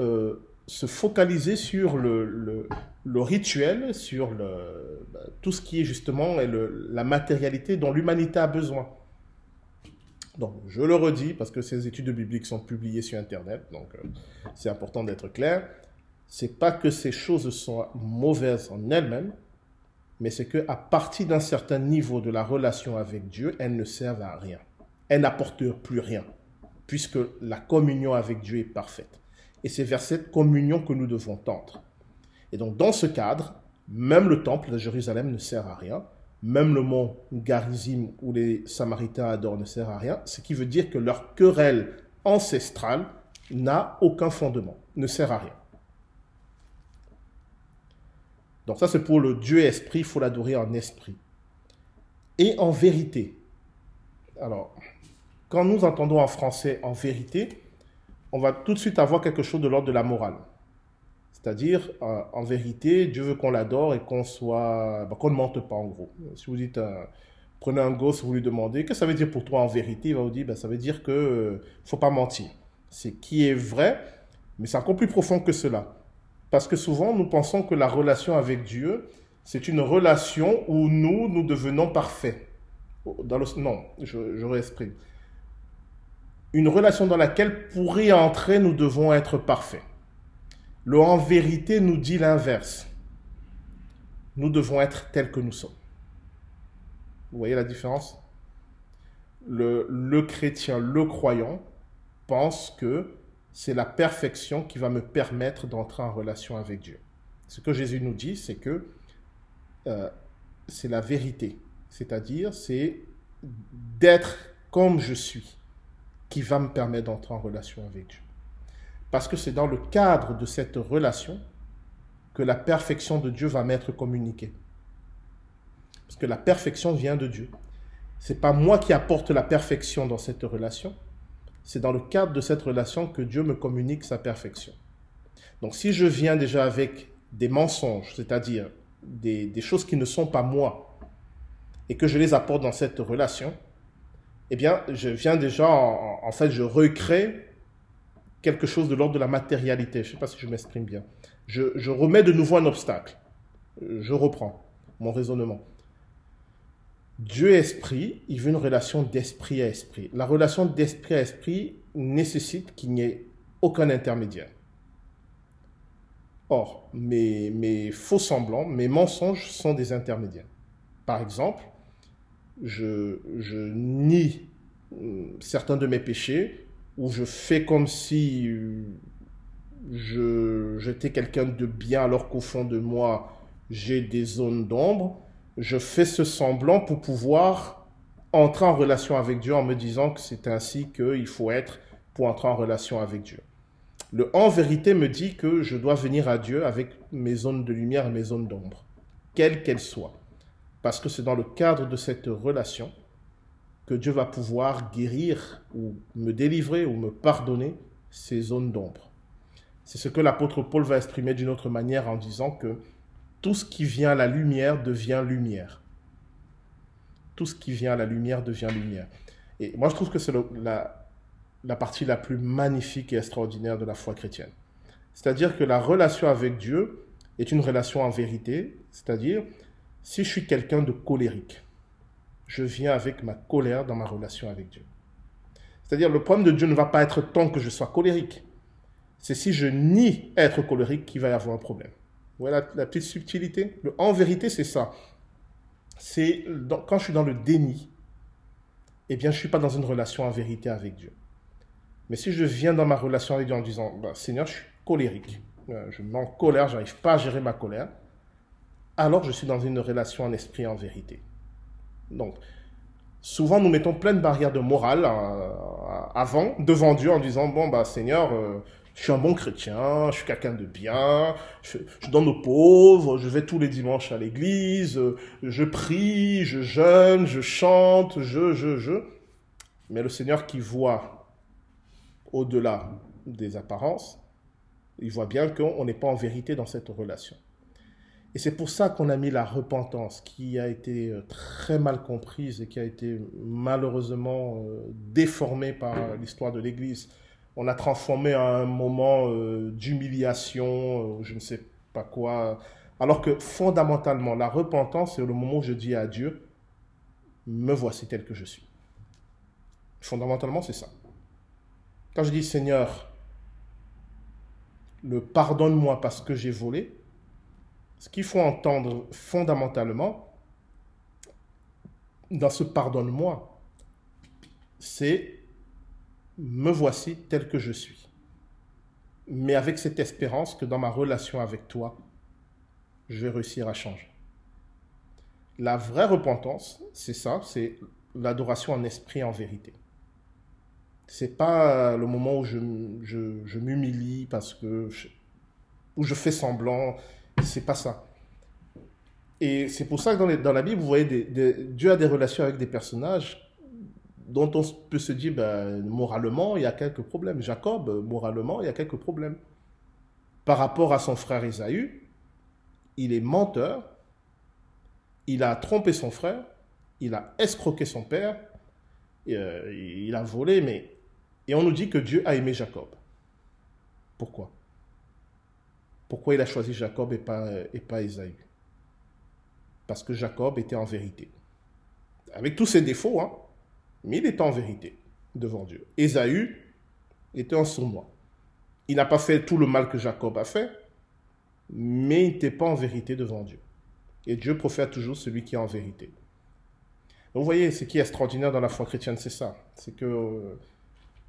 euh, se focaliser sur le, rituel, sur bah, tout ce qui est justement la matérialité dont l'humanité a besoin. Donc, je le redis parce que ces études bibliques sont publiées sur Internet, donc euh, c'est important d'être clair. C'est pas que ces choses sont mauvaises en elles-mêmes, mais c'est que à partir d'un certain niveau de la relation avec Dieu, elles ne servent à rien. Elles n'apportent plus rien, puisque la communion avec Dieu est parfaite. Et c'est vers cette communion que nous devons tendre. Et donc, dans ce cadre, même le temple de Jérusalem ne sert à rien, même le mont Garizim où les Samaritains adorent ne sert à rien, ce qui veut dire que leur querelle ancestrale n'a aucun fondement, ne sert à rien. Donc ça c'est pour le Dieu esprit, il faut l'adorer en esprit. Et en vérité. Alors, quand nous entendons en français en vérité, on va tout de suite avoir quelque chose de l'ordre de la morale. C'est-à-dire, euh, en vérité, Dieu veut qu'on l'adore et qu'on soit, bah, qu'on ne mente pas en gros. Si vous dites, euh, prenez un gosse, vous lui demandez, qu'est-ce que ça veut dire pour toi en vérité Il va vous dire, bah, ça veut dire que euh, faut pas mentir. C'est qui est vrai, mais c'est encore plus profond que cela. Parce que souvent, nous pensons que la relation avec Dieu, c'est une relation où nous, nous devenons parfaits. Non, je, je réexprime. Une relation dans laquelle, pour y entrer, nous devons être parfaits. Le en vérité nous dit l'inverse. Nous devons être tels que nous sommes. Vous voyez la différence? Le chrétien, le croyant, pense que c'est la perfection qui va me permettre d'entrer en relation avec Dieu. Ce que Jésus nous dit, c'est que euh, c'est la vérité. C'est-à-dire, c'est d'être comme je suis qui va me permettre d'entrer en relation avec Dieu. Parce que c'est dans le cadre de cette relation que la perfection de Dieu va m'être communiquée. Parce que la perfection vient de Dieu. C'est pas moi qui apporte la perfection dans cette relation. C'est dans le cadre de cette relation que Dieu me communique sa perfection. Donc si je viens déjà avec des mensonges, c'est-à-dire des, choses qui ne sont pas moi, et que je les apporte dans cette relation, eh bien, je viens déjà, en, fait, je recrée quelque chose de l'ordre de la matérialité. Je ne sais pas si je m'exprime bien. Je, remets de nouveau un obstacle. Je reprends mon raisonnement. Dieu esprit, il veut une relation d'esprit à esprit. La relation d'esprit à esprit nécessite qu'il n'y ait aucun intermédiaire. Or, mes, faux semblants, mes mensonges sont des intermédiaires. Par exemple, je, nie euh, certains de mes péchés ou je fais comme si euh, j'étais quelqu'un de bien alors qu'au fond de moi, j'ai des zones d'ombre. Je fais ce semblant pour pouvoir entrer en relation avec Dieu en me disant que c'est ainsi qu'il faut être pour entrer en relation avec Dieu. Le en vérité me dit que je dois venir à Dieu avec mes zones de lumière et mes zones d'ombre, quelles qu'elles soient. Parce que c'est dans le cadre de cette relation que Dieu va pouvoir guérir ou me délivrer ou me pardonner ces zones d'ombre. C'est ce que l'apôtre Paul va exprimer d'une autre manière en disant que tout ce qui vient à la lumière devient lumière. Tout ce qui vient à la lumière devient lumière. Et moi, je trouve que c'est la, partie la plus magnifique et extraordinaire de la foi chrétienne. C'est-à-dire que la relation avec Dieu est une relation en vérité, c'est-à-dire si je suis quelqu'un de colérique, je viens avec ma colère dans ma relation avec Dieu. C'est-à-dire le problème de Dieu ne va pas être tant que je sois colérique. C'est si je nie être colérique qu'il va y avoir un problème. Voilà la petite subtilité. en vérité, c'est ça. C'est quand je suis dans le déni, eh bien, je ne suis pas dans une relation en vérité avec Dieu. Mais si je viens dans ma relation avec Dieu en disant, bah, Seigneur, je suis colérique, euh, je me en colère, j'arrive pas à gérer ma colère, alors je suis dans une relation en esprit en vérité. Donc, souvent nous mettons plein de barrières de morale euh, avant, devant Dieu, en disant, bon, bah, Seigneur, euh, je suis un bon chrétien, je suis quelqu'un de bien, je, donne aux pauvres, je vais tous les dimanches à l'église, je prie, je jeûne, je chante, je, je, je. Mais le Seigneur qui voit au-delà des apparences, il voit bien qu'on n'est pas en vérité dans cette relation. Et c'est pour ça qu'on a mis la repentance, qui a été euh, très mal comprise et qui a été malheureusement euh, déformée par l'histoire de l'Église. On a transformé un moment euh, d'humiliation, je ne sais pas quoi, alors que fondamentalement, la repentance, c'est le moment où je dis à Dieu, me voici tel que je suis. Fondamentalement, c'est ça. Quand je dis Seigneur, le pardonne-moi parce que j'ai volé, ce qu'il faut entendre fondamentalement dans ce pardonne-moi, c'est me voici tel que je suis. Mais avec cette espérance que dans ma relation avec toi, je vais réussir à changer. La vraie repentance, c'est ça, c'est l'adoration en esprit en vérité c'est pas le moment où je, je, m'humilie parce que où je fais semblant. C'est pas ça. Et c'est pour ça que dans, dans, la Bible, vous voyez, des, Dieu a des relations avec des personnages dont on peut se dire, ben, moralement, il y a quelques problèmes. Jacob, moralement, il y a quelques problèmes. Par rapport à son frère Ésaü, il est menteur, il a trompé son frère, il a escroqué son père, euh, il a volé, mais et on nous dit que Dieu a aimé Jacob. Pourquoi? Pourquoi il a choisi Jacob et pas, et pas Esaü? Parce que Jacob était en vérité. Avec tous ses défauts, hein, mais il était en vérité devant Dieu. Esaü était en sournois. Il n'a pas fait tout le mal que Jacob a fait, mais il n'était pas en vérité devant Dieu. Et Dieu profère toujours celui qui est en vérité. vous voyez, ce qui est extraordinaire dans la foi chrétienne, c'est ça. C'est que euh,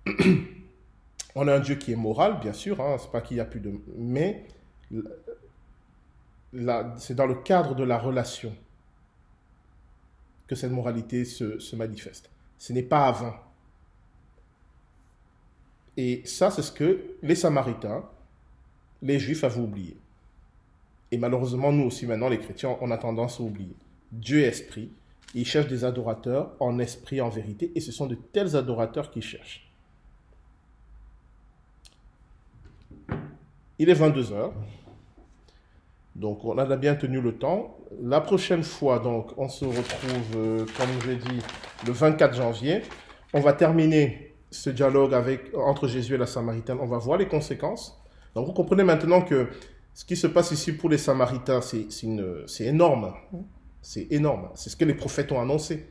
[clears throat] on a un Dieu qui est moral, bien sûr, hein, c'est pas qu'il a plus de... Mais c'est dans le cadre de la relation que cette moralité se manifeste. Ce n'est pas avant. Et ça, c'est ce que les Samaritains, les Juifs avaient oublié. Et malheureusement, nous aussi, maintenant, les chrétiens, on a tendance à oublier. Dieu est esprit. Il cherche des adorateurs en esprit, en vérité. Et ce sont de tels adorateurs qu'il cherche. Il est 22 heures. Donc, on a bien tenu le temps. La prochaine fois, donc, on se retrouve, euh, comme je l'ai dit, le 24 janvier. On va terminer ce dialogue avec, entre Jésus et la Samaritaine. On va voir les conséquences. Donc, vous comprenez maintenant que ce qui se passe ici pour les Samaritains, c'est énorme. C'est énorme. C'est ce que les prophètes ont annoncé.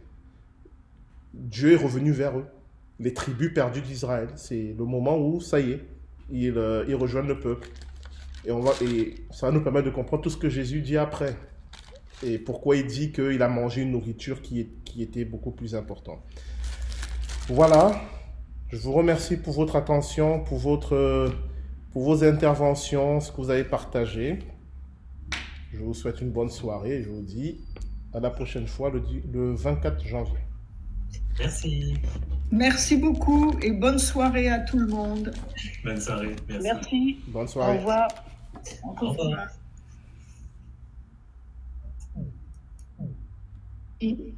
Dieu est revenu vers eux. Les tribus perdues d'Israël. C'est le moment où, ça y est, ils, euh, ils rejoignent le peuple. Et, on va, et ça va nous permettre de comprendre tout ce que Jésus dit après. Et pourquoi il dit qu'il a mangé une nourriture qui, est, qui était beaucoup plus importante. Voilà. Je vous remercie pour votre attention, pour, votre, pour vos interventions, ce que vous avez partagé. Je vous souhaite une bonne soirée et je vous dis à la prochaine fois le, le 24 janvier. Merci. Merci beaucoup et bonne soirée à tout le monde. Bonne soirée. Merci. Merci. Bonne soirée. Au revoir. Au revoir. Et-